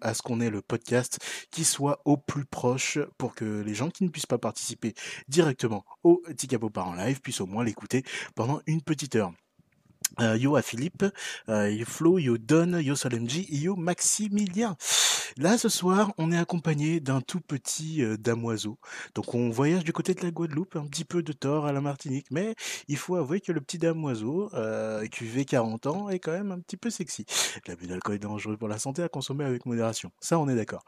à ce qu'on ait le podcast qui soit au plus proche pour que les gens qui ne puissent pas participer directement au Ticapo par en live puissent au moins l'écouter pendant une petite heure. Euh, yo à Philippe, euh, yo Flo, yo Don, yo Solemji, yo Maximilien. Là ce soir, on est accompagné d'un tout petit euh, damoiseau. Donc on voyage du côté de la Guadeloupe, un petit peu de tort à la Martinique, mais il faut avouer que le petit damoiseau, euh, vit 40 ans, est quand même un petit peu sexy. L'abus d'alcool est dangereux pour la santé à consommer avec modération. Ça, on est d'accord.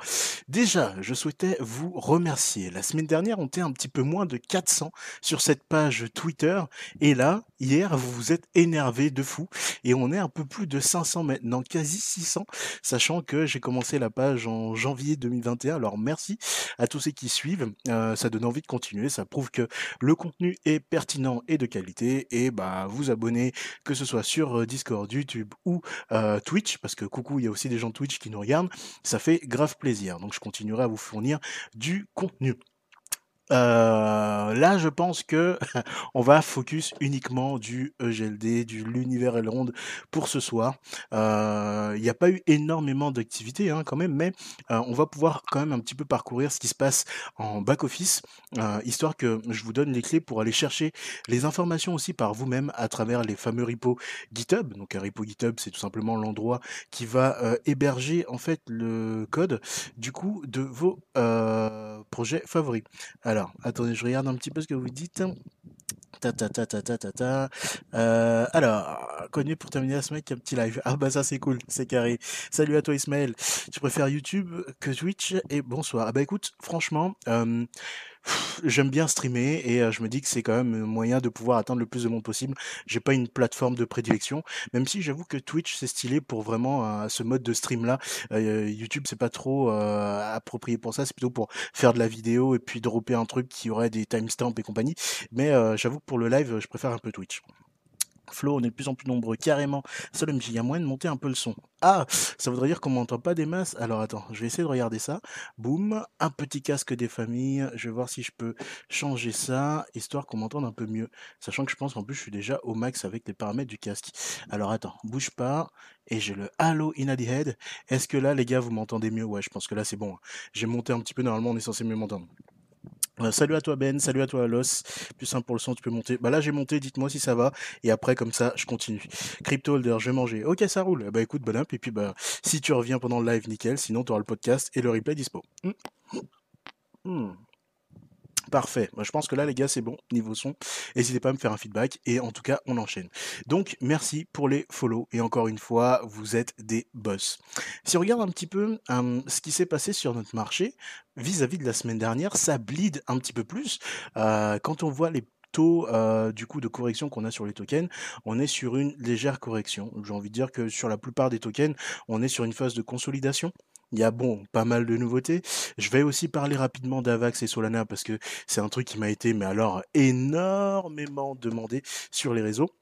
Déjà, je souhaitais vous remercier. La semaine dernière, on était un petit peu moins de 400 sur cette page Twitter, et là, hier, vous vous êtes énervé fou. Et on est un peu plus de 500 maintenant, quasi 600, sachant que j'ai commencé la page en janvier 2021. Alors merci à tous ceux qui suivent. Euh, ça donne envie de continuer. Ça prouve que le contenu est pertinent et de qualité. Et bah vous abonnez, que ce soit sur euh, Discord, YouTube ou euh, Twitch, parce que coucou, il y a aussi des gens Twitch qui nous regardent. Ça fait grave plaisir. Donc je continuerai à vous fournir du contenu. Euh, là, je pense que on va focus uniquement du EGLD, du l'univers Elrond pour ce soir. Euh, Il n'y a pas eu énormément d'activités hein, quand même, mais euh, on va pouvoir quand même un petit peu parcourir ce qui se passe en back office, histoire que je vous donne les clés pour aller chercher les informations aussi par vous-même à travers les fameux repos GitHub. Donc un repo GitHub, c'est tout simplement l'endroit qui va héberger en fait le code du coup de vos projets favoris. Attendez, je regarde un petit peu ce que vous dites. Ta ta ta ta ta ta. Euh, alors, connu pour terminer la semaine, un petit live. Ah bah ça c'est cool, c'est carré. Salut à toi Ismaël. Tu préfères YouTube que Twitch et bonsoir. Ah bah écoute, franchement, euh, j'aime bien streamer et euh, je me dis que c'est quand même un moyen de pouvoir atteindre le plus de monde possible. J'ai pas une plateforme de prédilection, même si j'avoue que Twitch c'est stylé pour vraiment euh, ce mode de stream là. Euh, YouTube c'est pas trop approprié pour ça, c'est plutôt pour faire de la vidéo et puis dropper un truc qui aurait des timestamps et compagnie. Mais j'avoue que pour le live, je préfère un peu Twitch. Flo, on est de plus en plus nombreux, carrément. Seul MJ, il y a moyen de monter un peu le son. Ah, ça voudrait dire qu'on m'entend pas des masses. Alors attends, je vais essayer de regarder ça. Boum, un petit casque des familles. Je vais voir si je peux changer ça, histoire qu'on m'entende un peu mieux. Sachant que je pense qu'en plus je suis déjà au max avec les paramètres du casque. Alors attends, bouge pas. Et j'ai le Halo in the head. Est-ce que là, les gars, vous m'entendez mieux? Ouais, je pense que là c'est bon. J'ai monté un petit peu, normalement on est censé mieux m'entendre. Euh, salut à toi Ben, salut à toi Los. Plus simple pour le son, tu peux monter. Bah là j'ai monté, dites-moi si ça va. Et après comme ça, je continue. Crypto Holder, je vais manger. Ok, ça roule. Bah écoute, bon up. Et puis bah si tu reviens pendant le live, nickel. Sinon tu auras le podcast et le replay dispo. Hmm. Hmm. Parfait. Moi, je pense que là, les gars, c'est bon niveau son. N'hésitez pas à me faire un feedback et en tout cas, on enchaîne. Donc, merci pour les follow et encore une fois, vous êtes des boss. Si on regarde un petit peu euh, ce qui s'est passé sur notre marché vis-à-vis de la semaine dernière, ça bleed un petit peu plus euh, quand on voit les taux euh, du coup de correction qu'on a sur les tokens, on est sur une légère correction. J'ai envie de dire que sur la plupart des tokens, on est sur une phase de consolidation. Il y a bon, pas mal de nouveautés. Je vais aussi parler rapidement d'Avax et Solana parce que c'est un truc qui m'a été, mais alors, énormément demandé sur les réseaux.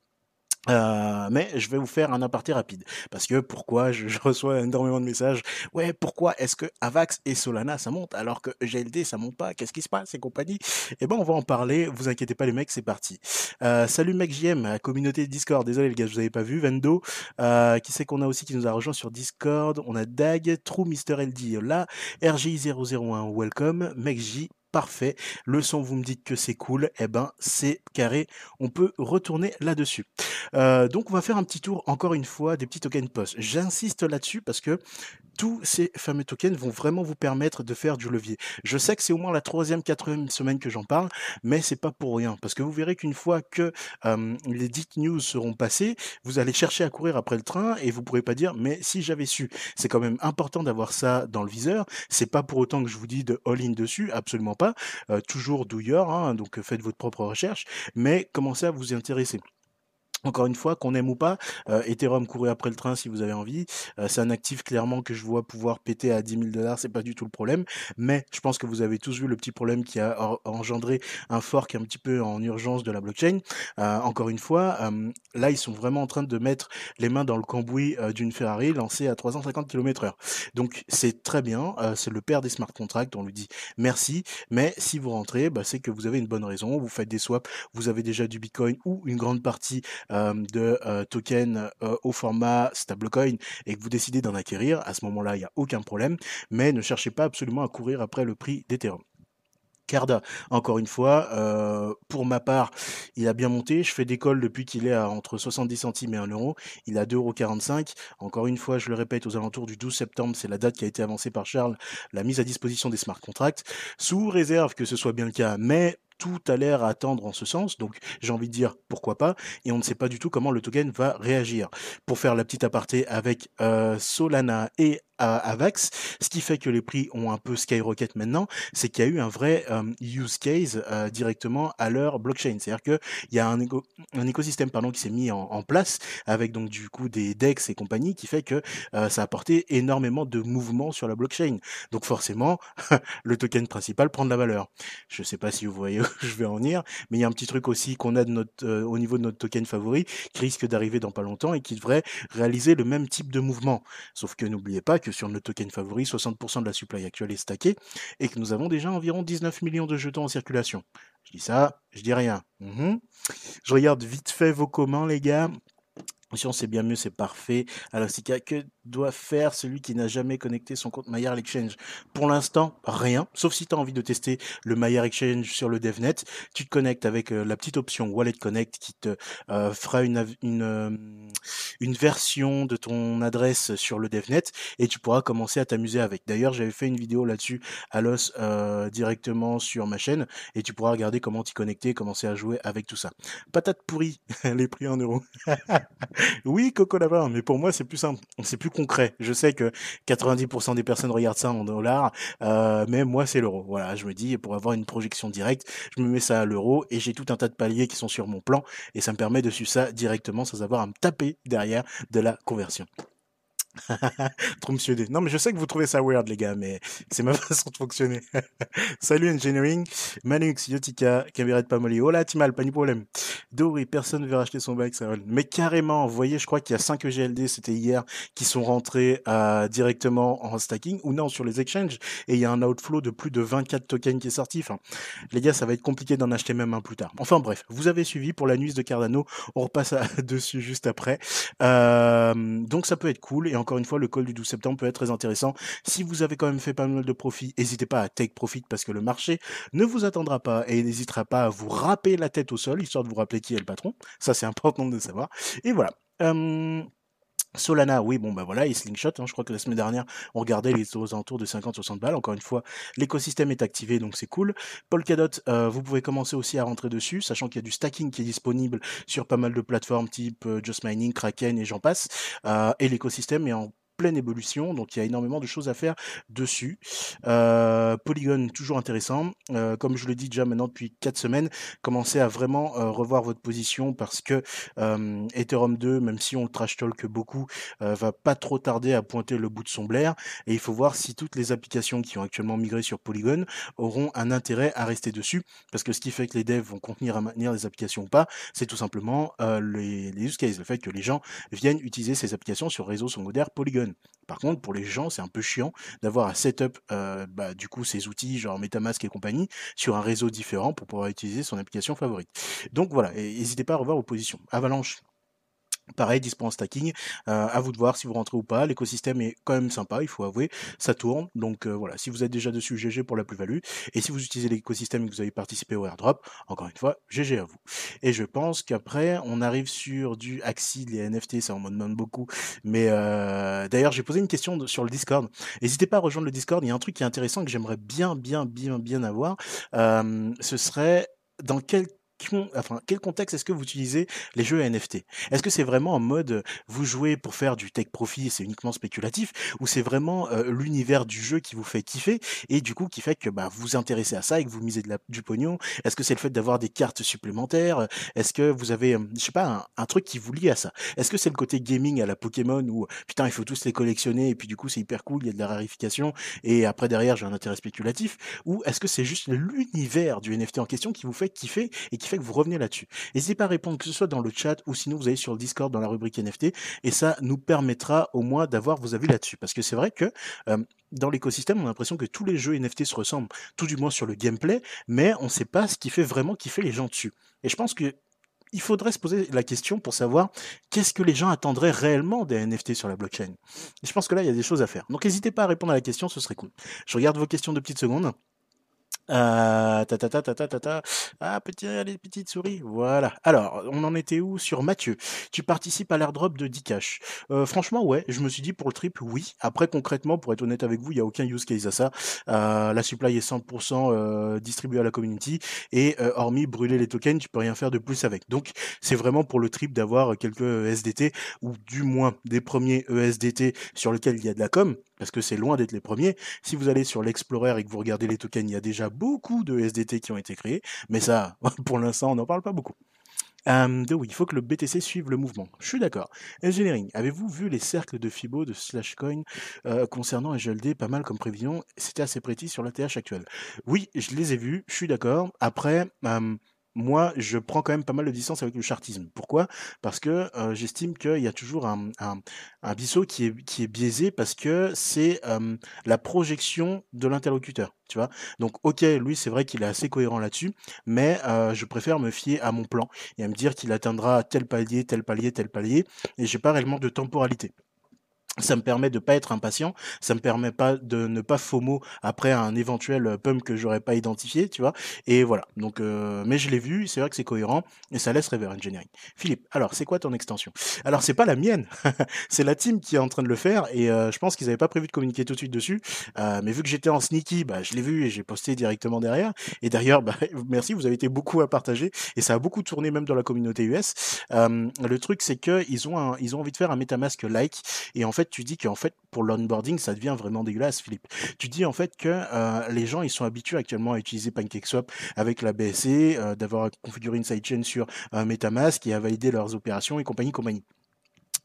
Euh, mais je vais vous faire un aparté rapide parce que pourquoi je, reçois énormément de messages. Ouais, pourquoi est-ce que Avax et Solana ça monte alors que GLD ça monte pas? Qu'est-ce qui se passe et compagnie? Eh ben on va en parler. Vous inquiétez pas les mecs, c'est parti. Euh, salut mec JM, communauté Discord. Désolé les gars, je vous avais pas vu. Vendo, euh, qui c'est qu'on a aussi qui nous a rejoint sur Discord? On a Dag, True Mister LD là, RJ001 welcome, mec parfait. Le son, vous me dites que c'est cool, eh ben c'est carré. On peut retourner là-dessus. Euh, donc on va faire un petit tour encore une fois des petits tokens post. J'insiste là-dessus parce que tous ces fameux tokens vont vraiment vous permettre de faire du levier. Je sais que c'est au moins la troisième, quatrième semaine que j'en parle, mais c'est pas pour rien parce que vous verrez qu'une fois que les dites news seront passées, vous allez chercher à courir après le train et vous pourrez pas dire mais si j'avais su. C'est quand même important d'avoir ça dans le viseur. C'est pas pour autant que je vous dis de all-in dessus, absolument pas. Euh, toujours do your, hein, donc faites votre propre recherche, mais commencez à vous intéresser. Encore une fois, qu'on aime ou pas, euh, Ethereum courez après le train si vous avez envie. Euh, c'est un actif clairement que je vois pouvoir péter à 10 000 dollars, c'est pas du tout le problème. Mais je pense que vous avez tous vu le petit problème qui a engendré un fork un petit peu en urgence de la blockchain. Euh, encore une fois, euh, là ils sont vraiment en train de mettre les mains dans le cambouis d'une Ferrari lancée à 350 km/h. Donc c'est très bien, c'est le père des smart contracts, on lui dit merci. Mais si vous rentrez, bah, c'est que vous avez une bonne raison, vous faites des swaps, vous avez déjà du Bitcoin ou une grande partie de tokens au format stablecoin et que vous décidez d'en acquérir, à ce moment-là, il n'y a aucun problème, mais ne cherchez pas absolument à courir après le prix d'Ethereum. Carda, encore une fois, euh, pour ma part, il a bien monté. Je fais des calls depuis qu'il est à entre 70 centimes et 1 euro. Il a 2,45 Encore une fois, je le répète, aux alentours du 12 septembre, c'est la date qui a été avancée par Charles, la mise à disposition des smart contracts, sous réserve que ce soit bien le cas. Mais tout a l'air à attendre en ce sens, donc j'ai envie de dire pourquoi pas, et on ne sait pas du tout comment le token va réagir. Pour faire la petite aparté avec euh, Solana et à Avax. Ce qui fait que les prix ont un peu skyrocket maintenant, c'est qu'il y a eu un vrai euh, use case euh, directement à leur blockchain. C'est-à-dire qu'il y a un, un écosystème pardon, qui s'est mis en, place avec donc du coup des DEX et compagnie qui fait que euh, ça a apporté énormément de mouvements sur la blockchain. Donc forcément, le token principal prend de la valeur. Je ne sais pas si vous voyez où je vais en venir, mais il y a un petit truc aussi qu'on a de notre, au niveau de notre token favori qui risque d'arriver dans pas longtemps et qui devrait réaliser le même type de mouvement. Sauf que n'oubliez pas que sur notre token favori, 60% de la supply actuelle est stackée et que nous avons déjà environ 19 millions de jetons en circulation. Je dis ça, je dis rien. Mhm. Je regarde vite fait vos communs, les gars. Si on sait bien mieux, c'est parfait. Alors, que doit faire celui qui n'a jamais connecté son compte Maillard Exchange? Pour l'instant, rien. Sauf si tu as envie de tester le Maillard Exchange sur le DevNet. Tu te connectes avec euh, la petite option Wallet Connect qui te euh, fera une, euh, une version de ton adresse sur le DevNet et tu pourras commencer à t'amuser avec. D'ailleurs, j'avais fait une vidéo là-dessus à l'os directement sur ma chaîne et tu pourras regarder comment t'y connecter, commencer à jouer avec tout ça. Patate pourrie, les prix en euros. oui, Coco Lava, mais pour moi, c'est plus simple, c'est plus concret. Je sais que 90% des personnes regardent ça en dollars, euh, mais moi, c'est l'euro. Voilà, je me dis, pour avoir une projection directe, je me mets ça à l'euro et j'ai tout un tas de paliers qui sont sur mon plan et ça me permet de suivre ça directement sans avoir à me taper derrière de la conversion. Trop monsieur Non, mais je sais que vous trouvez ça weird, les gars, mais c'est ma façon de fonctionner. Salut Engineering, Manux, Yotika, Cabiret Pamoli. Hola, Timal, pas de problème. Dori, personne ne veut racheter son bac, ça Mais carrément, vous voyez, je crois qu'il y a 5 EGLD, c'était hier, qui sont rentrés euh, directement en stacking, ou non, sur les exchanges, et il y a un outflow de plus de 24 tokens qui est sorti. Enfin, les gars, ça va être compliqué d'en acheter même un plus tard. Enfin bref, vous avez suivi pour la nuit de Cardano, on repasse dessus juste après. Euh, donc ça peut être cool, et encore une fois, le call du 12 septembre peut être très intéressant. Si vous avez quand même fait pas mal de profit, n'hésitez pas à take profit parce que le marché ne vous attendra pas et n'hésitera pas à vous râper la tête au sol, histoire de vous rappeler qui est le patron. Ça, c'est important de savoir. Et voilà. Solana, oui, bon, bah voilà, et Slingshot, hein, je crois que la semaine dernière, on regardait les aux alentours de 50-60 balles. Encore une fois, l'écosystème est activé, donc c'est cool. Polkadot, euh, vous pouvez commencer aussi à rentrer dessus, sachant qu'il y a du stacking qui est disponible sur pas mal de plateformes type euh, Just Mining, Kraken et j'en passe. Euh, et l'écosystème est en pleine évolution, donc il y a énormément de choses à faire dessus. Euh, Polygon, toujours intéressant. Euh, comme je le dis déjà maintenant depuis 4 semaines, commencez à vraiment euh, revoir votre position parce que Ethereum 2, même si on le trash talk beaucoup, va pas trop tarder à pointer le bout de son blaire. Et il faut voir si toutes les applications qui ont actuellement migré sur Polygon auront un intérêt à rester dessus. Parce que ce qui fait que les devs vont contenir à maintenir les applications ou pas, c'est tout simplement les, les use cases, le fait que les gens viennent utiliser ces applications sur réseau secondaire Polygon. Par contre, pour les gens, c'est un peu chiant d'avoir un setup, euh, bah, du coup, ces outils genre MetaMask et compagnie sur un réseau différent pour pouvoir utiliser son application favorite. Donc voilà, n'hésitez pas à revoir vos positions. Avalanche, Pareil, dispo en stacking, euh, à vous de voir si vous rentrez ou pas. L'écosystème est quand même sympa, il faut avouer, ça tourne. Donc euh, voilà, si vous êtes déjà dessus, GG pour la plus-value. Et si vous utilisez l'écosystème et que vous avez participé au airdrop, encore une fois, GG à vous. Et je pense qu'après, on arrive sur du Axi, les NFT, ça on me demande beaucoup. Mais euh, d'ailleurs, j'ai posé une question sur le Discord. N'hésitez pas à rejoindre le Discord, il y a un truc qui est intéressant que j'aimerais bien, bien, bien, bien avoir. ce serait dans quel enfin, quel contexte est-ce que vous utilisez les jeux NFT Est-ce que c'est vraiment en mode vous jouez pour faire du tech profit, c'est uniquement spéculatif, ou c'est vraiment euh, l'univers du jeu qui vous fait kiffer et du coup qui fait que bah, vous vous intéressez à ça et que vous misez du pognon? Est-ce que c'est le fait d'avoir des cartes supplémentaires? Est-ce que vous avez, euh, je sais pas, un, truc qui vous lie à ça? Est-ce que c'est le côté gaming à la Pokémon où putain il faut tous les collectionner et puis du coup c'est hyper cool, il y a de la rarification et après derrière j'ai un intérêt spéculatif? Ou est-ce que c'est juste l'univers du NFT en question qui vous fait kiffer et qui fait que vous revenez là-dessus. N'hésitez pas à répondre, que ce soit dans le chat ou sinon vous allez sur le Discord dans la rubrique NFT et ça nous permettra au moins d'avoir vos avis là-dessus. Parce que c'est vrai que euh, dans l'écosystème, on a l'impression que tous les jeux NFT se ressemblent, tout du moins sur le gameplay, mais on ne sait pas ce qui fait vraiment kiffer les gens dessus. Et je pense que il faudrait se poser la question pour savoir qu'est-ce que les gens attendraient réellement des NFT sur la blockchain. Je pense que là, il y a des choses à faire. Donc n'hésitez pas à répondre à la question, ce serait cool. Je regarde vos questions de petites secondes. Euh, ta, ta, ta, Ah, petit, les petites souris. Voilà. Alors, on en était où sur Mathieu? Tu participes à l'airdrop de Dcash. Euh, franchement, ouais, je me suis dit pour le trip, oui. Après, concrètement, pour être honnête avec vous, il n'y a aucun use case à ça. Euh, la supply est 100% euh, distribuée à la community et euh, hormis brûler les tokens, tu peux rien faire de plus avec. Donc, c'est vraiment pour le trip d'avoir quelques SDT ou du moins des premiers ESDT sur lesquels il y a de la com parce que c'est loin d'être les premiers. Si vous allez sur l'Explorer et que vous regardez les tokens, il y a déjà beaucoup de SDT qui ont été créés, mais ça, pour l'instant, on n'en parle pas beaucoup. De oui, il faut que le BTC suive le mouvement. Je suis d'accord. Engineering, avez-vous vu les cercles de Fibo de Slashcoin euh, concernant GLD Pas mal comme prévision? C'était assez précis sur l'ATH actuel. Oui, je les ai vus. Je suis d'accord. Après, moi, je prends quand même pas mal de distance avec le chartisme. Pourquoi? Parce que euh, j'estime qu'il y a toujours un, un, biseau qui est, biaisé parce que c'est la projection de l'interlocuteur. Tu vois? Donc, ok, lui, c'est vrai qu'il est assez cohérent là-dessus, mais euh, je préfère me fier à mon plan et à me dire qu'il atteindra tel palier, tel palier, tel palier, et j'ai pas réellement de temporalité ça me permet de pas être impatient, ça me permet pas de ne pas FOMO après un éventuel pump que j'aurais pas identifié, tu vois. Et voilà. Donc, euh, mais je l'ai vu, c'est vrai que c'est cohérent et ça laisse rêver Engineering. Philippe, alors c'est quoi ton extension? Alors c'est pas la mienne, c'est la team qui est en train de le faire et euh, je pense qu'ils avaient pas prévu de communiquer tout de suite dessus. Euh, mais vu que j'étais en sneaky, bah je l'ai vu et j'ai posté directement derrière. Et d'ailleurs, bah, merci, vous avez été beaucoup à partager et ça a beaucoup tourné même dans la communauté US. le truc c'est que ils ont un, ils ont envie de faire un MetaMask like et en fait tu dis qu'en fait, pour l'onboarding, ça devient vraiment dégueulasse, Philippe. Tu dis en fait que euh, les gens, ils sont habitués actuellement à utiliser PancakeSwap avec la BSC, euh, d'avoir configuré une sidechain sur euh, MetaMask et à valider leurs opérations et compagnie, compagnie.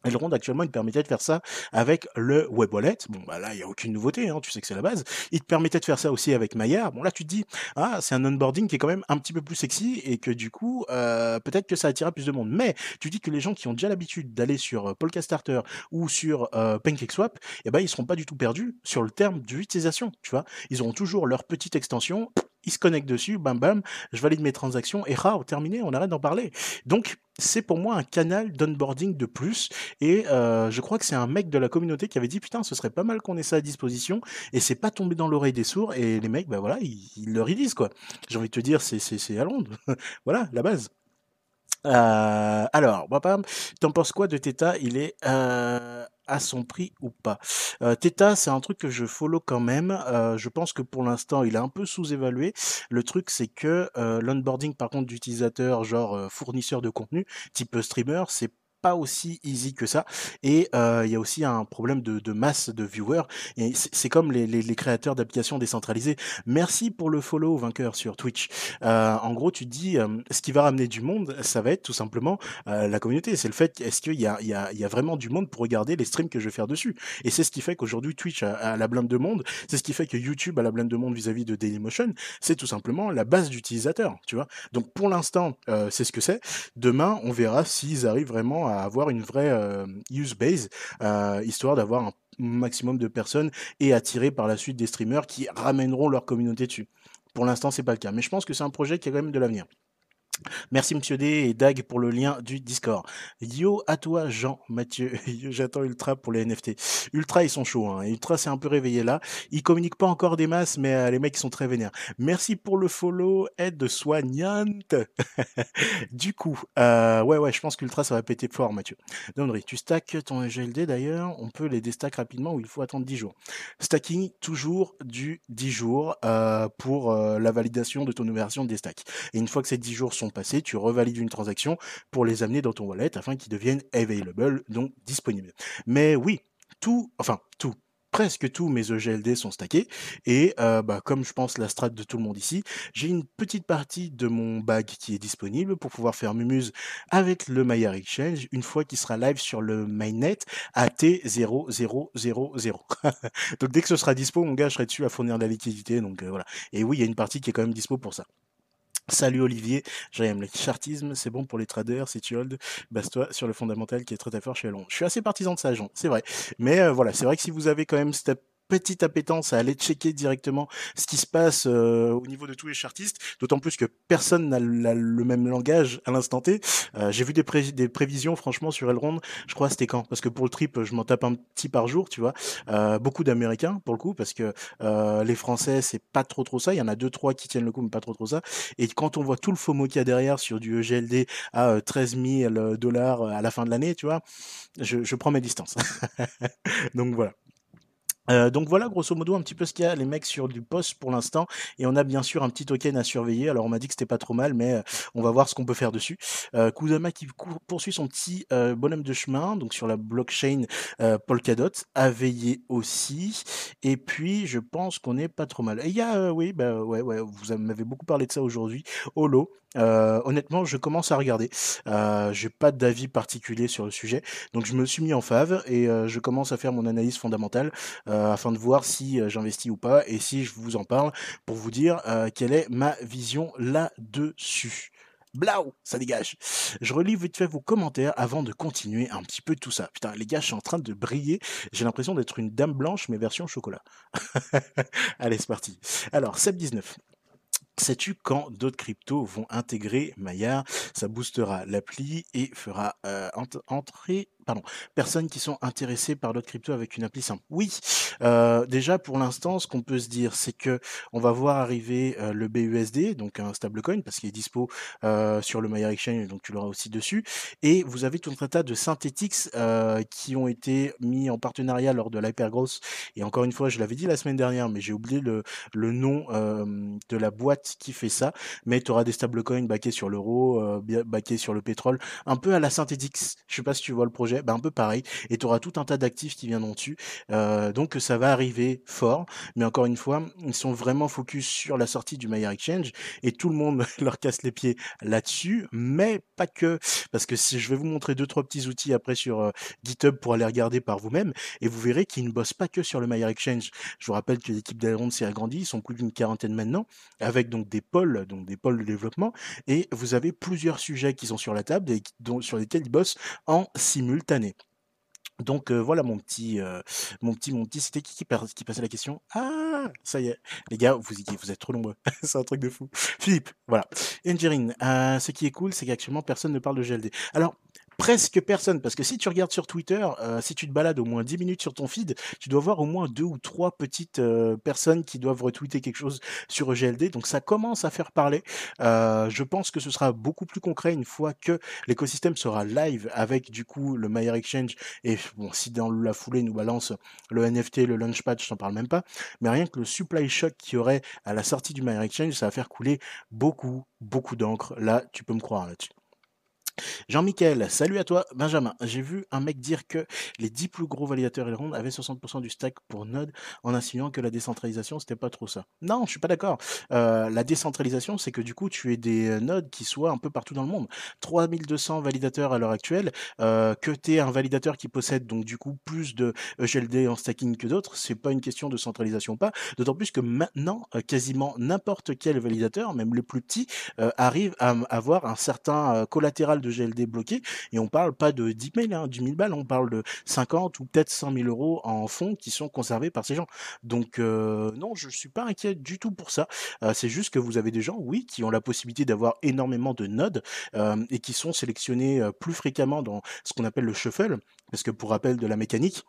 Elrond actuellement, il te permettait de faire ça avec le web wallet. Bon, bah là, il n'y a aucune nouveauté, hein, tu sais que c'est la base. Il te permettait de faire ça aussi avec Maya. Bon, là, tu te dis, ah, c'est un onboarding qui est quand même un petit peu plus sexy et que du coup, euh, peut-être que ça attirera plus de monde. Mais tu dis que les gens qui ont déjà l'habitude d'aller sur euh, Polka Starter ou sur euh, PancakeSwap, eh ben, ils seront pas du tout perdus sur le terme d'utilisation, tu vois. Ils auront toujours leur petite extension il se connecte dessus, bam bam, je valide mes transactions et rao, terminé, on arrête d'en parler. Donc c'est pour moi un canal d'onboarding de plus et euh, je crois que c'est un mec de la communauté qui avait dit putain ce serait pas mal qu'on ait ça à disposition et c'est pas tombé dans l'oreille des sourds et les mecs bah voilà ils, le redisent quoi. J'ai envie de te dire c'est c'est à Londres, voilà la base. Euh, alors, t'en penses quoi de Theta? Il est euh, son prix ou pas euh, Theta, c'est un truc que je follow quand même. Euh, je pense que pour l'instant, il est un peu sous-évalué. Le truc, c'est que euh, l'onboarding, par contre, d'utilisateurs, genre euh, fournisseurs de contenu, type streamer, c'est pas aussi easy que ça. Et euh, il y a aussi un problème de, de masse de viewers. Et c'est comme les, les, les créateurs d'applications décentralisées. Merci pour le follow vainqueur sur Twitch. Euh, en gros, tu dis, euh, ce qui va ramener du monde, ça va être tout simplement euh, la communauté. C'est le fait, est-ce qu'il y a, y, a, y a vraiment du monde pour regarder les streams que je vais faire dessus? Et c'est ce qui fait qu'aujourd'hui Twitch a, a, la blinde de monde. C'est ce qui fait que YouTube a la blinde de monde vis-à-vis -vis de Dailymotion. C'est tout simplement la base d'utilisateurs, tu vois. Donc pour l'instant, euh, c'est ce que c'est. Demain, on verra s'ils arrivent vraiment à avoir une vraie euh, use base, euh, histoire d'avoir un maximum de personnes et attirer par la suite des streamers qui ramèneront leur communauté dessus. Pour l'instant, c'est pas le cas, mais je pense que c'est un projet qui a quand même de l'avenir. Merci Monsieur D et Dag pour le lien du Discord. Yo à toi Jean Mathieu. J'attends Ultra pour les NFT. Ultra ils sont chauds. Hein. Ultra c'est un peu réveillé là. Ils communiquent pas encore des masses, mais euh, les mecs sont très vénères. Merci pour le follow aide soignante. du coup, euh, ouais ouais, je pense qu'Ultra ça va péter fort Mathieu. Donnery, tu stacks ton GLD d'ailleurs. On peut les déstack rapidement ou il faut attendre 10 jours. Stacking toujours du 10 jours euh, pour la validation de ton version de déstack. Et une fois que ces 10 jours sont passés, tu revalides une transaction pour les amener dans ton wallet afin qu'ils deviennent available, donc disponibles. Mais oui, tout, enfin tout, presque tous mes EGLD sont stackés et euh, bah, comme je pense la strat de tout le monde ici, j'ai une petite partie de mon bag qui est disponible pour pouvoir faire Mumuse avec le Maya Exchange une fois qu'il sera live sur le mainnet AT0000. donc dès que ce sera dispo, mon gars, je serai dessus à fournir de la liquidité. Donc euh, voilà. Et oui, il y a une partie qui est quand même dispo pour ça. Salut Olivier, j'aime le chartisme, c'est bon pour les traders, si tu hold, base-toi sur le fondamental qui est très très fort chez Alon. Je suis assez partisan de ça, Jean, c'est vrai. Mais euh, voilà, c'est vrai que si vous avez quand même step petite appétence à aller checker directement ce qui se passe euh, au niveau de tous les chartistes, d'autant plus que personne n'a le même langage à l'instant T. Euh, j'ai vu des, prévisions, franchement, sur Elrond, je crois c'était quand? Parce que pour le trip, je m'en tape un petit par jour, tu vois. Euh, beaucoup d'Américains, pour le coup, parce que les Français, c'est pas trop trop ça. Il y en a deux, trois qui tiennent le coup, mais pas trop trop ça. Et quand on voit tout le FOMO qu'il y a derrière sur du EGLD à 13 000 dollars à la fin de l'année, tu vois, je prends mes distances. Donc voilà. Euh, donc voilà grosso modo un petit peu ce qu'il y a les mecs sur du poste pour l'instant. Et on a bien sûr un petit token à surveiller. Alors on m'a dit que c'était pas trop mal mais euh, on va voir ce qu'on peut faire dessus. Euh, Kudama qui poursuit son petit euh, bonhomme de chemin donc sur la blockchain Polkadot a veillé aussi. Et puis je pense qu'on est pas trop mal. Et il y a oui bah vous m'avez beaucoup parlé de ça aujourd'hui. Holo euh, honnêtement, je commence à regarder. Euh, j'ai pas d'avis particulier sur le sujet, donc je me suis mis en fave et euh, je commence à faire mon analyse fondamentale afin de voir si j'investis ou pas et si je vous en parle pour vous dire quelle est ma vision là-dessus. Blau, ça dégage. Je relis vite fait vos commentaires avant de continuer un petit peu tout ça. Putain, les gars, je suis en train de briller. J'ai l'impression d'être une dame blanche, mais version chocolat. Allez, c'est parti. Alors, Seb19. Sais-tu quand d'autres cryptos vont intégrer Maillard Ça boostera l'appli et fera euh, entrer pardon, personnes qui sont intéressées par d'autres cryptos avec une appli simple. Oui, euh, déjà pour l'instant, ce qu'on peut se dire, c'est que on va voir arriver euh, le BUSD, donc un stablecoin, parce qu'il est dispo euh, sur le Maya Exchange, donc tu l'auras aussi dessus. Et vous avez tout un tas de Synthetix euh, qui ont été mis en partenariat lors de l'Hypergrowth. Et encore une fois, je l'avais dit la semaine dernière, mais j'ai oublié le, nom de la boîte qui fait ça. Mais tu auras des stablecoins backés sur l'euro, backés sur le pétrole, un peu à la Synthetix. Je sais pas si tu vois le projet ben, un peu pareil, et tu auras tout un tas d'actifs qui viendront dessus. Euh, donc ça va arriver fort, mais encore une fois, ils sont vraiment focus sur la sortie du Maillard Exchange, et tout le monde leur casse les pieds là-dessus, mais pas que, parce que si je vais vous montrer deux trois petits outils après sur euh, GitHub pour aller regarder par vous-même, et vous verrez qu'ils ne bossent pas que sur le Maillard Exchange. Je vous rappelle que l'équipe d'Airon s'est agrandie, ils sont plus d'une quarantaine maintenant, avec donc des pôles, donc des pôles de développement, et vous avez plusieurs sujets qui sont sur la table et dont, sur lesquels ils bossent en simultané Donc euh, voilà mon petit, euh, mon petit, mon petit, c'était qui qui, passait la question? Ah, ça y est, les gars, vous, vous êtes trop nombreux, c'est un truc de fou. Philippe, voilà. Engineering, euh, ce qui est cool, c'est qu'actuellement personne ne parle de GLD. Alors presque personne. Parce que si tu regardes sur Twitter, euh, si tu te balades au moins 10 minutes sur ton feed, tu dois voir au moins deux ou trois petites euh, personnes qui doivent retweeter quelque chose sur EGLD. Donc ça commence à faire parler. Euh, je pense que ce sera beaucoup plus concret une fois que l'écosystème sera live avec du coup le Mayer Exchange. Et bon, si dans la foulée nous balance le NFT, le Launchpad, je t'en parle même pas. Mais rien que le supply shock qu'il y aurait à la sortie du Mayer Exchange, ça va faire couler beaucoup, beaucoup d'encre. Là, tu peux me croire là-dessus. Jean-Michel, salut à toi. Benjamin, j'ai vu un mec dire que les 10 plus gros validateurs Elrond avaient 60% du stack pour Node en insinuant que la décentralisation, c'était pas trop ça. Non, je suis pas d'accord. Euh, la décentralisation, c'est que du coup, tu aies des euh, nodes qui soient un peu partout dans le monde. 3200 validateurs à l'heure actuelle, euh, que tu aies un validateur qui possède donc du coup plus de EGLD en stacking que d'autres, c'est pas une question de centralisation pas. D'autant plus que maintenant, quasiment n'importe quel validateur, même le plus petit, arrive à avoir un certain collatéral de GLD bloqué. Et on parle pas de 10 000, hein, 10 000 balles, on parle de 50 ou peut-être 100 000 euros en fonds qui sont conservés par ces gens. Donc euh, non, je suis pas inquiet du tout pour ça. Euh, c'est juste que vous avez des gens, oui, qui ont la possibilité d'avoir énormément de nodes euh, et qui sont sélectionnés plus fréquemment dans ce qu'on appelle le shuffle. Parce que pour rappel de la mécanique,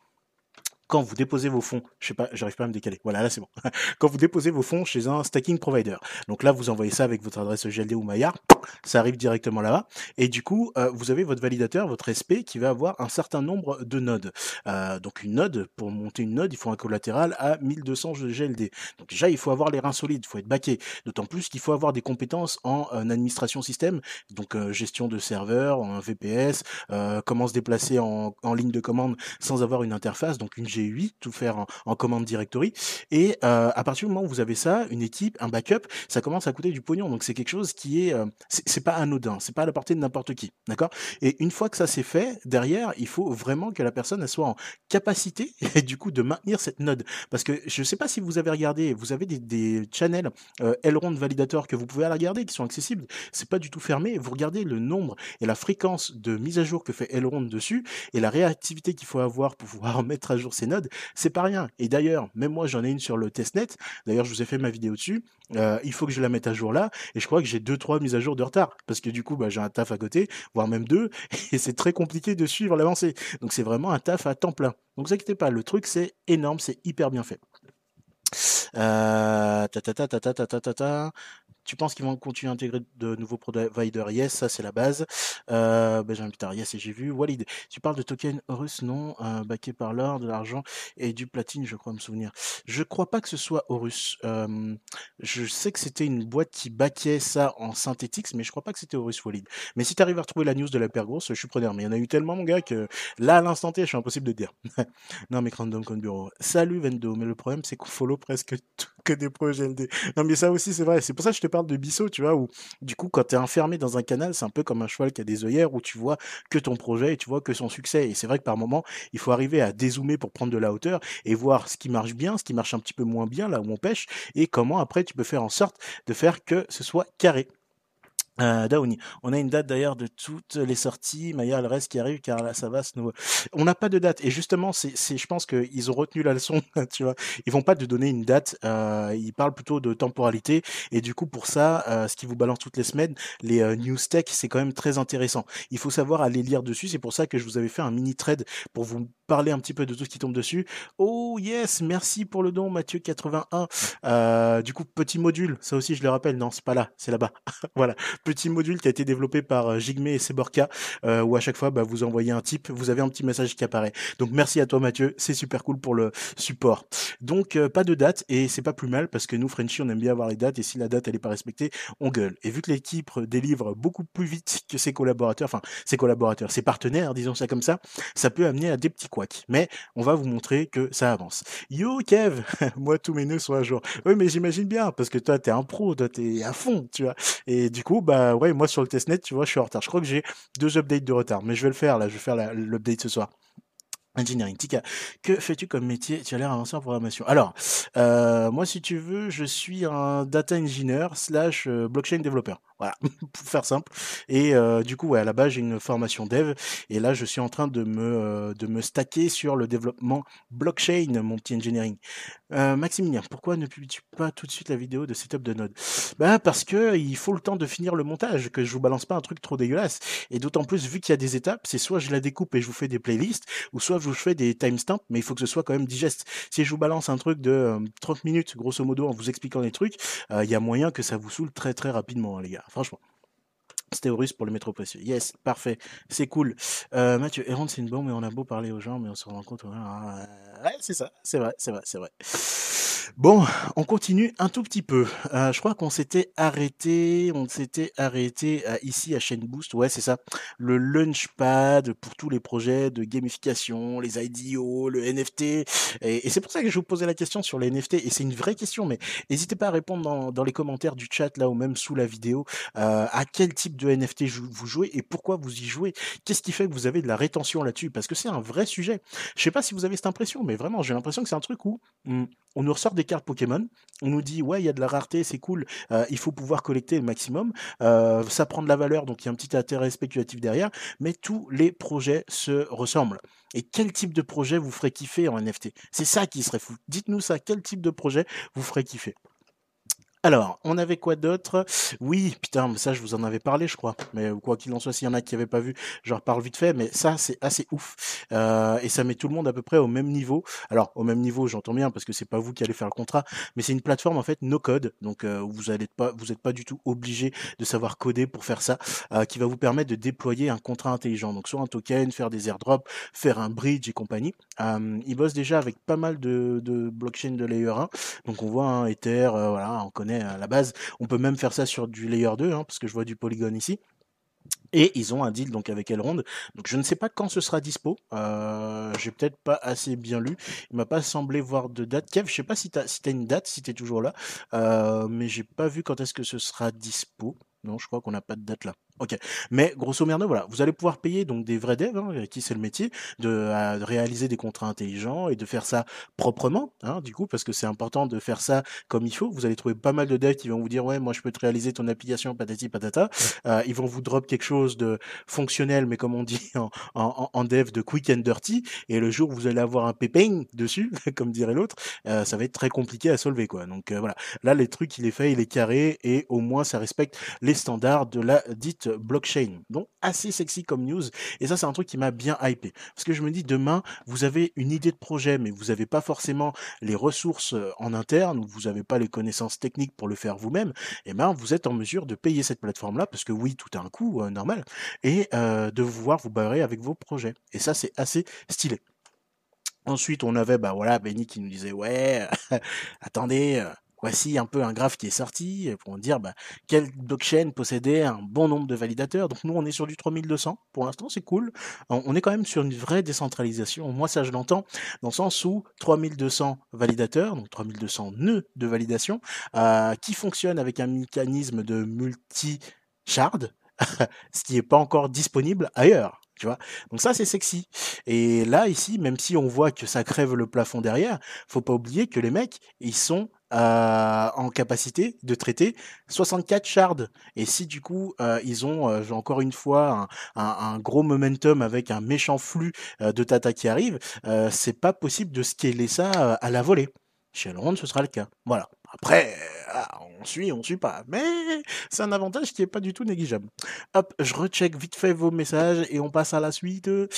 quand vous déposez vos fonds, je sais pas, j'arrive pas à me décaler. Voilà, là c'est bon. quand vous déposez vos fonds chez un stacking provider. Donc là, vous envoyez ça avec votre adresse GLD ou Maillard, ça arrive directement là-bas. Et du coup, euh, vous avez votre validateur, votre SP, qui va avoir un certain nombre de nodes. Euh, donc une node, pour monter une node, il faut un collatéral à 1200 GLD. Donc déjà, il faut avoir les reins solides, il faut être baqué. D'autant plus qu'il faut avoir des compétences en, en administration système, donc euh, gestion de serveur, en VPS, euh, comment se déplacer en, en, ligne de commande sans avoir une interface, donc une G 8 tout faire en, en commande directory. Et euh, à partir du moment où vous avez ça, une équipe, un backup, ça commence à coûter du pognon. Donc c'est quelque chose qui est, euh, c'est pas anodin, c'est pas à la portée de n'importe qui, d'accord? Et une fois que ça c'est fait, derrière, il faut vraiment que la personne soit en capacité et du coup de maintenir cette node. Parce que je sais pas si vous avez regardé, vous avez des, des channels euh, Elrond Validator que vous pouvez aller regarder, qui sont accessibles. C'est pas du tout fermé. Vous regardez le nombre et la fréquence de mise à jour que fait Elrond dessus et la réactivité qu'il faut avoir pour pouvoir mettre à jour nodes, c'est pas rien. Et d'ailleurs, même moi j'en ai une sur le testnet. D'ailleurs, je vous ai fait ma vidéo dessus. Euh, il faut que je la mette à jour là. Et je crois que j'ai deux trois mises à jour de retard parce que du coup, bah, j'ai un taf à côté, voire même deux, et c'est très compliqué de suivre l'avancée. Donc c'est vraiment un taf à temps plein. Donc vous inquiétez pas, le truc c'est énorme, c'est hyper bien fait. Tu penses qu'ils vont continuer à intégrer de nouveaux providers? Yes, ça c'est la base. Euh, Benjamin Pitar, yes, et j'ai vu. Walid, tu parles de token Horus, non? Euh, Backé par l'or, de l'argent et du platine, je crois me souvenir. Je crois pas que ce soit Horus. Euh, je sais que c'était une boîte qui baquait ça en synthétique, mais je crois pas que c'était Horus Walid. Mais si tu arrives à retrouver la news de la paire grosse, je suis preneur. Mais il y en a eu tellement, mon gars, que là, à l'instant T, je suis impossible de dire. non, mais random comme bureau. Salut Vendo, mais le problème, c'est qu'on follow presque tout que des projets LD. Non, mais ça aussi, c'est vrai. C'est pour ça que je te parle de Bissot, tu vois, où du coup, quand tu enfermé dans un canal, c'est un peu comme un cheval qui a des œillères où tu vois que ton projet et tu vois que son succès. Et c'est vrai que par moment, il faut arriver à dézoomer pour prendre de la hauteur et voir ce qui marche bien, ce qui marche un petit peu moins bien, là où on pêche, et comment après tu peux faire en sorte de faire que ce soit carré. Euh. On a une date d'ailleurs de toutes les sorties. Maya, le reste qui arrive, car là, ça va se nouveau. On n'a pas de date. Et justement, c'est, c'est, je pense qu'ils ont retenu la leçon, tu vois. Ils vont pas te donner une date. Euh, ils parlent plutôt de temporalité. Et du coup, pour ça, euh, ce qui vous balance toutes les semaines, les euh, news tech, c'est quand même très intéressant. Il faut savoir aller lire dessus. C'est pour ça que je vous avais fait un mini trade pour vous parler un petit peu de tout ce qui tombe dessus. Oh yes, merci pour le don, Mathieu81. Euh, du coup, petit module, ça aussi je le rappelle, non, c'est pas là, c'est là-bas. voilà, petit module qui a été développé par euh, Jigme et Seborka, euh, où à chaque fois, bah, vous envoyez un type, vous avez un petit message qui apparaît. Donc merci à toi Mathieu, c'est super cool pour le support. Donc euh, pas de date, et c'est pas plus mal, parce que nous, Frenchy, on aime bien avoir les dates, et si la date elle est pas respectée, on gueule. Et vu que l'équipe délivre beaucoup plus vite que ses collaborateurs, enfin ses collaborateurs, ses partenaires, disons ça comme ça, ça peut amener à des petits mais on va vous montrer que ça avance. Yo Kev, moi tous mes nœuds sont à jour. Oui, mais j'imagine bien parce que toi t'es un pro, toi t'es à fond, tu vois. Et du coup, bah ouais, moi sur le testnet, tu vois, je suis en retard. Je crois que j'ai deux updates de retard, mais je vais le faire là. Je vais faire l'update ce soir. Engineering. Tika, que fais-tu comme métier? Tu as l'air avancé en programmation. Alors, euh, moi, si tu veux, je suis un data engineer slash euh, blockchain développeur. Voilà, pour faire simple. Et euh, du coup, ouais, à la base, j'ai une formation dev. Et là, je suis en train de me, euh, de me stacker sur le développement blockchain, mon petit engineering. Euh, Maximilien, pourquoi ne publies-tu pas tout de suite la vidéo de setup de Node? Bah parce que il faut le temps de finir le montage, que je vous balance pas un truc trop dégueulasse. Et d'autant plus, vu qu'il y a des étapes, c'est soit je la découpe et je vous fais des playlists, ou soit je vous fais des timestamps, mais il faut que ce soit quand même digeste. Si je vous balance un truc de 30 minutes, grosso modo, en vous expliquant les trucs, il y a moyen que ça vous saoule très très rapidement, hein, les gars franchement. C'était russe pour le métro précieux. Yes, parfait, c'est cool. Euh, Mathieu, Errant, c'est une bombe, mais on a beau parler aux gens, mais on se rend compte. Ouais, c'est ça, c'est vrai, c'est vrai, c'est vrai. Bon, on continue un tout petit peu. Euh, je crois qu'on s'était arrêté, on s'était arrêté euh, ici à Chain Boost. Ouais, c'est ça. Le Launchpad pour tous les projets de gamification, les IDO, le NFT. Et, c'est pour ça que je vous posais la question sur les NFT. Et c'est une vraie question, mais n'hésitez pas à répondre dans, les commentaires du chat là ou même sous la vidéo euh, à quel type de NFT vous jouez et pourquoi vous y jouez. Qu'est-ce qui fait que vous avez de la rétention là-dessus? Parce que c'est un vrai sujet. Je sais pas si vous avez cette impression, mais vraiment, j'ai l'impression que c'est un truc où hmm, on nous ressort des cartes Pokémon, on nous dit ouais il y a de la rareté, c'est cool, euh, il faut pouvoir collecter le maximum, euh, ça prend de la valeur, donc il y a un petit intérêt spéculatif derrière, mais tous les projets se ressemblent. Et quel type de projet vous ferait kiffer en NFT C'est ça qui serait fou. Dites-nous ça, quel type de projet vous ferait kiffer? Alors, on avait quoi d'autre? Oui, putain, ça je vous en avais parlé, je crois. Mais quoi qu'il en soit, s'il y en a qui n'avaient pas vu, je reparle vite fait. Mais ça, c'est assez ouf. Euh, et ça met tout le monde à peu près au même niveau. Alors, au même niveau, j'entends bien, parce que c'est pas vous qui allez faire le contrat, mais c'est une plateforme en fait no code. Donc, euh, vous n'êtes pas, vous êtes pas du tout obligé de savoir coder pour faire ça, euh, qui va vous permettre de déployer un contrat intelligent. Donc, soit un token, faire des airdrops, faire un bridge et compagnie. Euh, ils bossent déjà avec pas mal de, de blockchain de layer 1. Donc, on voit un Ether, voilà, on à la base. On peut même faire ça sur du layer 2, hein, parce que je vois du polygone ici. Et ils ont un deal donc avec Elrond. Donc je ne sais pas quand ce sera dispo. Euh, J'ai peut-être pas assez bien lu. Il m'a pas semblé voir de date. Kev, je sais pas si tu as, si as une date, si tu es toujours là. Euh, mais j'ai pas vu quand est-ce que ce sera dispo. Non, je crois qu'on n'a pas de date là. Ok. Mais grosso merdo, voilà, vous allez pouvoir payer donc des vrais devs, hein, qui c'est le métier, de, réaliser des contrats intelligents et de faire ça proprement, hein, du coup, parce que c'est important de faire ça comme il faut. Vous allez trouver pas mal de devs qui vont vous dire ouais, moi je peux te réaliser ton application patati patata. Euh, ils vont vous drop quelque chose de fonctionnel, mais comme on dit en, en, en, dev, de quick and dirty. Et le jour où vous allez avoir un pépin dessus, comme dirait l'autre, euh, ça va être très compliqué à solver, quoi. Donc euh, voilà, là les trucs, il est fait, il est carré, et au moins ça respecte les standards de la dite blockchain. Donc assez sexy comme news. Et ça, c'est un truc qui m'a bien hypé. Parce que je me dis, demain, vous avez une idée de projet, mais vous n'avez pas forcément les ressources en interne, ou vous n'avez pas les connaissances techniques pour le faire vous-même, et eh ben vous êtes en mesure de payer cette plateforme-là, parce que oui, tout a un coût normal, et de pouvoir vous barrer avec vos projets. Et ça, c'est assez stylé. Ensuite, on avait, bah voilà, Benny qui nous disait, ouais, attendez, voici un peu un graphe qui est sorti pour dire bah, quelle blockchain possédait un bon nombre de validateurs. Donc nous, on est sur du 3200. Pour l'instant, c'est cool. On est quand même sur une vraie décentralisation. Moi, ça, je l'entends dans le sens où 3200 validateurs, donc 3200 nœuds de validation, euh, qui fonctionnent avec un mécanisme de multi-shard, ce qui n'est pas encore disponible ailleurs. Tu vois Donc ça, c'est sexy. Et là, ici, même si on voit que ça crève le plafond derrière, faut pas oublier que les mecs, ils sont euh, en capacité de traiter 64 shards. Et si du coup euh, ils ont euh, encore une fois un, gros momentum avec un méchant flux de Tata qui arrive, c'est pas possible de scaler ça à la volée. Chez Elrond, ce sera le cas. Voilà. Après, ah, on suit, on suit pas. Mais c'est un avantage qui est pas du tout négligeable. Hop, je recheck vite fait vos messages et on passe à la suite. Euh,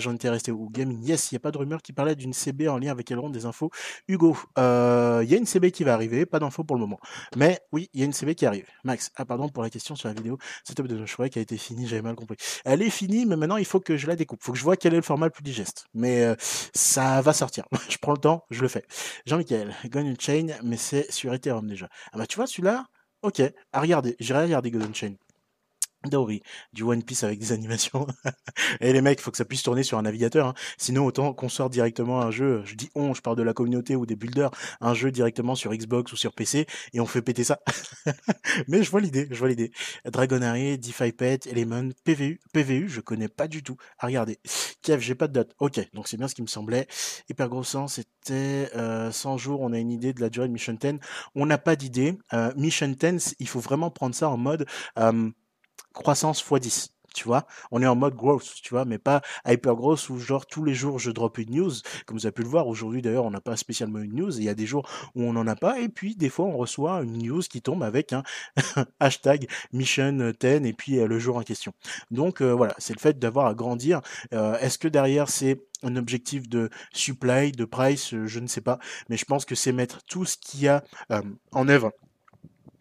J'en étais resté au gaming. Yes, il n'y a pas de rumeur qui parlait d'une CB en lien avec Elrond des infos. Hugo, euh, il y a une CB qui va arriver, pas d'infos pour le moment. Mais oui, il y a une CB qui arrive. Max, ah pardon pour la question sur la vidéo. Cette de choix qui a été finie, j'avais mal compris. Elle est finie, mais maintenant il faut que je la découpe. Faut que je vois quel est le format le plus digeste. Mais euh, ça va sortir. je prends le temps, je le fais. Jean-Michel, Gun Chain, mais c'est sur Ethereum déjà. Ah bah tu vois, celui-là, ok, à regarder, j'irai regarder Golden Chain. Dori, du One Piece avec des animations. et les mecs, il faut que ça puisse tourner sur un navigateur. Hein. Sinon, autant qu'on sorte directement un jeu, je dis on, je parle de la communauté ou des builders, un jeu directement sur Xbox ou sur PC, et on fait péter ça. Mais je vois l'idée, je vois l'idée. Dragonary, DeFi Pet, Element, PVU, PVU, je connais pas du tout. À regarder. Kev, j'ai pas de date. Ok, donc c'est bien ce qui me semblait. Hyper gros sens, c'était euh, 100 jours, on a une idée de la durée de Mission 10. On n'a pas d'idée. Euh, Mission 10, il faut vraiment prendre ça en mode... Euh, croissance x10 tu vois? On est en mode growth, tu vois, mais pas hyper growth où genre tous les jours je drop une news. Comme vous avez pu le voir, aujourd'hui d'ailleurs on n'a pas spécialement une news. Il y a des jours où on n'en a pas et puis des fois on reçoit une news qui tombe avec un hashtag mission 10 et puis euh, le jour en question. Donc euh, voilà, c'est le fait d'avoir à grandir. Euh, est-ce que derrière c'est un objectif de supply, de price, je ne sais pas, mais je pense que c'est mettre tout ce qu'il y a en œuvre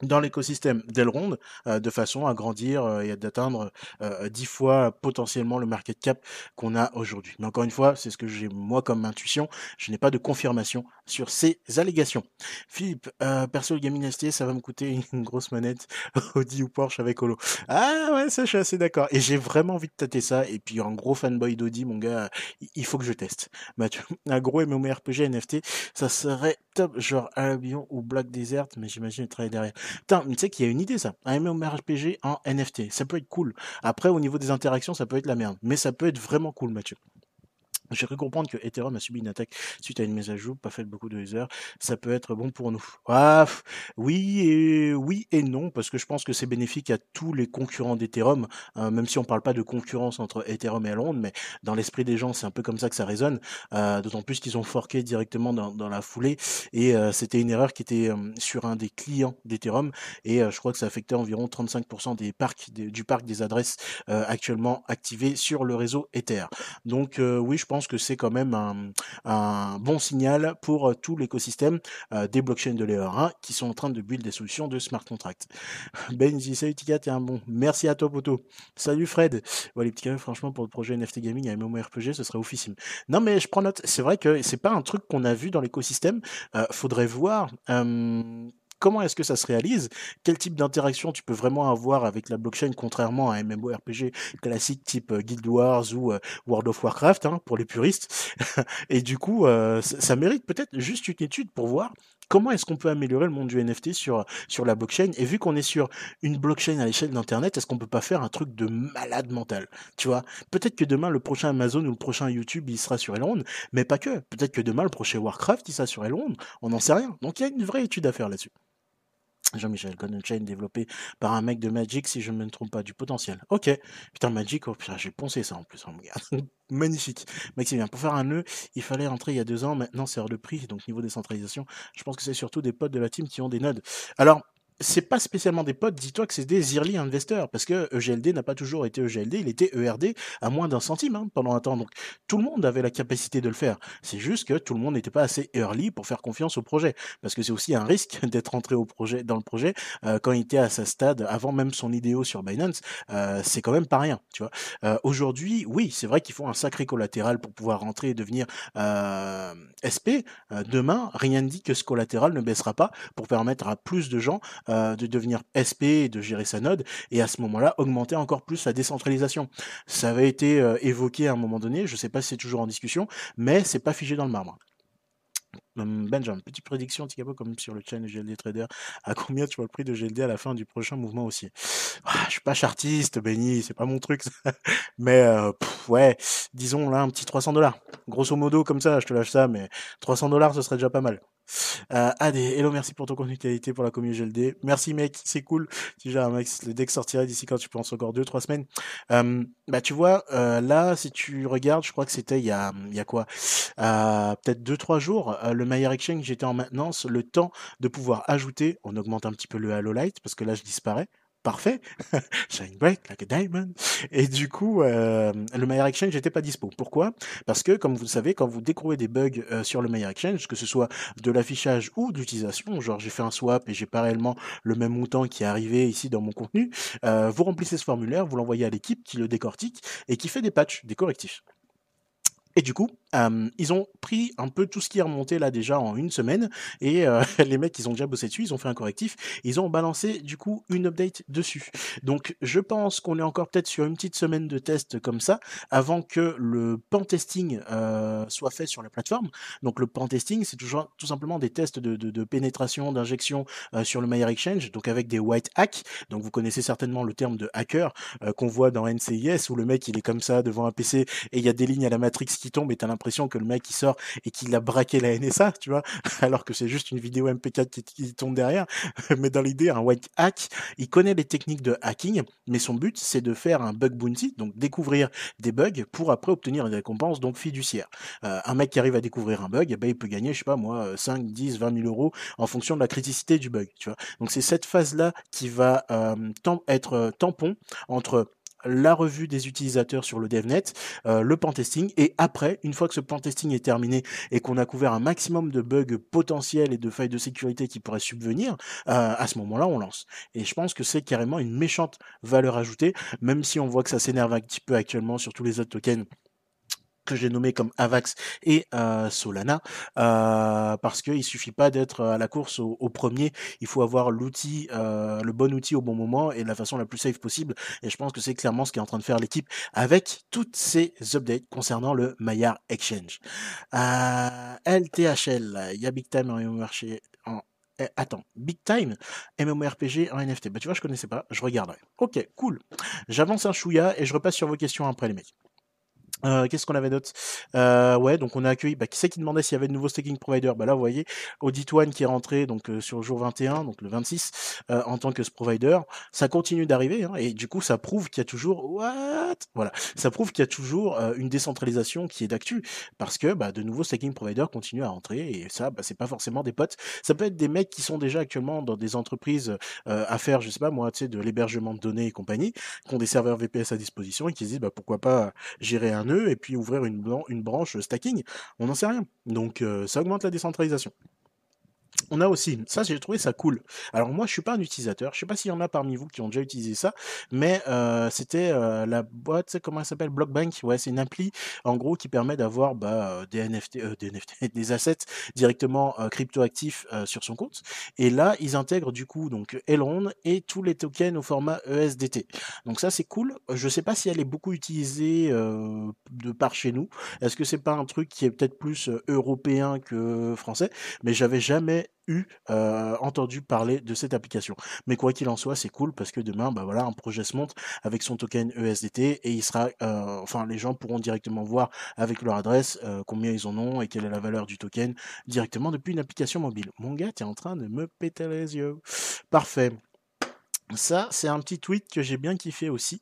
dans l'écosystème d'Elrond euh, de façon à grandir euh, et d'atteindre euh, dix fois potentiellement le market cap qu'on a aujourd'hui. Mais encore une fois, c'est ce que j'ai moi comme intuition. Je n'ai pas de confirmation sur ces allégations. Philippe, perso le gaming ST, ça va me coûter une grosse manette Audi ou Porsche avec Holo. Ah ouais, ça je suis assez d'accord. Et j'ai vraiment envie de tâter ça. Et puis un gros fanboy d'Audi, mon gars, il faut que je teste. un gros MMORPG NFT, ça serait top, genre Albion ou Black Desert, mais j'imagine travailler derrière. Putain, tu sais qu'il y a une idée ça. Un MMORPG en NFT. Ça peut être cool. Après, au niveau des interactions, ça peut être la merde. Mais ça peut être vraiment cool, Mathieu. J'ai cru comprendre que Ethereum a subi une attaque suite à une mise à jour, pas fait beaucoup de heures. Ça peut être bon pour nous. Ah, oui et oui et non, parce que je pense que c'est bénéfique à tous les concurrents d'Ethereum, hein, même si on parle pas de concurrence entre Ethereum et Londres, mais dans l'esprit des gens, c'est un peu comme ça que ça résonne. Euh, d'autant plus qu'ils ont forqué directement dans, dans la foulée, et euh, c'était une erreur qui était euh, sur un des clients d'Ethereum, et je crois que ça affectait environ 35% des parcs, du parc des adresses actuellement activées sur le réseau Ether. Donc oui, je pense que c'est quand même un, bon signal pour euh, tout l'écosystème euh, des blockchains de layer 1 qui sont en train de build des solutions de smart contracts. Ben dit salut Tika, t'es un bon. Merci à toi Poto. Salut Fred. les petits franchement pour le projet NFT Gaming à MMORPG, ce serait officiel. Non mais je prends note. C'est vrai que c'est pas un truc qu'on a vu dans l'écosystème. Euh, faudrait voir comment est-ce que ça se réalise? Quel type d'interaction tu peux vraiment avoir avec la blockchain, contrairement à un MMORPG classique type euh, Guild Wars ou euh, World of Warcraft, hein, pour les puristes? Et du coup, euh, ça mérite peut-être juste une étude pour voir comment est-ce qu'on peut améliorer le monde du NFT sur, sur la blockchain Et vu qu'on est sur une blockchain à l'échelle d'Internet, est-ce qu'on peut pas faire un truc de malade mental? Tu vois? Peut-être que demain, le prochain Amazon ou le prochain YouTube, il sera sur Elrond, mais pas que. Peut-être que demain, le prochain Warcraft, il sera sur Elrond. On n'en sait rien. Donc il y a une vraie étude à faire là-dessus. Jean-Michel Golden Chain développé par un mec de Magic, si je ne me trompe pas, du potentiel. Ok. Putain, Magic, oh putain, j'ai poncé ça en plus, hein, Magnifique. Maximilien, pour faire un nœud, il fallait rentrer il y a deux ans, maintenant c'est hors de prix, donc niveau décentralisation, je pense que c'est surtout des potes de la team qui ont des nodes. Alors, c'est pas spécialement des potes, dis-toi que c'est des early investors, parce que EGLD n'a pas toujours été EGLD, il était ERD à moins d'un centime hein, pendant un temps. Donc tout le monde avait la capacité de le faire. C'est juste que tout le monde n'était pas assez early pour faire confiance au projet, parce que c'est aussi un risque d'être entré au projet, dans le projet euh, quand il était à sa stade, avant même son idéo sur Binance. Euh, c'est quand même pas rien, tu vois. Euh, aujourd'hui, oui, c'est vrai qu'il faut un sacré collatéral pour pouvoir rentrer et devenir SP. demain, rien ne dit que ce collatéral ne baissera pas pour permettre à plus de gens euh, de devenir SP et de gérer sa node, et à ce moment-là, augmenter encore plus la décentralisation. Ça avait été euh, évoqué à un moment donné, je ne sais pas si c'est toujours en discussion, mais c'est pas figé dans le marbre. Hum, Benjamin, petite prédiction, Tigabo, comme sur le channel GLD Trader. À combien tu vois le prix de GLD à la fin du prochain mouvement aussi? Ah, Je suis pas chartiste, Benny, c'est pas mon truc. mais euh, ouais, disons là un petit 300 dollars. Grosso modo, comme ça, je te lâche ça, mais 300 dollars, ce serait déjà pas mal. Euh, hello, merci pour ton contenu qualité pour la communauté GLD. Merci mec, c'est cool. Si j'ai mec, le deck sortira d'ici quand tu penses encore deux, trois semaines. Euh, bah tu vois, euh, là, si tu regardes, je crois que c'était il y a, il y a quoi, euh, peut-être deux, trois jours, euh, le Mayer Exchange j'étais en maintenance, le temps de pouvoir ajouter, on augmente un petit peu le Halo Light parce que là je disparais parfait. Shine bright like a diamond. Et du coup, euh, le Mayer Exchange n'était pas dispo. Pourquoi? Parce que, comme vous le savez, quand vous découvrez des bugs euh, sur le Mayer Exchange, que ce soit de l'affichage ou de l'utilisation, genre j'ai fait un swap et j'ai pas réellement le même montant qui est arrivé ici dans mon contenu, euh, vous remplissez ce formulaire, vous l'envoyez à l'équipe qui le décortique et qui fait des patchs, des correctifs. Et du coup, euh, ils ont pris un peu tout ce qui est remonté là déjà en une semaine et euh, les mecs ils ont déjà bossé dessus, ils ont fait un correctif, ils ont balancé du coup une update dessus. Donc je pense qu'on est encore peut-être sur une petite semaine de test comme ça avant que le pentesting euh, soit fait sur la plateforme. Donc le pentesting c'est toujours tout simplement des tests de, de, pénétration, d'injection sur le Mayer Exchange, donc avec des white hacks. Donc vous connaissez certainement le terme de hacker qu'on voit dans NCIS où le mec il est comme ça devant un PC et il y a des lignes à la matrix qui tombe et t'as l'impression que le mec il sort et qu'il a braqué la NSA, tu vois, alors que c'est juste une vidéo MP4 qui, tombe derrière. mais dans l'idée, un white hack, il connaît les techniques de hacking, mais son but c'est de faire un bug bounty, donc découvrir des bugs pour après obtenir une récompense donc fiduciaire. Euh, un mec qui arrive à découvrir un bug, eh ben, il peut gagner, je sais pas moi, 5, 10, 20 000 euros en fonction de la criticité du bug, tu vois. Donc c'est cette phase-là qui va euh, être euh, tampon entre la revue des utilisateurs sur le DevNet, euh, le pentesting, et après, une fois que ce pentesting est terminé et qu'on a couvert un maximum de bugs potentiels et de failles de sécurité qui pourraient subvenir, euh, à ce moment-là, on lance. Et je pense que c'est carrément une méchante valeur ajoutée, même si on voit que ça s'énerve un petit peu actuellement sur tous les autres tokens que j'ai nommé comme Avax et euh, Solana, euh, parce qu'il suffit pas d'être à la course au, premier, il faut avoir l'outil, euh, le bon outil au bon moment et de la façon la plus safe possible. Et je pense que c'est clairement ce qui est en train de faire l'équipe avec toutes ces updates concernant le Maillard Exchange. LTHL, il y a Big Time en marché eh, attends, Big Time, MMORPG en NFT. Bah tu vois, je connaissais pas, je regarderai. Ok, cool. J'avance un chouïa et je repasse sur vos questions après les mecs. Euh, qu'est-ce qu'on avait d'autre? Euh, Ouais, donc on a accueilli. Bah, qui c'est qui demandait s'il y avait de nouveaux staking providers? Bah là, vous voyez, Audit One qui est rentré donc euh, sur le jour 21, donc le 26, euh, en tant que ce provider. Ça continue d'arriver hein, et du coup, ça prouve qu'il y a toujours what? Voilà, ça prouve qu'il y a toujours une décentralisation qui est d'actu parce que bah, de nouveaux staking providers continuent à rentrer et ça, bah, c'est pas forcément des potes. Ça peut être des mecs qui sont déjà actuellement dans des entreprises à faire, je sais pas moi, tu sais, de l'hébergement de données et compagnie, qui ont des serveurs VPS à disposition et qui se disent bah pourquoi pas gérer un et puis ouvrir une, branche stacking. On n'en sait rien. Donc euh, ça augmente la décentralisation. On a aussi, ça j'ai trouvé ça cool. Alors moi je suis pas un utilisateur, je sais pas s'il y en a parmi vous qui ont déjà utilisé ça, mais euh, c'était euh, la boîte, comment elle s'appelle? Blockbank, ouais c'est une appli en gros qui permet d'avoir bah, euh, des NFT, des NFT, des assets directement cryptoactifs sur son compte. Et là ils intègrent du coup donc Elrond et tous les tokens au format ESDT. Donc ça c'est cool. Je sais pas si elle est beaucoup utilisée de par chez nous. Est-ce que c'est pas un truc qui est peut-être plus européen que français? Mais j'avais jamais eu euh, entendu parler de cette application. Mais quoi qu'il en soit, c'est cool parce que demain, bah voilà, un projet se monte avec son token ESDT et il sera, euh, enfin, les gens pourront directement voir avec leur adresse euh, combien ils en ont et quelle est la valeur du token directement depuis une application mobile. Mon gars, t'es en train de me péter les yeux. Parfait. Ça, c'est un petit tweet que j'ai bien kiffé aussi.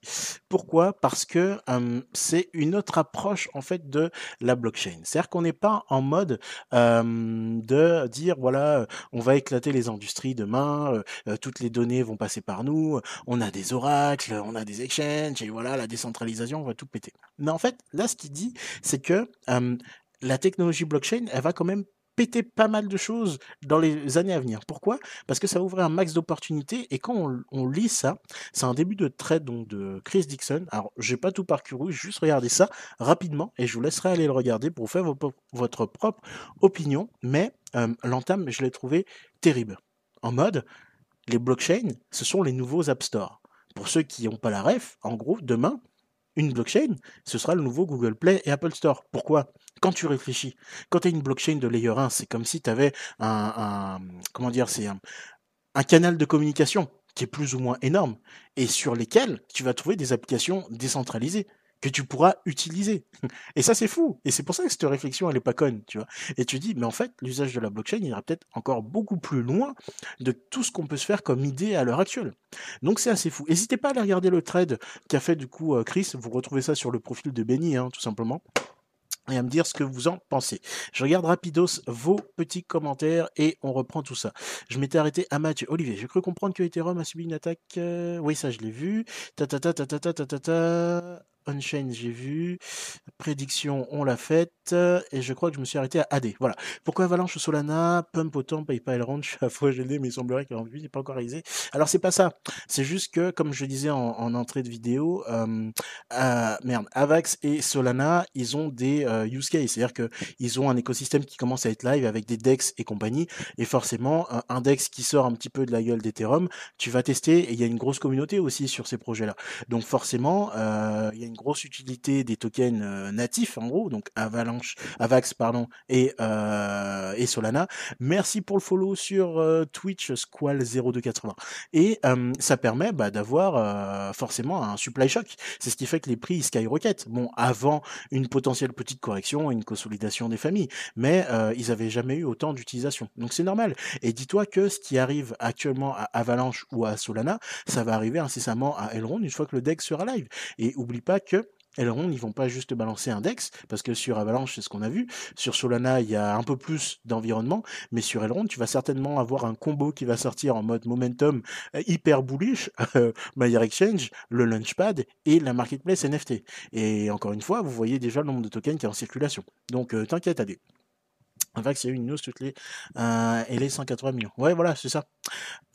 Pourquoi? Parce que c'est une autre approche en fait de la blockchain. C'est-à-dire qu'on n'est pas en mode de dire voilà, on va éclater les industries demain, toutes les données vont passer par nous, on a des oracles, on a des exchanges et voilà la décentralisation, on va tout péter. Mais en fait, là, ce qu'il dit, c'est que la technologie blockchain, elle va quand même péter pas mal de choses dans les années à venir. Pourquoi? Parce que ça ouvre un max d'opportunités et quand on, lit ça, c'est un début de donc de Chris Dixon. Alors, j'ai pas tout parcouru, juste regardé ça rapidement et je vous laisserai aller le regarder pour faire votre propre opinion. Mais euh, l'entame, je l'ai trouvé terrible. En mode, les blockchains, ce sont les nouveaux App Store. Pour ceux qui n'ont pas la ref, en gros, demain, une blockchain, ce sera le nouveau Google Play et Apple Store. Pourquoi? Quand tu réfléchis, quand tu as une blockchain de layer 1, c'est comme si tu avais un, comment un canal de communication qui est plus ou moins énorme et sur lesquels tu vas trouver des applications décentralisées que tu pourras utiliser. Et ça, c'est fou. Et c'est pour ça que cette réflexion, elle est pas conne, tu vois. Et tu dis, mais en fait, l'usage de la blockchain, ira peut-être encore beaucoup plus loin de tout ce qu'on peut se faire comme idée à l'heure actuelle. Donc, c'est assez fou. N'hésitez pas à aller regarder le trade qu'a fait, du coup, euh, Chris. Vous retrouvez ça sur le profil de Benny, hein, tout simplement et à me dire ce que vous en pensez. Je regarde rapidos vos petits commentaires et on reprend tout ça. Je m'étais arrêté à Mathieu. Olivier, j'ai cru comprendre que Ethereum a subi une attaque. Euh, oui, ça je l'ai vu. Ta ta ta ta ta ta ta ta. Unchained, j'ai vu. Prédiction, on l'a faite. Et je crois que je me suis arrêté à AD. Voilà. Pourquoi Avalanche Solana Pump autant, PayPal suis à fois mais il semblerait qu'il n'est pas encore réalisé. Alors, c'est pas ça. C'est juste que, comme je disais en, entrée de vidéo, euh, euh, merde, Avax et Solana, ils ont des euh, use cases. C'est-à-dire qu'ils ont un écosystème qui commence à être live avec des DEX et compagnie. Et forcément, un DEX qui sort un petit peu de la gueule d'Ethereum, tu vas tester. Et il y a une grosse communauté aussi sur ces projets-là. Donc, forcément, il y a une grosse utilité des tokens euh, natifs en gros, donc Avalanche, Avax pardon et euh, et Solana. Merci pour le follow sur euh, Twitch Squall 0280 et ça permet bah, d'avoir forcément un supply shock. C'est ce qui fait que les prix skyrocket. Bon, avant une potentielle petite correction, une consolidation des familles, mais ils avaient jamais eu autant d'utilisation. Donc c'est normal. Et dis-toi que ce qui arrive actuellement à Avalanche ou à Solana, ça va arriver incessamment à Elrond une fois que le deck sera live. Et oublie pas que Elrond, ils vont pas juste balancer un DEX, parce que sur Avalanche, c'est ce qu'on a vu. Sur Solana, il y a un peu plus d'environnement, mais sur Elrond, tu vas certainement avoir un combo qui va sortir en mode momentum euh, hyper bullish, euh, Exchange, le Launchpad et la marketplace NFT. Et encore une fois, vous voyez déjà le nombre de tokens qui est en circulation. Donc, euh, t'inquiète, Adé. En fait, c'est une news toutes les euh, et les 180 millions. Ouais, voilà, c'est ça.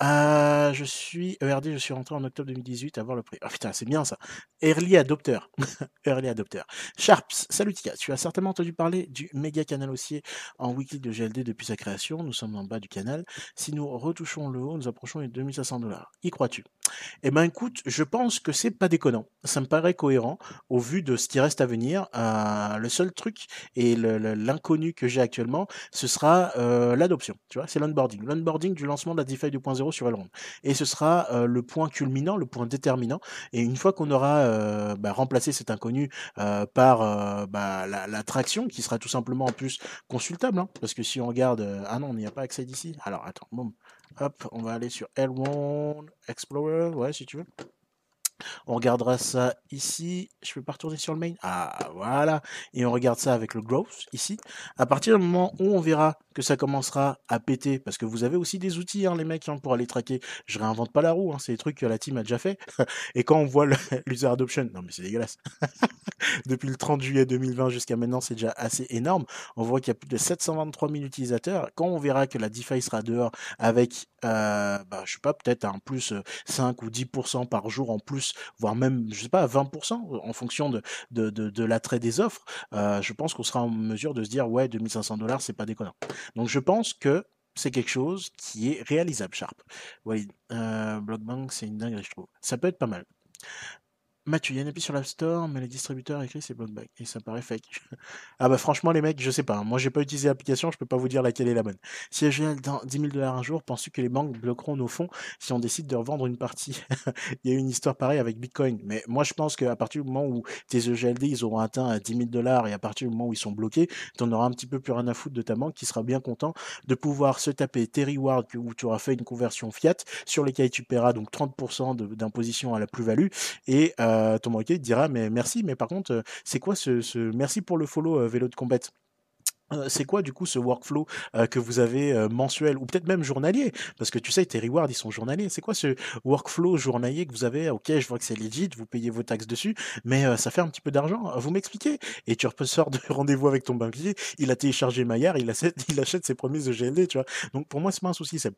Euh, je suis ERD, je suis rentré en octobre 2018 à voir le prix. Oh putain, c'est bien ça. Early adopter. Early adopter. Sharps, salut Tika. Tu as certainement entendu parler du méga canal haussier en weekly de GLD depuis sa création. Nous sommes en bas du canal. Si nous retouchons le haut, nous approchons les 2500 dollars. Y crois-tu? Eh ben, écoute, je pense que c'est pas déconnant. Ça me paraît cohérent au vu de ce qui reste à venir. Euh, le seul truc et l'inconnu que j'ai actuellement, ce sera euh, l'adoption. Tu vois, c'est l'onboarding. L'onboarding du lancement de la DeFi 2.0 sur Elrond. Et ce sera euh, le point culminant, le point déterminant. Et une fois qu'on aura euh, bah, remplacé cet inconnu par bah, la, traction, qui sera tout simplement en plus consultable, hein, parce que si on regarde, ah non, on n'y a pas accès d'ici. Alors attends, hop, on va aller sur Elrond Explorer, ouais, si tu veux. On regardera ça ici. Je peux pas retourner sur le main. Ah, voilà. Et on regarde ça avec le growth ici. À partir du moment où on verra que ça commencera à péter, parce que vous avez aussi des outils, hein, les mecs, hein, pour aller traquer. Je réinvente pas la roue. Hein, c'est des trucs que la team a déjà fait. Et quand on voit l'user adoption, non mais c'est dégueulasse. Depuis le 30 juillet 2020 jusqu'à maintenant, c'est déjà assez énorme. On voit qu'il y a plus de 723 000 utilisateurs. Quand on verra que la DeFi sera dehors avec, euh, bah, je sais pas, peut-être un plus 5 ou 10% par jour en plus voire même, je sais pas, 20% en fonction de, l'attrait des offres, je pense qu'on sera en mesure de se dire, ouais, 2500 dollars, c'est pas déconnant. Donc je pense que c'est quelque chose qui est réalisable, Sharp. Oui, euh, Blockbank, c'est une dinguerie, je trouve. Ça peut être pas mal. Mathieu, il y a un appui sur l'App Store, mais les distributeurs écrits c'est Blockback et ça paraît fake. ah bah franchement les mecs, je sais pas. Hein. Moi j'ai pas utilisé l'application, je peux pas vous dire laquelle est la bonne. Si j'ai dans 10 000 dollars un jour, penses-tu que les banques bloqueront nos fonds si on décide de revendre une partie? Il y a eu une histoire pareille avec Bitcoin. Mais moi je pense qu'à partir du moment où tes EGLD ils auront atteint 10 000 dollars et à partir du moment où ils sont bloqués, tu en auras un petit peu plus rien à foutre de ta banque qui sera bien content de pouvoir se taper tes rewards où tu auras fait une conversion fiat sur lesquels tu paieras donc 30% d'imposition à la plus-value et euh, ton banquier te dira mais merci, mais par contre, euh, c'est quoi ce, merci pour le follow euh, vélo de combat euh, c'est quoi du coup ce workflow que vous avez mensuel ou peut-être même journalier? Parce que tu sais, tes rewards ils sont journaliers. C'est quoi ce workflow journalier que vous avez? Ok, je vois que c'est legit, vous payez vos taxes dessus, mais ça fait un petit peu d'argent. Vous m'expliquez Et tu sors de rendez-vous avec ton banquier, il a téléchargé Maillard, il achète, il achète ses premiers EGLD, tu vois. Donc pour moi, c'est pas un souci. C'est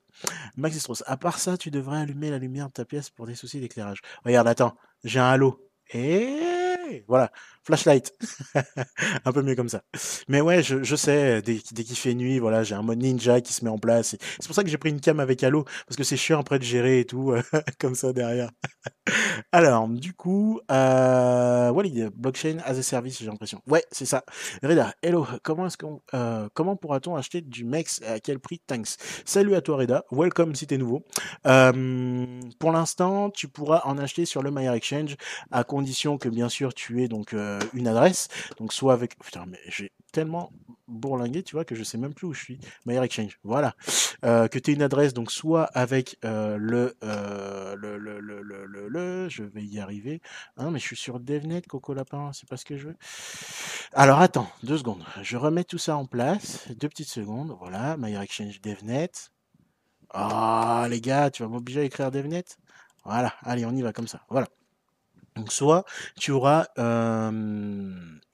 Maxistros. À part ça, tu devrais allumer la lumière de ta pièce pour des soucis d'éclairage. Regarde, attends, j'ai un halo. Et voilà, flashlight. un peu mieux comme ça. Mais ouais, je, sais, dès, dès qu'il fait nuit, voilà, j'ai un mode ninja qui se met en place. C'est pour ça que j'ai pris une cam avec Halo, parce que c'est chiant après de gérer et tout, comme ça derrière. Alors, du coup, euh, Walid, blockchain as a service, j'ai l'impression. Ouais, c'est ça. Reda, hello, comment est-ce qu'on, euh, comment pourra-t-on acheter du MEX? À quel prix? Thanks. Salut à toi Reda, welcome si t'es nouveau. Euh, pour l'instant, tu pourras en acheter sur le Mayer Exchange à condition que bien sûr tu aies donc euh, une adresse. Donc soit avec, putain, mais j'ai tellement bourlingué, tu vois, que je sais même plus où je suis. Mayer Exchange, voilà. Euh, que tu aies une adresse, donc soit avec euh, le, le, le, le, le, le, je vais y arriver. Hein, mais je suis sur DevNet, Coco Lapin, c'est pas ce que je veux. Alors attends, deux secondes. Je remets tout ça en place. Deux petites secondes. Voilà, Mayer Exchange DevNet. Ah, les gars, tu vas m'obliger à écrire DevNet Voilà, allez, on y va comme ça. Voilà. Donc soit tu auras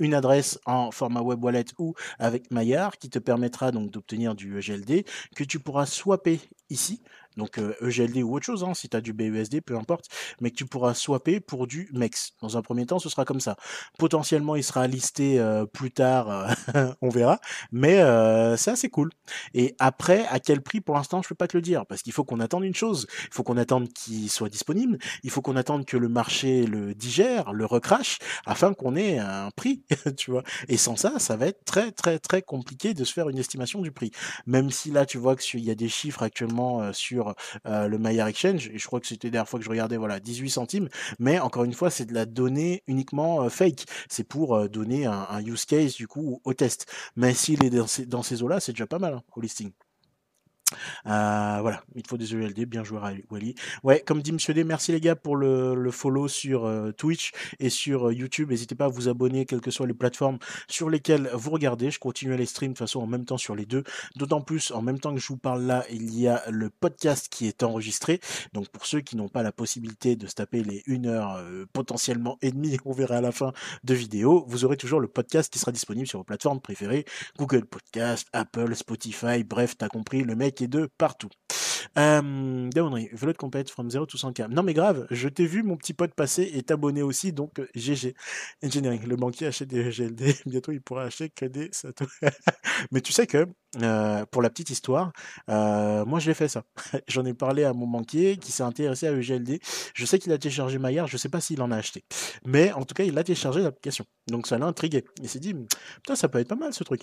une adresse en format web wallet ou avec Maillard qui te permettra donc d'obtenir du EGLD que tu pourras swapper ici donc EGLD euh, e ou autre chose, hein, si tu as du BUSD, peu importe, mais que tu pourras swapper pour du MEX. Dans un premier temps, ce sera comme ça. Potentiellement, il sera listé euh, plus tard, euh, on verra, mais c'est assez cool. Et après, à quel prix, pour l'instant, je peux pas te le dire, parce qu'il faut qu'on attende une chose, il faut qu'on attende qu'il soit disponible, il faut qu'on attende que le marché le digère, le recrache, afin qu'on ait un prix, tu vois. Et sans ça, ça va être très, très, très compliqué de se faire une estimation du prix. Même si là, tu vois qu'il y a des chiffres actuellement sur euh, le Maillard Exchange, et je crois que c'était la dernière fois que je regardais, voilà, 18 centimes, mais encore une fois, c'est de la donnée uniquement euh, fake. C'est pour euh, donner un, use case, du coup, au test. Mais s'il est dans ces, eaux-là, c'est déjà pas mal, hein, au listing. Euh, voilà, il faut des ELD, bien joué Wally. Ouais, comme dit Monsieur D, merci les gars pour le, le follow sur euh, Twitch et sur euh, YouTube. N'hésitez pas à vous abonner, quelles que soient les plateformes sur lesquelles vous regardez. Je continue à les stream de toute façon en même temps sur les deux. D'autant plus, en même temps que je vous parle là, il y a le podcast qui est enregistré. Donc pour ceux qui n'ont pas la possibilité de se taper les une heure potentiellement et demie, on verra à la fin de vidéo, vous aurez toujours le podcast qui sera disponible sur vos plateformes préférées, Google Podcast, Apple, Spotify, bref, t'as compris, le mec de partout. Euh, Dawnry, de compète from 0 to 100k. Non mais grave, je t'ai vu mon petit pote passer et t'abonner aussi, donc GG. Euh, Engineering, le banquier achète des GLD, bientôt il pourra acheter que des Sato. mais tu sais que, euh, pour la petite histoire, euh, moi je l'ai fait ça. J'en ai parlé à mon banquier qui s'est intéressé à EGLD. Je sais qu'il a téléchargé Maillard, je sais pas s'il en a acheté. Mais en tout cas, il a téléchargé l'application. Donc ça l'a intrigué. Il s'est dit, putain, ça peut être pas mal ce truc.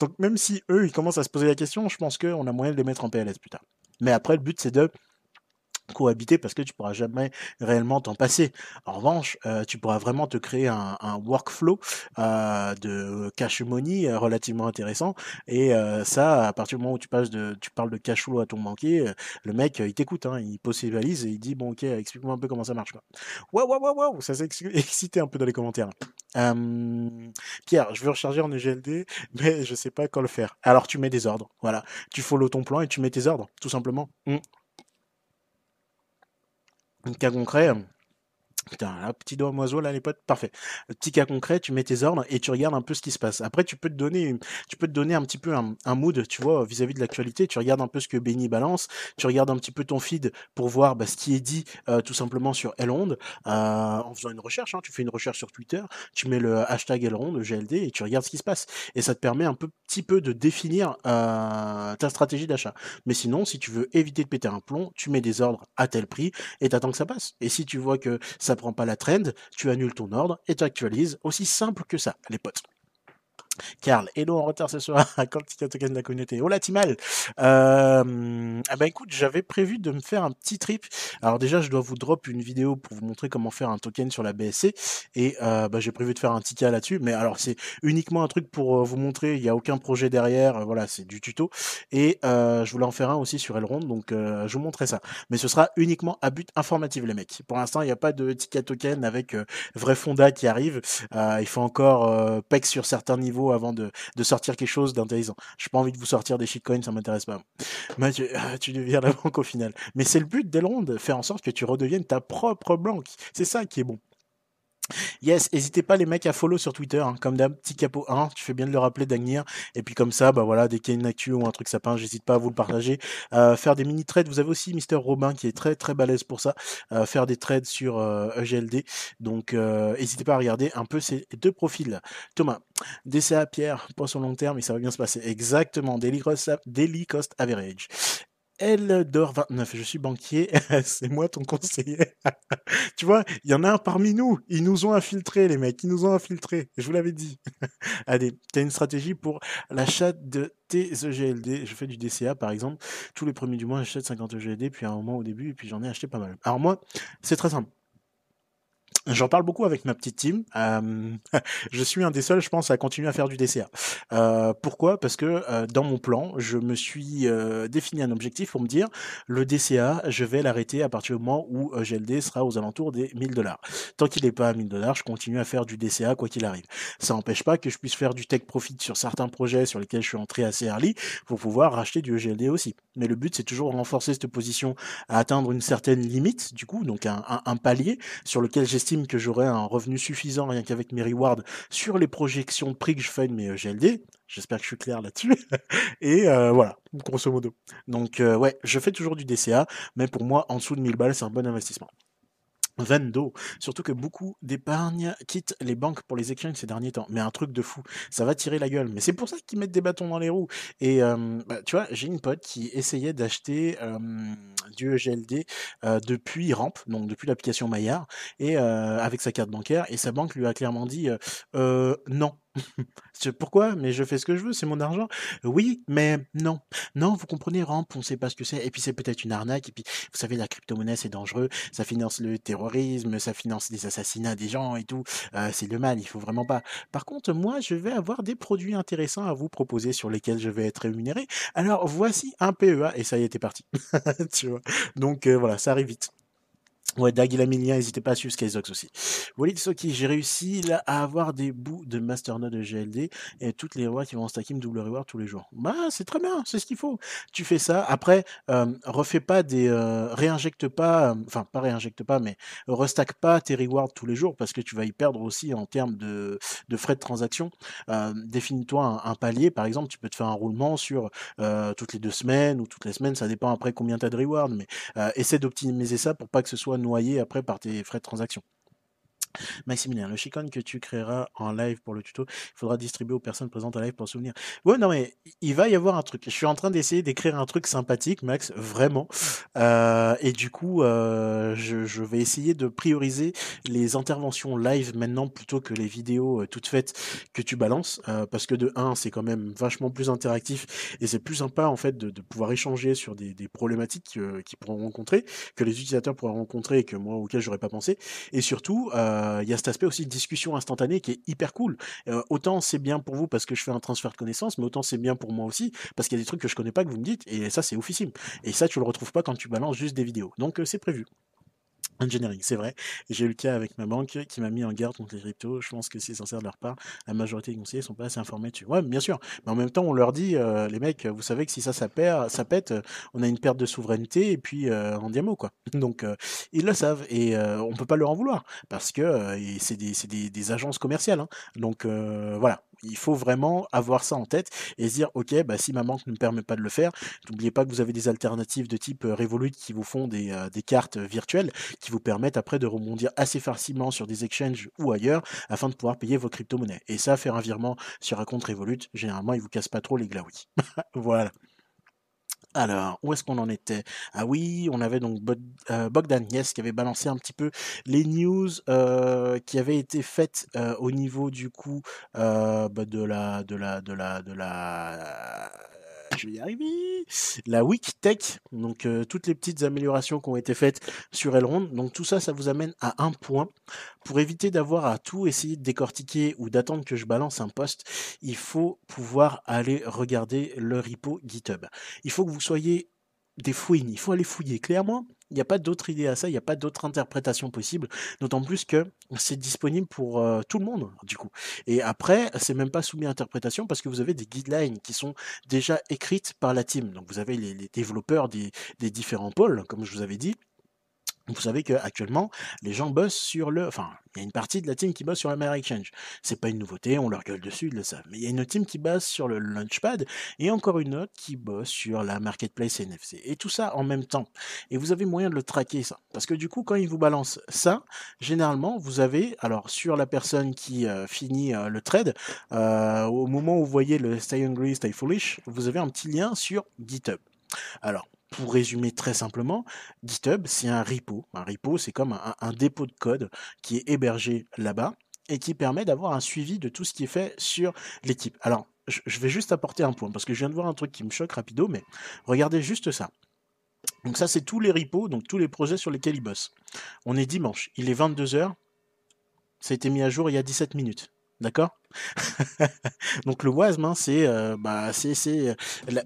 donc même si eux, ils commencent à se poser la question, je pense qu'on a moyen de les mettre en PLS plus tard. Mais après, le but, c'est de cohabiter parce que tu pourras jamais réellement t'en passer. En revanche, euh, tu pourras vraiment te créer un, workflow euh, de cash money euh, relativement intéressant. Et ça, à partir du moment où tu parles de cash flow à ton banquier, le mec, il t'écoute, hein, il pose ses valises et il dit bon ok, explique-moi un peu comment ça marche. Waouh waouh waouh waouh, ça s'est excité un peu dans les commentaires. Pierre, je veux recharger en EGLD, mais je sais pas quand le faire. Alors tu mets des ordres, voilà. Tu follow ton plan et tu mets tes ordres, tout simplement. Mm. Cas concret, Putain, là, petit doigt oiseau, là, les potes, parfait. Petit cas concret, tu mets tes ordres et tu regardes un peu ce qui se passe. Après, tu peux te donner, tu peux te donner un petit peu un, mood, tu vois, vis-à-vis de l'actualité. Tu regardes un peu ce que Benny balance, tu regardes un petit peu ton feed pour voir bah, ce qui est dit euh, tout simplement sur Elrond, euh, en faisant une recherche. Hein, tu fais une recherche sur Twitter, tu mets le hashtag Elrond, GLD, et tu regardes ce qui se passe. Et ça te permet un peu, petit peu de définir euh, ta stratégie d'achat. Mais sinon, si tu veux éviter de péter un plomb, tu mets des ordres à tel prix et t'attends que ça passe. Et si tu vois que ça prend pas la trend, tu annules ton ordre et tu actualises. Aussi simple que ça, les potes. Karl, hello en retard ce soir, quand tu token de la communauté. Hola Timal euh, ah bah écoute, j'avais prévu de me faire un petit trip. Alors déjà, je dois vous drop une vidéo pour vous montrer comment faire un token sur la BSC. Et euh, bah, j'ai prévu de faire un ticket là-dessus. Mais alors, c'est uniquement un truc pour euh, vous montrer. Il n'y a aucun projet derrière. Euh, voilà, c'est du tuto. Et euh, je voulais en faire un aussi sur Elrond. Donc, euh, je vous montrerai ça. Mais ce sera uniquement à but informatif, les mecs. Pour l'instant, il n'y a pas de ticket token avec vrai fonda qui arrive. il faut encore PEC sur certains niveaux avant de, de sortir quelque chose d'intéressant. J'ai pas envie de vous sortir des shitcoins, ça m'intéresse pas. Mais tu, ah, tu deviens la banque au final. Mais c'est le but d'Elrond, faire en sorte que tu redeviennes ta propre banque. C'est ça qui est bon. Yes, n'hésitez pas les mecs à follow sur Twitter, hein, comme d'hab, petit capot 1, tu fais bien de le rappeler Dagnir, et puis comme ça, bah voilà, dès qu'il y a une actu ou un truc sapin, j'hésite pas à vous le partager. Euh, faire des mini trades, vous avez aussi Mister Robin qui est très très balèze pour ça, euh, faire des trades sur euh, EGLD, donc euh, n'hésitez pas à regarder un peu ces deux profils. Thomas, DCA Pierre, poisson long terme, et ça va bien se passer. Exactement, Daily Cost, daily cost Average. Eldor 29, je suis banquier, c'est moi ton conseiller. tu vois, il y en a un parmi nous, ils nous ont infiltrés les mecs, ils nous ont infiltrés, je vous l'avais dit. Allez, tu une stratégie pour l'achat de tes EGLD, je fais du DCA par exemple, tous les premiers du mois j'achète 50 EGLD, puis à un moment au début, et puis j'en ai acheté pas mal. Alors moi, c'est très simple. J'en parle beaucoup avec ma petite team. Euh, je suis un des seuls, je pense, à continuer à faire du DCA. Euh, pourquoi? Parce que euh, dans mon plan, je me suis défini un objectif pour me dire le DCA, je vais l'arrêter à partir du moment où GLD sera aux alentours des 1000 dollars. Tant qu'il n'est pas à 1000 dollars, je continue à faire du DCA quoi qu'il arrive. Ça n'empêche pas que je puisse faire du tech profit sur certains projets sur lesquels je suis entré assez early pour pouvoir racheter du GLD aussi. Mais le but, c'est toujours renforcer cette position à atteindre une certaine limite, du coup, donc un, un palier sur lequel j'estime que j'aurai un revenu suffisant rien qu'avec mes rewards sur les projections de prix que je fais de mes GLD. J'espère que je suis clair là-dessus. Et euh, voilà, grosso modo. Donc euh, ouais, je fais toujours du DCA, mais pour moi, en dessous de 1000 balles, c'est un bon investissement. Vendo. Surtout que beaucoup d'épargne quittent les banques pour les exchanges ces derniers temps. Mais un truc de fou. Ça va tirer la gueule. Mais c'est pour ça qu'ils mettent des bâtons dans les roues. Et bah, tu vois, j'ai une pote qui essayait d'acheter du EGLD depuis Ramp, donc depuis l'application Maillard, et avec sa carte bancaire. Et sa banque lui a clairement dit euh, non. Pourquoi? Mais je fais ce que je veux, c'est mon argent. Oui, mais non. Non, vous comprenez, Ramp, on sait pas ce que c'est. Et puis c'est peut-être une arnaque. Et puis, vous savez, la crypto-monnaie, c'est dangereux. Ça finance le terrorisme, ça finance des assassinats des gens et tout. Euh, c'est le mal, il faut vraiment pas. Par contre, moi, je vais avoir des produits intéressants à vous proposer sur lesquels je vais être rémunéré. Alors, voici un PEA. Et ça y t'es parti. tu vois? Donc, euh, voilà, ça arrive vite. Ouais, Dag, il a mis le lien, n'hésitez pas à suivre Skyzox aussi. Walid Soki, j'ai réussi là, à avoir des bouts de masternode de GLD et toutes les rois qui vont stacker me double reward tous les jours. Bah, c'est très bien, c'est ce qu'il faut. Tu fais ça. Après, euh, refais pas des, euh, réinjecte pas, euh, enfin, pas réinjecte pas, mais restack pas tes rewards tous les jours parce que tu vas y perdre aussi en termes de, de frais de transaction. Euh, Définis-toi un, un, palier, par exemple, tu peux te faire un roulement sur euh, toutes les deux semaines ou toutes les semaines, ça dépend après combien tu as de rewards, mais essaie d'optimiser ça pour pas que ce soit noyé après par tes frais de transaction. Maximilien, le chicane que tu créeras en live pour le tuto, il faudra distribuer aux personnes présentes en live pour souvenir. Ouais, non, mais il va y avoir un truc. Je suis en train d'essayer d'écrire un truc sympathique, Max, vraiment. Euh, et du coup, euh, je, je, vais essayer de prioriser les interventions live maintenant plutôt que les vidéos euh, toutes faites que tu balances. Euh, parce que de 1, c'est quand même vachement plus interactif et c'est plus sympa en fait de, de pouvoir échanger sur des, des problématiques euh, qu'ils pourront rencontrer, que les utilisateurs pourront rencontrer et que moi auquel j'aurais pas pensé. Et surtout, euh, il y a cet aspect aussi de discussion instantanée qui est hyper cool. Euh, autant c'est bien pour vous parce que je fais un transfert de connaissances, mais autant c'est bien pour moi aussi parce qu'il y a des trucs que je connais pas que vous me dites et ça c'est oufissime. Et ça tu le retrouves pas quand tu balances juste des vidéos. Donc euh, c'est prévu. Engineering, c'est vrai. J'ai eu le cas avec ma banque qui m'a mis en garde contre les cryptos. Je pense que c'est sincère de leur part. La majorité des conseillers sont pas assez informés dessus. Ouais, bien sûr. Mais en même temps, on leur dit, euh, les mecs, vous savez que si ça, ça perd, ça pète, on a une perte de souveraineté et puis euh, en diamant, quoi. Donc, euh, ils le savent et euh, on peut pas leur en vouloir parce que euh, c'est des, des, agences commerciales. Hein. Donc, euh, voilà. Il faut vraiment avoir ça en tête et se dire, ok, bah, si ma banque ne me permet pas de le faire, n'oubliez pas que vous avez des alternatives de type Revolut qui vous font des, des cartes virtuelles qui vous permettent après de rebondir assez facilement sur des exchanges ou ailleurs afin de pouvoir payer vos crypto-monnaies. Et ça, faire un virement sur un compte Revolut, généralement, il vous casse pas trop les glaouis. voilà. Alors, où est-ce qu'on en était? Ah oui, on avait donc euh, Bogdan Yes qui avait balancé un petit peu les news euh, qui avaient été faites euh, au niveau du coup euh, bah, de la de la de la de la je vais y arriver. La Week Tech, donc euh, toutes les petites améliorations qui ont été faites sur Elrond. Donc tout ça, ça vous amène à un point. Pour éviter d'avoir à tout essayer de décortiquer ou d'attendre que je balance un post, il faut pouvoir aller regarder le repo GitHub. Il faut que vous soyez des fouines, il faut aller fouiller. Clairement, n'y a pas d'autre idée à ça, il n'y a pas d'autre interprétation possible, d'autant plus que c'est disponible pour euh, tout le monde, du coup. Et après, c'est même pas soumis à interprétation parce que vous avez des guidelines qui sont déjà écrites par la team. Donc vous avez les, développeurs des différents pôles, comme je vous avais dit, vous savez qu'actuellement, les gens bossent sur le... Enfin, il y a une partie de la team qui bosse sur la Meilleure Exchange. C'est pas une nouveauté, on leur gueule dessus, ils le savent. Mais il y a une team qui bosse sur le Launchpad et encore une autre qui bosse sur la Marketplace NFC. Et tout ça en même temps. Et vous avez moyen de le traquer, ça. Parce que du coup, quand ils vous balancent ça, généralement, vous avez, alors sur la personne qui euh, finit euh, le trade, euh, au moment où vous voyez le Stay Hungry, Stay Foolish, vous avez un petit lien sur GitHub. Alors, pour résumer très simplement, GitHub, c'est un repo. Un repo, c'est comme un, dépôt de code qui est hébergé là-bas et qui permet d'avoir un suivi de tout ce qui est fait sur l'équipe. Alors, je vais juste apporter un point, parce que je viens de voir un truc qui me choque rapido, mais regardez juste ça. Donc ça, c'est tous les repos, donc tous les projets sur lesquels ils bossent. On est dimanche, il est 22h, ça a été mis à jour il y a 17 minutes. D'accord? Donc le WASM, hein, c'est euh, bah, c'est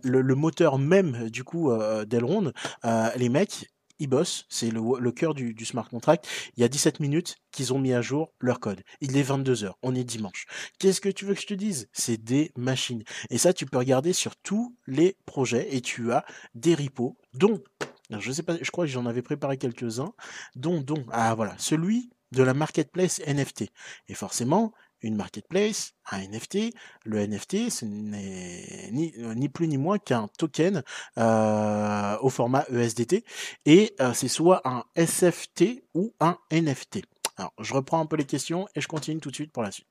le, moteur même du coup euh, d'Elrond. Euh, les mecs, ils bossent, c'est le, cœur du, du, smart contract. Il y a 17 minutes qu'ils ont mis à jour leur code. Il est 22h, on est dimanche. Qu'est-ce que tu veux que je te dise? C'est des machines. Et ça, tu peux regarder sur tous les projets et tu as des repos, dont, je sais pas, je crois que j'en avais préparé quelques-uns, dont, dont, ah voilà, celui de la marketplace NFT. Et forcément, une marketplace, un NFT. Le NFT, ce n'est ni, ni, plus ni moins qu'un token euh, au format ESDT et euh, c'est soit un SFT ou un NFT. Alors, je reprends un peu les questions et je continue tout de suite pour la suite.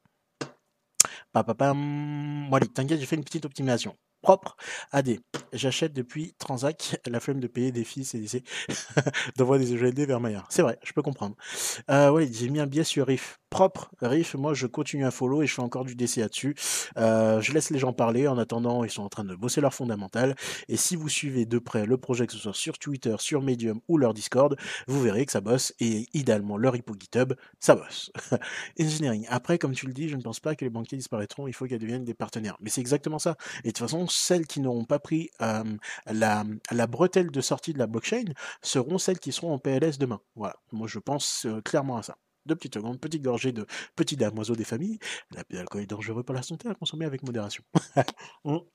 Papapam. T'inquiète, j'ai fait une petite optimisation propre AD. J'achète depuis Transac la flemme de payer des fils et d'envoyer des EGD vers Maya. C'est vrai, je peux comprendre. Euh, oui, j'ai mis un billet sur Riff. Propre Riff, moi je continue à follow et je fais encore du DC là-dessus. Euh, je laisse les gens parler. En attendant, ils sont en train de bosser leur fondamental. Et si vous suivez de près le projet, que ce soit sur Twitter, sur Medium ou leur Discord, vous verrez que ça bosse et idéalement leur repo GitHub, ça bosse. Engineering. Après, comme tu le dis, je ne pense pas que les banquiers disparaîtront. Il faut qu'elles deviennent des partenaires. Mais c'est exactement ça. Et de toute façon, celles qui n'auront pas pris euh, la, la, bretelle de sortie de la blockchain seront celles qui seront en PLS demain. Voilà, moi je pense euh, clairement à ça. Deux petites secondes, petite gorgée de petit damoiseau des familles. L'alcool est dangereux pour la santé à consommer avec modération.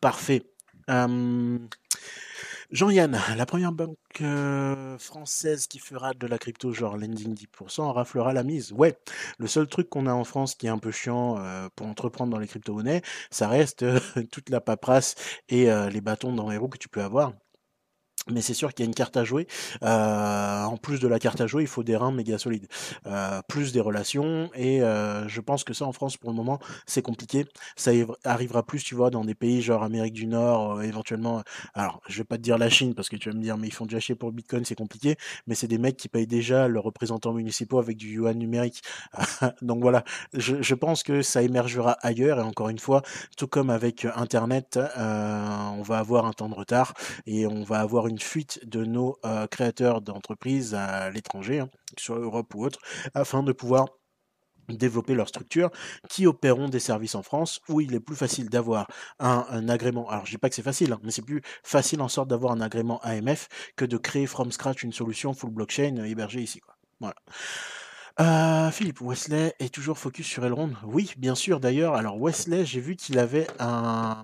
Parfait. Euh, Jean-Yann, la première banque euh, française qui fera de la crypto genre lending 10% raflera la mise. Ouais, le seul truc qu'on a en France qui est un peu chiant euh, pour entreprendre dans les crypto-monnaies, ça reste toute la paperasse et euh, les bâtons dans les roues que tu peux avoir. Mais c'est sûr qu'il y a une carte à jouer. Euh, en plus de la carte à jouer, il faut des reins méga solides, euh, plus des relations. Et euh, je pense que ça, en France, pour le moment, c'est compliqué. Ça arrivera plus, tu vois, dans des pays genre Amérique du Nord, éventuellement. Alors, je vais pas te dire la Chine parce que tu vas me dire, mais ils font déjà chier pour le Bitcoin, c'est compliqué. Mais c'est des mecs qui payent déjà leurs représentants municipaux avec du yuan numérique. Donc voilà, je, je, pense que ça émergera ailleurs. Et encore une fois, tout comme avec Internet, on va avoir un temps de retard et on va avoir une fuite de nos euh, créateurs d'entreprises à l'étranger, hein, soit Europe ou autre, afin de pouvoir développer leur structure, qui opéreront des services en France, où il est plus facile d'avoir un, agrément. Alors je dis pas que c'est facile, hein, mais c'est plus facile en sorte d'avoir un agrément AMF que de créer from scratch une solution full blockchain hébergée ici. Voilà. Euh, Philippe, Wesley est toujours focus sur Elrond? Oui, bien sûr d'ailleurs. Alors Wesley, j'ai vu qu'il avait un,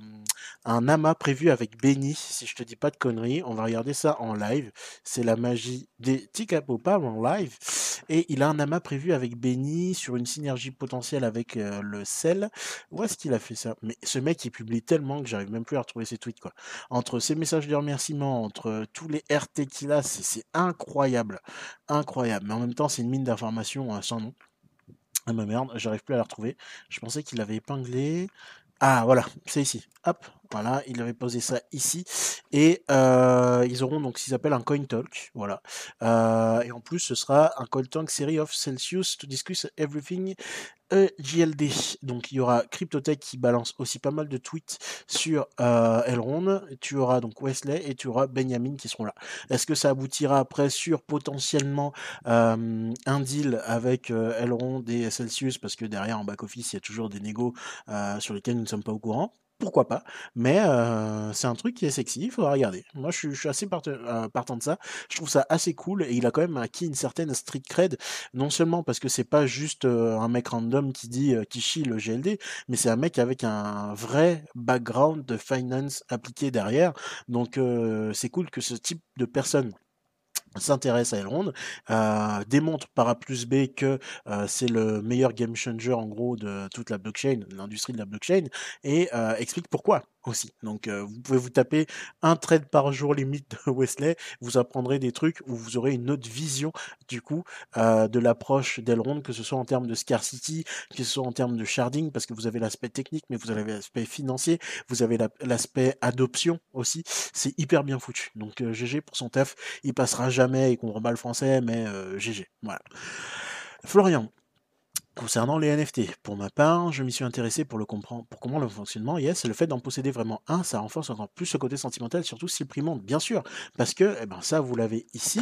un amas prévu avec Benny, si je te dis pas de conneries. On va regarder ça en live. C'est la magie des Tikapopa en live. Et il a un amas prévu avec Benny sur une synergie potentielle avec euh, le sel. Où est-ce qu'il a fait ça? Mais ce mec, il publie tellement que j'arrive même plus à retrouver ses tweets. Quoi. Entre ses messages de remerciement, entre tous les RT qu'il a, c'est incroyable. Incroyable. Mais en même temps, c'est une mine d'informations hein, sans nom. Ah ma merde, j'arrive plus à la retrouver. Je pensais qu'il avait épinglé. Ah voilà, c'est ici. Hop, voilà, il avait posé ça ici. Et euh, ils auront donc ce qu'ils appellent un coin talk. Voilà. Euh, et en plus, ce sera un coin talk series of Celsius to discuss everything JLD. Donc il y aura Cryptotech qui balance aussi pas mal de tweets sur euh, Elrond. Tu auras donc Wesley et tu auras Benjamin qui seront là. Est-ce que ça aboutira après sur potentiellement euh, un deal avec euh, Elrond et Celsius? Parce que derrière en back office il y a toujours des négos euh, sur lesquels nous ne sommes pas au courant pourquoi pas. Mais c'est un truc qui est sexy, il faudra regarder. Moi, je suis, assez partant de ça. Je trouve ça assez cool et il a quand même acquis une certaine street cred, non seulement parce que c'est pas juste un mec random qui dit qui chie le GLD, mais c'est un mec avec un vrai background de finance appliqué derrière. Donc c'est cool que ce type de personne s'intéresse à Elrond, euh, démontre par A plus B que euh, c'est le meilleur game changer en gros de toute la blockchain, l'industrie de la blockchain, et euh, explique pourquoi aussi. Donc euh, vous pouvez vous taper un trade par jour limite de Wesley, vous apprendrez des trucs où vous aurez une autre vision du coup euh, de l'approche d'Elrond, que ce soit en termes de scarcity, que ce soit en termes de sharding, parce que vous avez l'aspect technique, mais vous avez l'aspect financier, vous avez l'aspect adoption aussi. C'est hyper bien foutu. Donc GG euh, pour son taf, il passera jamais et qu'on rebat le français, mais GG. Voilà. Florian, Concernant les NFT, pour ma part, je m'y suis intéressé pour le comprendre, pour comment le fonctionnement. Yes, le fait d'en posséder vraiment un, ça renforce encore plus ce côté sentimental, surtout s'il monte, bien sûr, parce que, eh ben, ça, vous l'avez ici.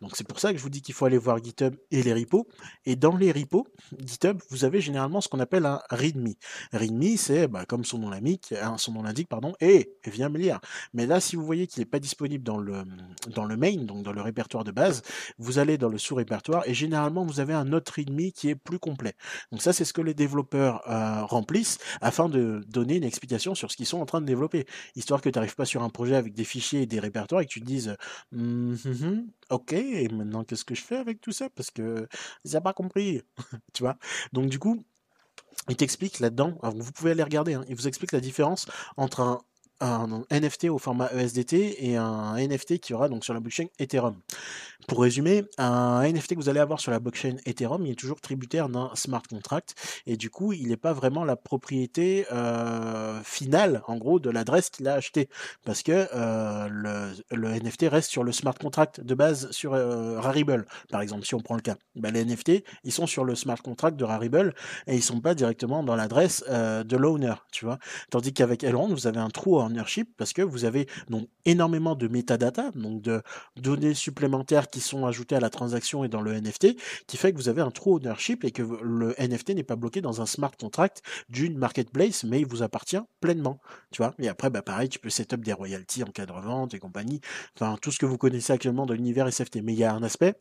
Donc c'est pour ça que je vous dis qu'il faut aller voir GitHub et les repos. Et dans les repos, GitHub, vous avez généralement ce qu'on appelle un README. README, c'est, bah, comme son nom l'indique, hein, son nom l'indique, pardon, et viens me lire. Mais là, si vous voyez qu'il n'est pas disponible dans le dans le main, donc dans le répertoire de base, vous allez dans le sous-répertoire et généralement vous avez un autre README qui est plus complet. Donc ça, c'est ce que les développeurs euh, remplissent afin de donner une explication sur ce qu'ils sont en train de développer, histoire que tu n'arrives pas sur un projet avec des fichiers et des répertoires et que tu te dises hum, hum, hum, ok, et maintenant qu'est-ce que je fais avec tout ça? Parce que ils pas compris, tu vois. Donc du coup, il t'explique là-dedans, vous pouvez aller regarder, hein, il vous explique la différence entre un un NFT au format ESDT et un NFT qui aura donc sur la blockchain Ethereum. Pour résumer, un NFT que vous allez avoir sur la blockchain Ethereum, il est toujours tributaire d'un smart contract et du coup, il n'est pas vraiment la propriété euh, finale, en gros, de l'adresse qu'il a acheté parce que euh, le, NFT reste sur le smart contract de base sur euh, Rarible, par exemple, si on prend le cas. Ben, les NFT, ils sont sur le smart contract de Rarible et ils sont pas directement dans l'adresse de l'owner, tu vois. Tandis qu'avec Elrond, vous avez un trou en parce que vous avez donc énormément de metadata, donc de données supplémentaires qui sont ajoutées à la transaction et dans le NFT, qui fait que vous avez un true ownership et que le NFT n'est pas bloqué dans un smart contract d'une marketplace, mais il vous appartient pleinement. Tu vois Et après, bah pareil, tu peux setup des royalties en cas de et compagnie. Enfin, tout ce que vous connaissez actuellement de l'univers SFT. Mais il y a un aspect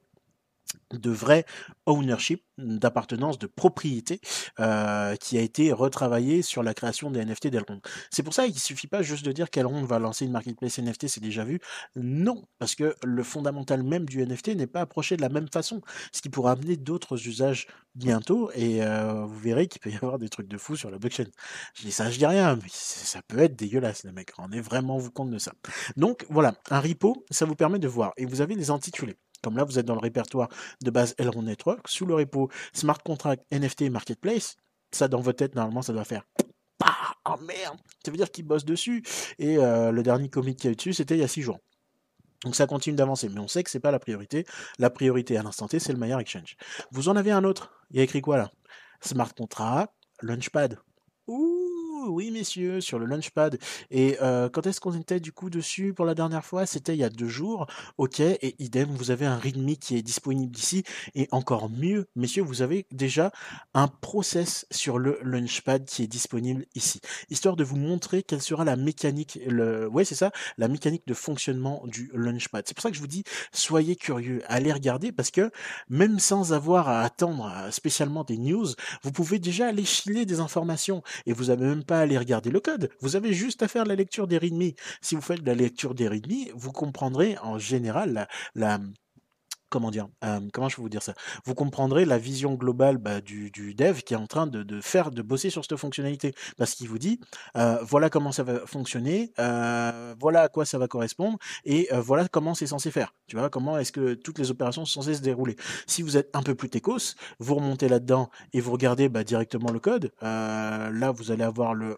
de vrai ownership, d'appartenance, de propriété euh, qui a été retravaillé sur la création des NFT d'Elrond. C'est pour ça qu'il suffit pas juste de dire qu'Elrond va lancer une marketplace NFT, c'est déjà vu. Non, parce que le fondamental même du NFT n'est pas approché de la même façon, ce qui pourra amener d'autres usages bientôt et euh, vous verrez qu'il peut y avoir des trucs de fou sur la blockchain. Je dis ça, je dis rien, mais ça peut être dégueulasse, les mecs. Rendez vraiment vous compte de ça. Donc voilà, un repo, ça vous permet de voir et vous avez les intitulés. Comme là, vous êtes dans le répertoire de base Elrond Network, sous le repo Smart Contract NFT Marketplace, ça dans votre tête, normalement, ça doit faire oh merde, ça veut dire qu'ils bossent dessus. Et euh, le dernier commit qu'il y a eu dessus, c'était il y a 6 jours. Donc ça continue d'avancer, mais on sait que c'est pas la priorité. La priorité à l'instant T, c'est le meilleur exchange. Vous en avez un autre? Il y a écrit quoi là? Smart Contract, Launchpad. Oui messieurs, sur le Launchpad. Et euh, quand est-ce qu'on était du coup dessus pour la dernière fois? C'était il y a deux jours. Ok, et idem, vous avez un README qui est disponible ici. Et encore mieux, messieurs, vous avez déjà un process sur le Launchpad qui est disponible ici. Histoire de vous montrer quelle sera la mécanique, le... ouais c'est ça, la mécanique de fonctionnement du Launchpad. C'est pour ça que je vous dis, soyez curieux, allez regarder parce que même sans avoir à attendre euh, spécialement des news, vous pouvez déjà aller chiller des informations et vous avez même aller regarder le code. Vous avez juste à faire la lecture des README. Si vous faites la lecture des README, vous comprendrez en général la, la comment dire, euh, comment je peux vous dire ça? Vous comprendrez la vision globale bah, du, dev qui est en train de, faire, de bosser sur cette fonctionnalité, parce qu'il vous dit, euh, voilà comment ça va fonctionner, euh, voilà à quoi ça va correspondre, et voilà comment c'est censé faire. Tu vois, comment est-ce que toutes les opérations sont censées se dérouler. Si vous êtes un peu plus techos, vous remontez là-dedans et vous regardez bah, directement le code. Là, vous allez avoir le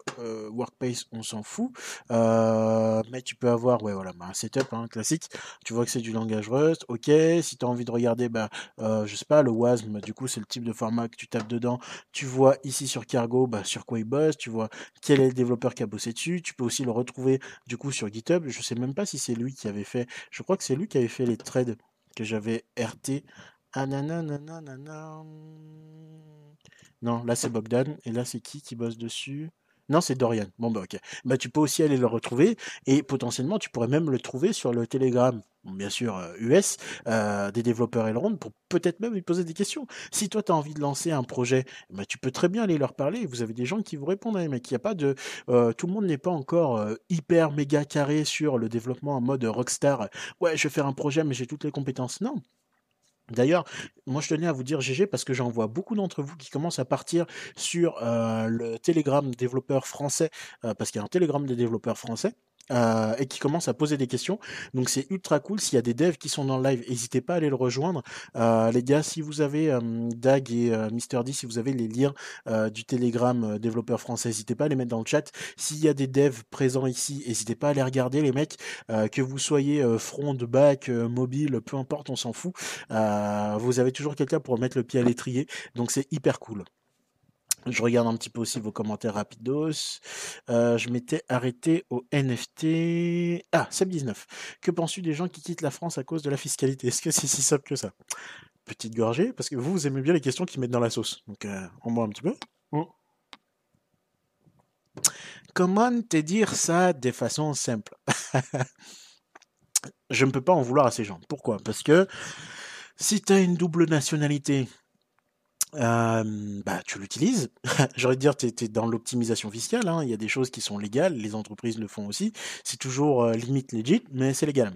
workpace, on s'en fout, mais tu peux avoir, voilà, bah, un setup hein, classique. Tu vois que c'est du langage Rust, ok. Envie de regarder, bah, euh, je sais pas, le WASM, du coup, c'est le type de format que tu tapes dedans. Tu vois ici sur Cargo, bah, sur quoi il bosse, tu vois quel est le développeur qui a bossé dessus. Tu peux aussi le retrouver, du coup, sur GitHub. Je sais même pas si c'est lui qui avait fait, je crois que c'est lui qui avait fait les trades que j'avais RT. Ah, non, là c'est Bogdan, et là c'est qui qui bosse dessus? Non, c'est Dorian. Bon, bah, ok. Bah, tu peux aussi aller le retrouver et potentiellement, tu pourrais même le trouver sur le Telegram, bien sûr, US, euh, euh, des développeurs Elrond pour peut-être même lui poser des questions. Si toi, tu as envie de lancer un projet, bah, tu peux très bien aller leur parler. Vous avez des gens qui vous répondent, hein, mais qu'il n'y a pas de. Euh, tout le monde n'est pas encore hyper méga carré sur le développement en mode rockstar. Ouais, je vais faire un projet, mais j'ai toutes les compétences. Non. D'ailleurs, moi je tenais à vous dire GG parce que j'en vois beaucoup d'entre vous qui commencent à partir sur euh, le Telegram développeur français, euh, parce qu'il y a un Telegram des développeurs français. Euh, et qui commence à poser des questions. Donc c'est ultra cool. S'il y a des devs qui sont dans le live, n'hésitez pas à aller le rejoindre. Euh, les gars, si vous avez euh, Dag et Mister D, si vous avez les liens du Telegram développeur français, n'hésitez pas à les mettre dans le chat. S'il y a des devs présents ici, n'hésitez pas à les regarder, les mecs. que vous soyez front, back, mobile, peu importe, on s'en fout. vous avez toujours quelqu'un pour mettre le pied à l'étrier. Donc c'est hyper cool. Je regarde un petit peu aussi vos commentaires rapidos. Euh, je m'étais arrêté au NFT. Ah, Seb19. Que penses-tu des gens qui quittent la France à cause de la fiscalité? Est-ce que c'est si simple que ça? Petite gorgée, parce que vous, vous aimez bien les questions qui mettent dans la sauce. Donc, euh, on boit un petit peu. Mm. Comment te dire ça de façon simple? Je ne peux pas en vouloir à ces gens. Pourquoi? Parce que si tu as une double nationalité, euh, bah, tu l'utilises. J'aurais dire, tu es, dans l'optimisation fiscale. Hein. Il y a des choses qui sont légales, les entreprises le font aussi. C'est toujours limite legit, mais c'est légal.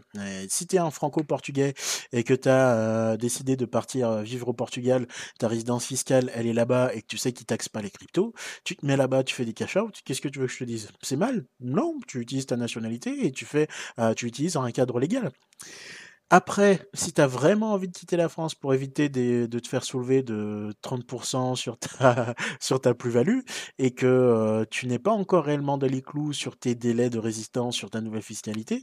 si tu es un franco-portugais et que tu as décidé de partir vivre au Portugal, ta résidence fiscale, elle est là-bas et que tu sais qu'ils taxent pas les cryptos, tu te mets là-bas, tu fais des cash-out. Qu'est-ce que tu veux que je te dise? C'est mal? Non, tu utilises ta nationalité et tu fais, tu utilises un cadre légal. Après, si tu as vraiment envie de quitter la France pour éviter de te faire soulever de 30% sur ta, sur ta plus-value et que euh, tu n'es pas encore réellement dans les clous sur tes délais de résistance, sur ta nouvelle fiscalité,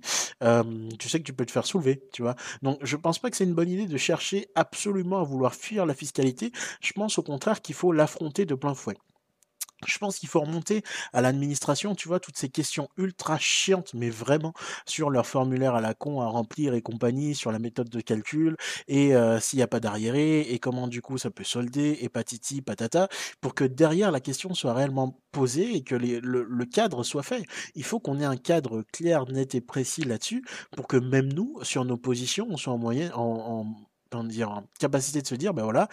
tu sais que tu peux te faire soulever, tu vois. Donc, je pense pas que c'est une bonne idée de chercher absolument à vouloir fuir la fiscalité. Je pense au contraire qu'il faut l'affronter de plein fouet. Je pense qu'il faut remonter à l'administration, tu vois, toutes ces questions ultra chiantes, mais vraiment, sur leur formulaire à la con à remplir et compagnie, sur la méthode de calcul, et euh, s'il n'y a pas d'arriéré, et comment du coup ça peut solder, et patiti, patata, pour que derrière la question soit réellement posée et que le, cadre soit fait. Il faut qu'on ait un cadre clair, net et précis là-dessus, pour que même nous, sur nos positions, on soit en moyenne, en dire, capacité de se dire, ben voilà,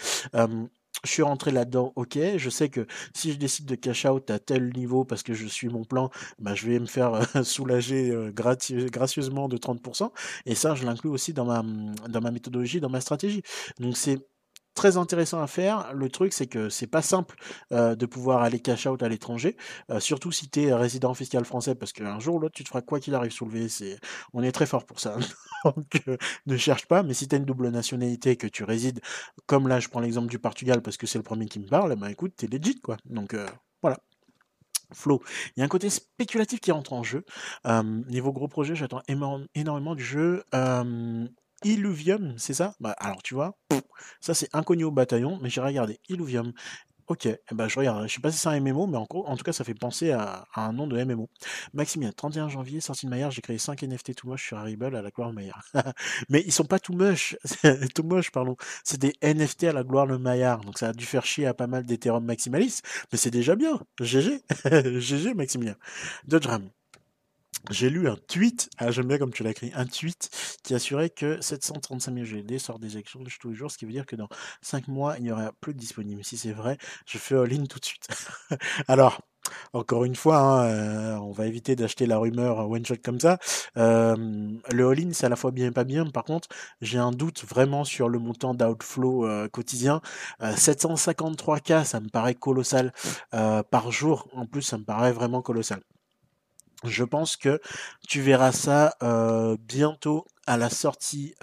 je suis rentré là-dedans, ok, je sais que si je décide de cash out à tel niveau parce que je suis mon plan, bah, je vais me faire euh, soulager euh, gracieusement de 30%, et ça, je l'inclus aussi dans ma, dans ma méthodologie, dans ma stratégie. Donc c'est très intéressant à faire. Le truc, c'est que c'est pas simple euh, de pouvoir aller cash out à l'étranger, euh, surtout si tu es résident fiscal français, parce qu'un jour ou l'autre, tu te feras quoi qu'il arrive soulever. C'est, on est très fort pour ça. Donc, euh, ne cherche pas. Mais si tu as une double nationalité, que tu résides, comme là, je prends l'exemple du Portugal parce que c'est le premier qui me parle, ben écoute, t'es legit quoi. Donc voilà. Flow. Il y a un côté spéculatif qui rentre en jeu. niveau gros projet, j'attends énormément du jeu. Illuvium, c'est ça? Bah, Alors tu vois, ça c'est inconnu au bataillon, mais j'ai regardé. Illuvium. Ok, ben, je regarde. Je sais pas si c'est un MMO, mais en, en, tout cas, ça fait penser à, un nom de MMO. Maximien, 31 janvier, sortie de Maillard, j'ai créé 5 NFT tout moche sur Harible à la gloire de Maillard. mais ils sont pas tout moches, tout moche, pardon. C'est des NFT à la gloire de Maillard. Donc ça a dû faire chier à pas mal d'Ethereum maximalistes, mais c'est déjà bien. GG. GG, Maximilien. Dodge j'ai lu un tweet, ah, j'aime bien comme tu l'as écrit, un tweet qui assurait que 735 000 GLD sortent des exchanges tous les jours, ce qui veut dire que dans 5 mois, il n'y aura plus de disponible. Si c'est vrai, je fais all-in tout de suite. Alors, encore une fois, hein, euh, on va éviter d'acheter la rumeur one shot comme ça. Euh, le all-in, c'est à la fois bien et pas bien. Par contre, j'ai un doute vraiment sur le montant d'outflow euh, quotidien. 753K, ça me paraît colossal par jour. En plus, ça me paraît vraiment colossal. Je pense que tu verras ça bientôt à la sortie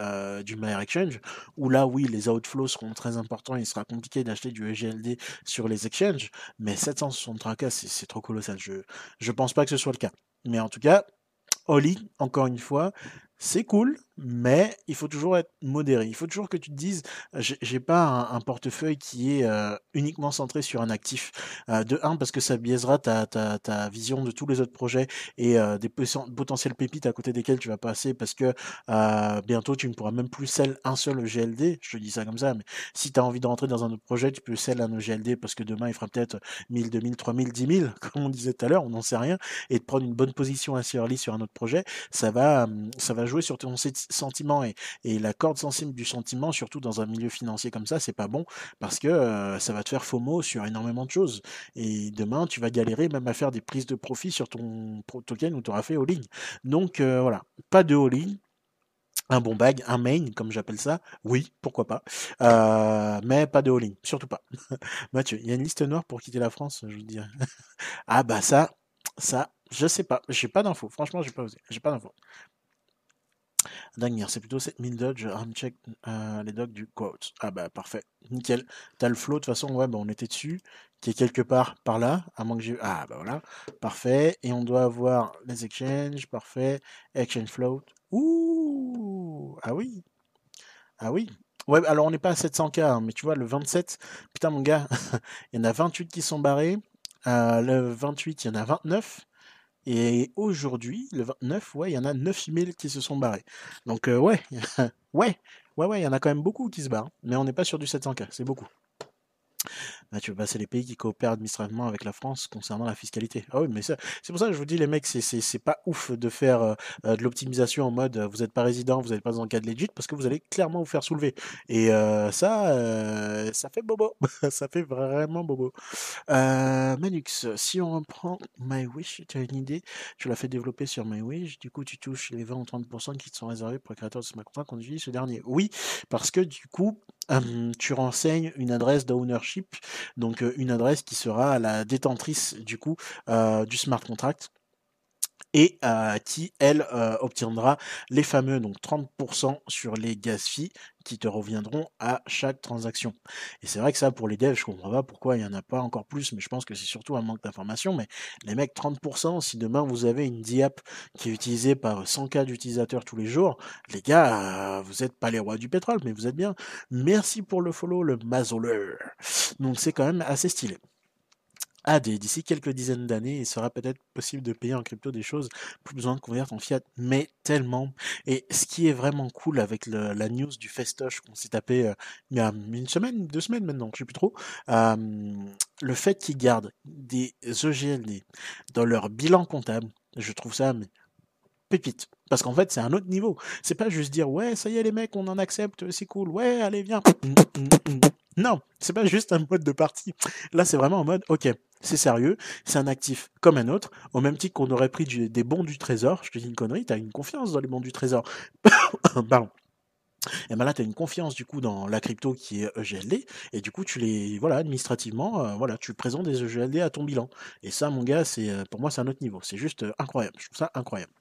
du My Exchange, où là, oui, les outflows seront très importants, il sera compliqué d'acheter du EGLD sur les exchanges, mais 763K, c'est trop colossal. Je ne pense pas que ce soit le cas. Mais en tout cas, Oli, encore une fois, c'est cool, mais il faut toujours être modéré. Il faut toujours que tu te dises, j'ai pas un, portefeuille qui est uniquement centré sur un actif. De un, parce que ça biaisera ta, ta, ta, vision de tous les autres projets et des potentiels pépites à côté desquels tu vas passer, parce que bientôt tu ne pourras même plus sell un seul GLD. Je te dis ça comme ça, mais si tu as envie de rentrer dans un autre projet, tu peux sell un GLD parce que demain il fera peut-être 1000, 2000, 3000, 10 000, comme on disait tout à l'heure, on n'en sait rien, et de prendre une bonne position assez early sur un autre projet, ça va, ça va jouer sur ton sentiment et, la corde sensible du sentiment, surtout dans un milieu financier comme ça, c'est pas bon parce que euh, ça va te faire FOMO sur énormément de choses. Et demain, tu vas galérer même à faire des prises de profit sur ton token où tu auras fait all-in. Donc euh, voilà, pas de all-in. Un bon bag, un main, comme j'appelle ça, oui, pourquoi pas, euh, mais pas de all-in, surtout pas. Mathieu, il y a une liste noire pour quitter la France, je vous dis. ah bah ça, ça, je sais pas, j'ai pas d'infos, franchement, j'ai pas osé, j'ai pas d'infos. Dernière, c'est plutôt 7000 dodge, uncheck euh, les docs du quote. Ah bah parfait, nickel. T'as le flow, de toute façon, ouais, bah, on était dessus, qui est quelque part par là, à moins que j'ai... Ah bah voilà, parfait. Et on doit avoir les exchanges, parfait. Exchange float. Ouh Ah oui Ah oui Ouais, alors on n'est pas à 700k, hein, mais tu vois, le 27, putain mon gars, il y en a 28 qui sont barrés. Euh, le 28, il y en a 29. Et aujourd'hui, le 29, ouais, il y en a 9000 qui se sont barrés. Donc, euh, ouais, ouais, ouais, ouais, il y en a quand même beaucoup qui se barrent. Mais on n'est pas sur du 700K, c'est beaucoup. Là, tu veux passer les pays qui coopèrent administrativement avec la France concernant la fiscalité. Ah oui, mais c'est pour ça que je vous dis, les mecs, c'est pas ouf de faire euh, euh, de l'optimisation en mode vous n'êtes pas résident, vous n'êtes pas dans le cas de legit, parce que vous allez clairement vous faire soulever. Et euh, ça, ça fait bobo. ça fait vraiment bobo. Manux, si on reprend MyWish, tu as une idée, tu l'as fait développer sur MyWish, du coup, tu touches les 20 ou 30% qui te sont réservés pour les créateurs de ce contrat quand tu utilises ce dernier. Oui, parce que du coup, tu renseignes une adresse d'ownership, donc une adresse qui sera la détentrice du coup du smart contract et qui, elle, obtiendra les fameux donc 30% sur les gas fees qui te reviendront à chaque transaction. Et c'est vrai que ça, pour les devs, je comprends pas pourquoi il n'y en a pas encore plus, mais je pense que c'est surtout un manque d'information. Mais les mecs, 30%, si demain vous avez une DIAP qui est utilisée par 100K d'utilisateurs tous les jours, les gars, vous n'êtes pas les rois du pétrole, mais vous êtes bien. Merci pour le follow, le mazoleur. Donc c'est quand même assez stylé. Ah, d'ici quelques dizaines d'années, il sera peut-être possible de payer en crypto des choses, plus besoin de convertir en fiat, mais tellement. Et ce qui est vraiment cool avec la news du festoche qu'on s'est tapé euh, il y a une semaine, deux semaines maintenant, je sais plus trop, le fait qu'ils gardent des EGLD dans leur bilan comptable, je trouve ça pépite, Parce qu'en fait, c'est un autre niveau. C'est pas juste dire, ouais, ça y est, les mecs, on en accepte, c'est cool, ouais, allez, viens. Non, c'est pas juste un mode de partie. Là, c'est vraiment en mode, ok, c'est sérieux, c'est un actif comme un autre, au même titre qu'on aurait pris des bons du trésor. Je te dis une connerie, t'as une confiance dans les bons du trésor. Et ben là, tu as une confiance du coup dans la crypto qui est EGLD, et du coup, tu les, voilà, administrativement, euh, voilà, tu présentes des EGLD à ton bilan. Et ça, mon gars, c'est, euh, pour moi, c'est un autre niveau. C'est juste euh, incroyable. Je trouve ça incroyable.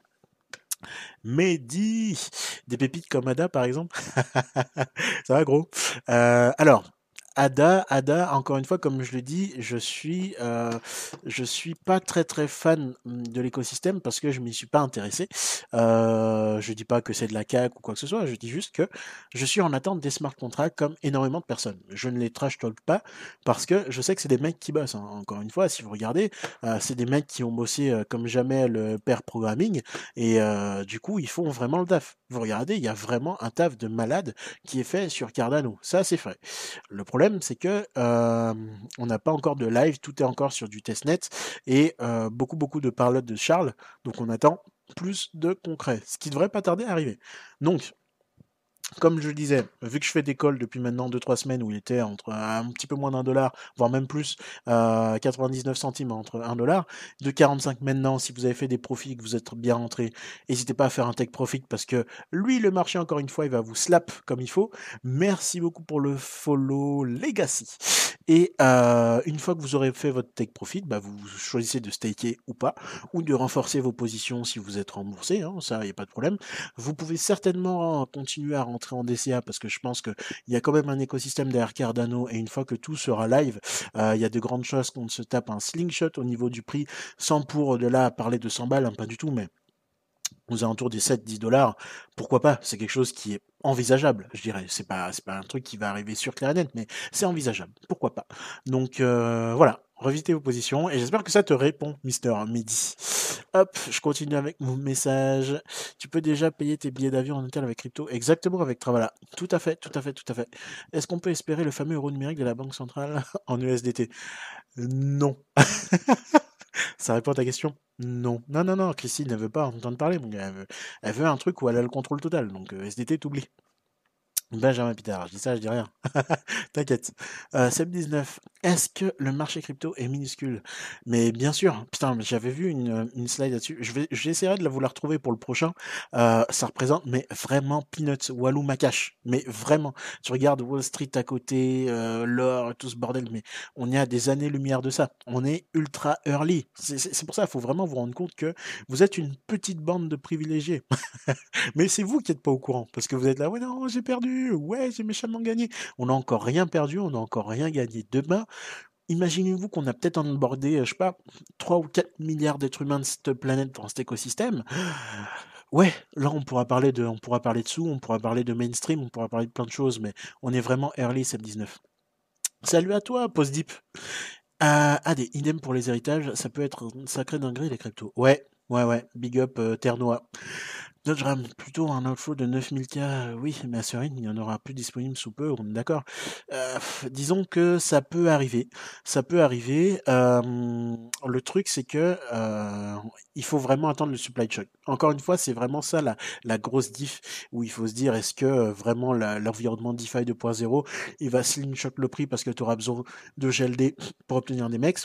Mehdi, des pépites comme Ada par exemple. ça va gros? alors, Ada, Ada, encore une fois, comme je le dis, je suis, euh, je suis pas très très fan de l'écosystème parce que je m'y suis pas intéressé. Euh, je dis pas que c'est de la CAC ou quoi que ce soit. Je dis juste que je suis en attente des smart contracts comme énormément de personnes. Je ne les trash talk pas parce que je sais que c'est des mecs qui bossent. Hein. Encore une fois, si vous regardez, euh, c'est des mecs qui ont bossé euh, comme jamais le pair programming et du coup, ils font vraiment le taf. Vous regardez, il y a vraiment un taf de malade qui est fait sur Cardano. Ça, c'est vrai. Le problème c'est que on n'a pas encore de live, tout est encore sur du testnet et beaucoup beaucoup de parlotte de Charles, donc on attend plus de concret, ce qui devrait pas tarder à arriver. Donc comme je le disais, vu que je fais des calls depuis maintenant 2-3 semaines où il était entre un petit peu moins d'un dollar, voire même plus, euh, 99 centimes entre 1 dollar, de 45 maintenant, si vous avez fait des profits, que vous êtes bien rentré, n'hésitez pas à faire un take profit parce que lui, le marché, encore une fois, il va vous slap comme il faut. Merci beaucoup pour le follow Legacy. Et euh, une fois que vous aurez fait votre take profit, bah, vous choisissez de staker ou pas, ou de renforcer vos positions si vous êtes remboursé, hein, ça, il n'y a pas de problème. Vous pouvez certainement continuer à rentrer en DCA parce que je pense qu'il y a quand même un écosystème derrière Cardano et une fois que tout sera live, euh, il y a de grandes choses qu'on se tape un slingshot au niveau du prix sans pour de là parler de 100 balles, hein, pas du tout, mais aux alentours des 7-10 dollars, pourquoi pas? C'est quelque chose qui est envisageable, je dirais. C'est pas, pas un truc qui va arriver sur clair mais c'est envisageable. Pourquoi pas? Donc euh, voilà, revisitez vos positions et j'espère que ça te répond, Mister Midi. Hop, je continue avec mon message. Tu peux déjà payer tes billets d'avion en hôtel avec crypto? Exactement avec Travala. Tout à fait, tout à fait, tout à fait. Est-ce qu'on peut espérer le fameux euro numérique de la Banque centrale en USDT Non. Ça répond à ta question Non. Non, non, non, Christine ne veut pas entendre parler, mon gars. Elle veut, un truc où elle a le contrôle total. Donc euh, SDT, t'oublies. Benjamin Pitard, je dis ça, je dis rien. T'inquiète. Euh, 19 est-ce que le marché crypto est minuscule? Mais bien sûr, putain, j'avais vu une, slide là-dessus. J'essaierai de la vous la retrouver pour le prochain. Euh, ça représente, mais vraiment peanuts, Walou Makash. Mais vraiment, tu regardes Wall Street à côté, euh, l'or, tout ce bordel, mais on est à des années-lumière de ça. On est ultra early. C'est pour ça, il faut vraiment vous rendre compte que vous êtes une petite bande de privilégiés. mais c'est vous qui n'êtes pas au courant, parce que vous êtes là, ouais, non, j'ai perdu ouais, j'ai méchamment gagné. On n'a encore rien perdu, on n'a encore rien gagné. Demain, imaginez-vous qu'on a peut-être abordé, je sais pas, 3 ou 4 milliards d'êtres humains de cette planète dans cet écosystème. Ouais, là on pourra parler de, on pourra parler de sous, on pourra parler de mainstream, on pourra parler de plein de choses, mais on est vraiment early 719. Salut à toi, Postdeep. Euh, ah, des idem pour les héritages, ça peut être sacré dinguerie les cryptos. Ouais, ouais, ouais, big up euh, Terre Notre RAM, plutôt un outflow de 9000K, euh, oui, mais assuré, il n'y en aura plus disponible sous peu, on est d'accord. Euh, disons que ça peut arriver, ça peut arriver. le truc, c'est que il faut vraiment attendre le supply shock. Encore une fois, c'est vraiment ça la, grosse diff où il faut se dire est-ce que vraiment l'environnement DeFi 2.0 il va slingshot le prix parce que tu auras besoin de GLD pour obtenir des mecs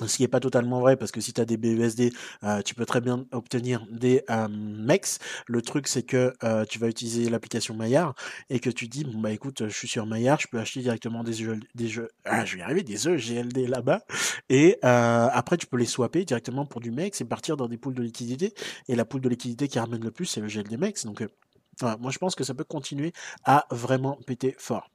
ce qui n'est pas totalement vrai parce que si tu as des BUSD, euh, tu peux très bien obtenir des euh, MEX. Le truc, c'est que euh, tu vas utiliser l'application Maillard et que tu dis, bon bah écoute, je suis sur Maillard, je peux acheter directement des jeux, des jeux, ah, je vais y arriver, des GLD là-bas. Et après, tu peux les swapper directement pour du MEX et partir dans des poules de liquidité. Et la poule de liquidité qui ramène le plus, c'est le GLD MEX. Donc, moi, je pense que ça peut continuer à vraiment péter fort.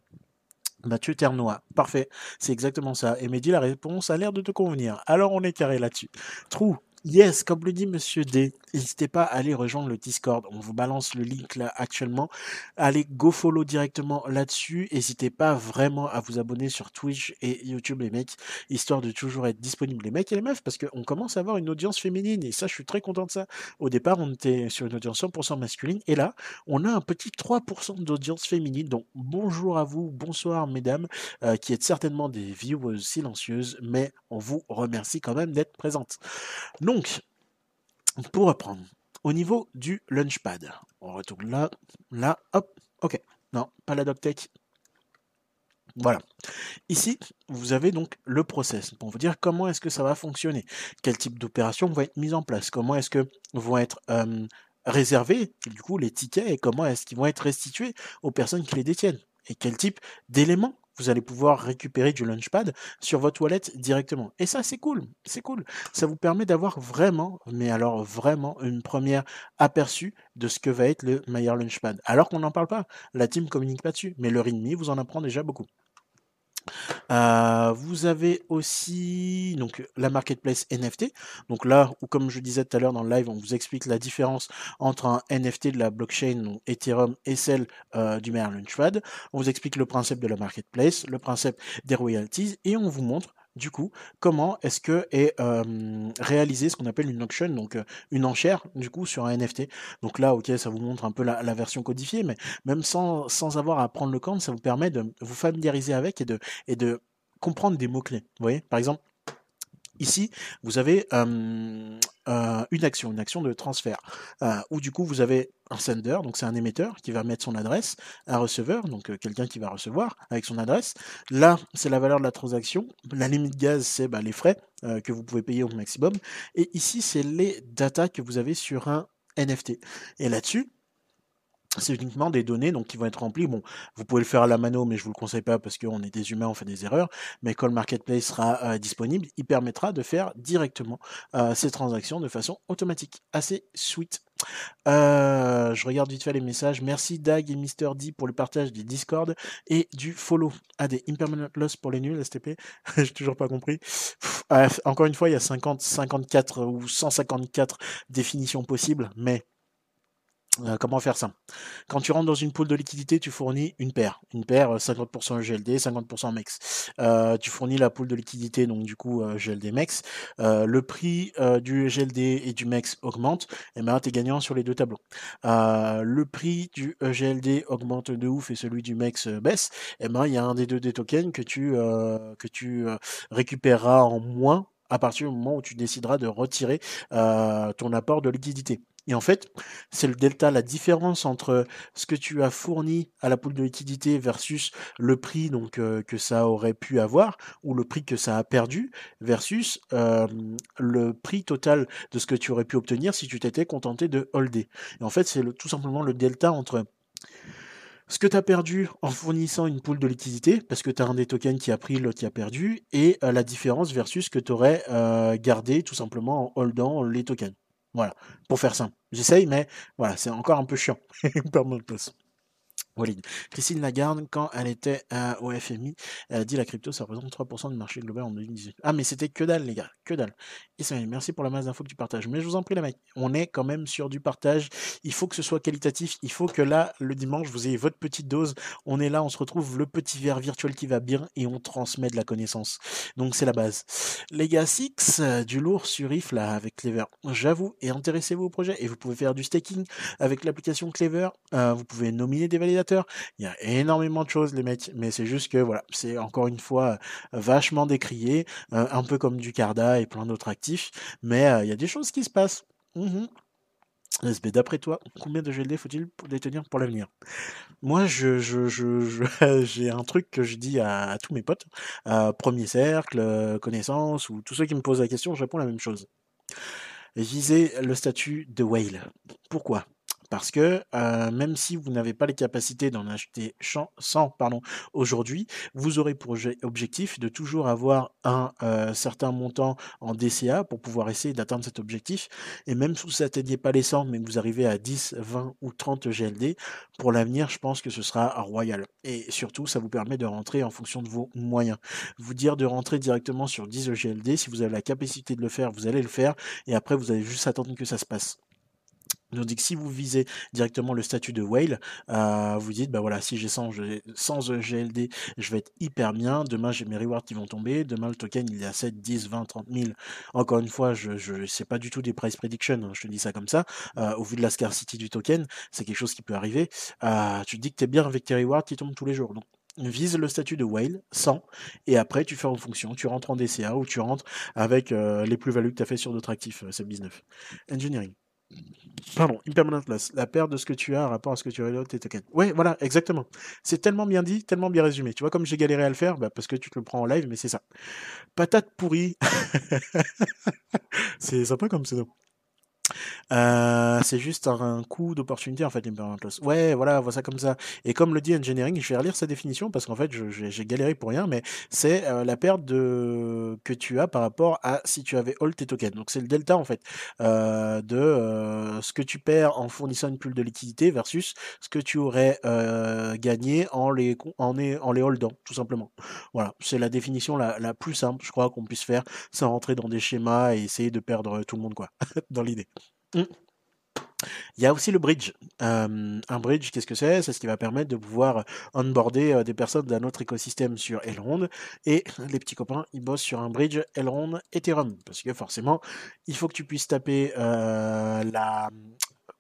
Mathieu Ternois. Parfait. C'est exactement ça. Et Mehdi, la réponse a l'air de te convenir. Alors on est carré là-dessus. Trou. Yes, comme le dit Monsieur D, n'hésitez pas à aller rejoindre le Discord. On vous balance le link là actuellement. Allez go follow directement là-dessus. N'hésitez pas vraiment à vous abonner sur Twitch et YouTube les mecs, histoire de toujours être disponible les mecs et les meufs, parce qu'on commence à avoir une audience féminine et ça je suis très content de ça. Au départ on était sur une audience 100% masculine et là on a un petit 3% d'audience féminine. Donc bonjour à vous, bonsoir mesdames, euh, qui êtes certainement des viewers silencieuses, mais on vous remercie quand même d'être présentes. Donc, pour reprendre, au niveau du Launchpad, on retourne là, là, hop, ok. Non, pas la DocTech, voilà. Ici, vous avez donc le process pour vous dire comment est-ce que ça va fonctionner, quel type d'opération va être mise en place, comment est-ce que vont être réservés du coup les tickets et comment est-ce qu'ils vont être restitués aux personnes qui les détiennent? Et quel type d'éléments vous allez pouvoir récupérer du Launchpad sur votre wallet directement. Et ça, c'est cool, c'est cool. Ça vous permet d'avoir vraiment, mais alors vraiment, une première aperçu de ce que va être le meilleur Launchpad. Alors qu'on n'en parle pas, la team communique pas dessus, mais le README vous en apprend déjà beaucoup. Euh, vous avez aussi la marketplace NFT. Donc là, où comme je disais tout à l'heure dans le live, on vous explique la différence entre un NFT de la blockchain Ethereum et celle euh, du Merlin Launchpad. On vous explique le principe de la marketplace, le principe des royalties, et on vous montre du coup, comment est-ce que est réalisé ce qu'on appelle une auction, donc une enchère, du coup, sur un NFT. Donc là, ok, ça vous montre un peu la, version codifiée, mais même sans, avoir à prendre le compte, ça vous permet de vous familiariser avec et de, et de comprendre des mots-clés. Vous voyez, par exemple, Ici, vous avez une action, une action de transfert, où du coup vous avez un sender, donc c'est un émetteur qui va mettre son adresse, un receveur, donc quelqu'un qui va recevoir avec son adresse. Là, c'est la valeur de la transaction. La limite gaz, c'est bah, les frais que vous pouvez payer au maximum. Et ici, c'est les data que vous avez sur un NFT. Et là-dessus, c'est uniquement des données donc qui vont être remplies. Bon, vous pouvez le faire à la mano, mais je vous le conseille pas parce qu'on est des humains, on fait des erreurs. Mais quand le marketplace sera euh, disponible, il permettra de faire directement euh, ces transactions de façon automatique. Assez sweet. Euh, je regarde vite fait les messages. Merci Dag et Mister D pour le partage du Discord et du follow. Ah, des impermanent loss pour les nuls, STP. J'ai toujours pas compris. encore une fois, il y a 50, 54 ou 154 définitions possibles, mais euh, comment faire ça? Quand tu rentres dans une pool de liquidité, tu fournis une paire. Une paire, 50% GLD, 50% MEX. Euh, tu fournis la pool de liquidité, donc du coup euh, GLD MEX. le prix du GLD et du MEX augmente, et ben tu es gagnant sur les deux tableaux. le prix du GLD augmente de ouf et celui du MEX baisse, et ben il y a un des deux des tokens que tu récupéreras en moins à partir du moment où tu décideras de retirer ton apport de liquidité. Et en fait, c'est le delta, la différence entre ce que tu as fourni à la poule de liquidité versus le prix donc euh, que ça aurait pu avoir ou le prix que ça a perdu versus euh, le prix total de ce que tu aurais pu obtenir si tu t'étais contenté de holder. Et en fait, c'est tout simplement le delta entre ce que tu as perdu en fournissant une poule de liquidité, parce que tu as un des tokens qui a pris, l'autre qui a perdu, et euh, la différence versus ce que tu aurais gardé tout simplement en holdant les tokens. Voilà, pour faire simple. J'essaye, mais voilà, c'est encore un peu chiant. Christine Lagarde, quand elle était au FMI, elle a dit la crypto, ça représente 3% du marché global en 2018. Ah, mais c'était que dalle, les gars, que dalle. Merci pour la masse d'infos que tu partages. Mais je vous en prie, les mecs, on est quand même sur du partage. Il faut que ce soit qualitatif. Il faut que là, le dimanche, vous ayez votre petite dose. On est là, on se retrouve le petit verre virtuel qui va bien et on transmet de la connaissance. Donc, c'est la base. Les gars, Six, du lourd sur IF, là, avec Clever. J'avoue, et intéressez-vous au projet. Et vous pouvez faire du staking avec l'application Clever. Euh, vous pouvez nominer des validateurs il y a énormément de choses, les mecs, mais c'est juste que voilà, c'est encore une fois euh, vachement décrié, euh, un peu comme du Carda et plein d'autres actifs, mais euh, il y a des choses qui se passent. Mmh d'après toi, combien de GLD faut-il détenir pour l'avenir? Moi, je, j'ai un truc que je dis à, tous mes potes, premier cercle, connaissance, ou tous ceux qui me posent la question, je réponds la même chose. Visez le statut de whale. Pourquoi? Parce que euh, même si vous n'avez pas les capacités d'en acheter 100 pardon, aujourd'hui, vous aurez pour objectif de toujours avoir un euh, certain montant en DCA pour pouvoir essayer d'atteindre cet objectif. Et même si vous n'atteignez pas les 100, mais que vous arrivez à 10, 20 ou 30 GLD, pour l'avenir, je pense que ce sera royal. Et surtout, ça vous permet de rentrer en fonction de vos moyens. Vous dire de rentrer directement sur 10 GLD, si vous avez la capacité de le faire, vous allez le faire. Et après, vous allez juste attendre que ça se passe. Donc dit que si vous visez directement le statut de whale, euh, vous dites, bah voilà, si j'ai 100, sans GLD, je vais être hyper bien. Demain, j'ai mes rewards qui vont tomber. Demain, le token, il est à 7, 10, 20, 30 000. Encore une fois, je, je sais pas du tout des price predictions. Hein, je te dis ça comme ça. Euh, au vu de la scarcity du token, c'est quelque chose qui peut arriver. Euh, tu te dis que tu es bien avec tes rewards qui tombent tous les jours. Donc, vise le statut de whale 100 et après tu fais en fonction, tu rentres en DCA ou tu rentres avec les plus-values que tu as fait sur d'autres actifs, c'est 19 Engineering. Pardon, impermanent loss, la perte de ce que tu as par rapport à ce que tu as tes tokens. Ouais, voilà, exactement. C'est tellement bien dit, tellement bien résumé. Tu vois, comme j'ai galéré à le faire, bah, parce que tu te le prends en live, mais c'est ça. Patate pourrie. c'est sympa comme pseudo. Euh, c'est juste un, coup d'opportunité en fait. Ouais, voilà, vois ça comme ça. Et comme le dit Engineering, je vais relire sa définition parce qu'en fait, j'ai galéré pour rien, mais c'est euh, la perte que tu as par rapport à si tu avais hold tes tokens. Donc c'est le delta en fait euh, de ce que tu perds en fournissant une pull de liquidité versus ce que tu aurais gagné en les en, en holdant, tout simplement. Voilà, c'est la définition la plus simple, je crois, qu'on puisse faire sans rentrer dans des schémas et essayer de perdre tout le monde, quoi, dans l'idée. Mmh. Il y a aussi le bridge. un bridge, qu'est-ce que c'est? C'est ce qui va permettre de pouvoir onboarder des personnes d'un autre écosystème sur Elrond. Et les petits copains, ils bossent sur un bridge Elrond Ethereum. Parce que forcément, il faut que tu puisses taper la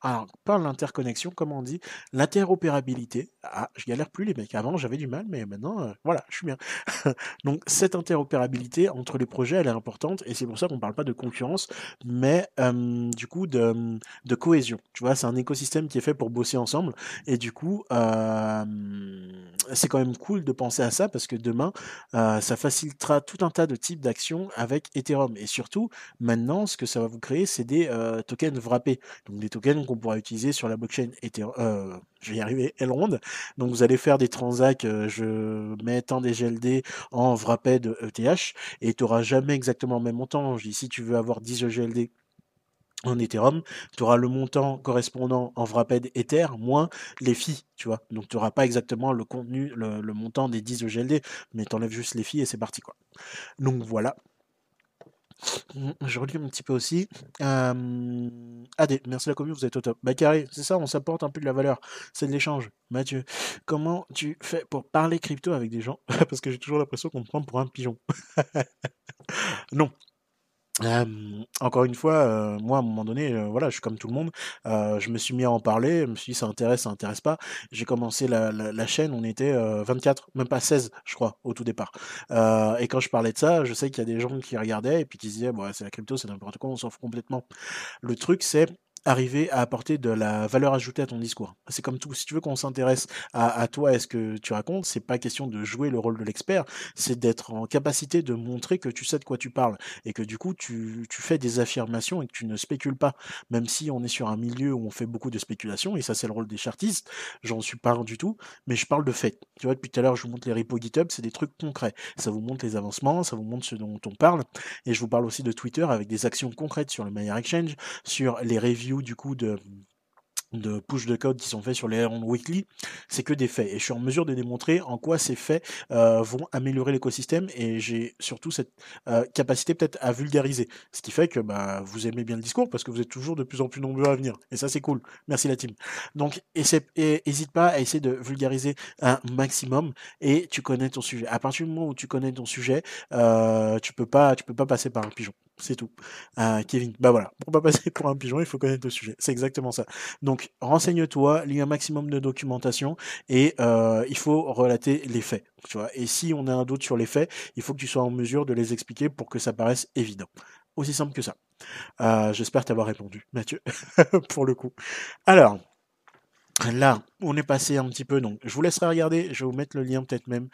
alors, pas l'interconnexion, comme on dit, l'interopérabilité. Ah, je galère plus les mecs. Avant, j'avais du mal, mais maintenant, euh, voilà, je suis bien. Donc, cette interopérabilité entre les projets, elle est importante, et c'est pour ça qu'on ne parle pas de concurrence, mais du coup de, de, cohésion. Tu vois, c'est un écosystème qui est fait pour bosser ensemble, et du coup, c'est quand même cool de penser à ça parce que demain, euh, ça facilitera tout un tas de types d'actions avec Ethereum, et surtout, maintenant, ce que ça va vous créer, c'est des euh, tokens wrappés, donc des tokens pourra utiliser sur la blockchain Ethereum, je vais y arriver, Elrond. Donc vous allez faire des transacts, euh, je mets tant des GLD en Wrapped ETH, et tu n'auras jamais exactement le même montant. Je si tu veux avoir 10 GLD en Ethereum, tu auras le montant correspondant en Wrapped Ether moins les filles, tu vois. Donc tu n'auras pas exactement le contenu, le, montant des 10 GLD, mais tu enlèves juste les filles et c'est parti quoi. Donc voilà, je relis un petit peu aussi. Euh, AD, merci la commune, vous êtes au top. Bah carré, c'est ça, on s'apporte un peu de la valeur. C'est de l'échange. Mathieu, comment tu fais pour parler crypto avec des gens? Parce que j'ai toujours l'impression qu'on me prend pour un pigeon. non, encore une fois, moi à un moment donné, voilà, je suis comme tout le monde. je me suis mis à en parler, je me suis dit ça intéresse, ça intéresse pas. J'ai commencé la, la, chaîne, on était 24, même pas 16, je crois, au tout départ. et quand je parlais de ça, je sais qu'il y a des gens qui regardaient et puis qui disaient, bon, c'est la crypto, c'est n'importe quoi, on s'en fout complètement. Le truc, c'est arriver à apporter de la valeur ajoutée à ton discours. C'est comme tout, si tu veux qu'on s'intéresse à, toi et ce que tu racontes, c'est pas question de jouer le rôle de l'expert, c'est d'être en capacité de montrer que tu sais de quoi tu parles et que du coup tu, fais des affirmations et que tu ne spécules pas, même si on est sur un milieu où on fait beaucoup de spéculation et ça c'est le rôle des chartistes, j'en suis pas du tout, mais je parle de faits. Tu vois, depuis tout à l'heure je vous montre les repos GitHub, c'est des trucs concrets, ça vous montre les avancements, ça vous montre ce dont on parle et je vous parle aussi de Twitter avec des actions concrètes sur le Meyer Exchange, sur les reviews du coup de push de code qui sont faits sur les Iron Weekly, c'est que des faits. Et je suis en mesure de démontrer en quoi ces faits euh, vont améliorer l'écosystème et j'ai surtout cette euh, capacité peut-être à vulgariser. Ce qui fait que bah, vous aimez bien le discours parce que vous êtes toujours de plus en plus nombreux à venir. Et ça, c'est cool. Merci la team. Donc, n'hésite pas à essayer de vulgariser un maximum et tu connais ton sujet. À partir du moment où tu connais ton sujet, euh, tu peux pas, tu peux pas passer par un pigeon. C'est tout. Euh, Kevin, bah voilà, pour pas passer pour un pigeon, il faut connaître le sujet. C'est exactement ça. Donc, renseigne-toi, lis un maximum de documentation et euh, il faut relater les faits. Tu vois. Et si on a un doute sur les faits, il faut que tu sois en mesure de les expliquer pour que ça paraisse évident. Aussi simple que ça. Euh, j'espère t'avoir répondu, Mathieu, pour le coup. Alors, Là, on est passé un petit peu, donc je vous laisserai regarder, je vais vous mettre le lien peut-être même.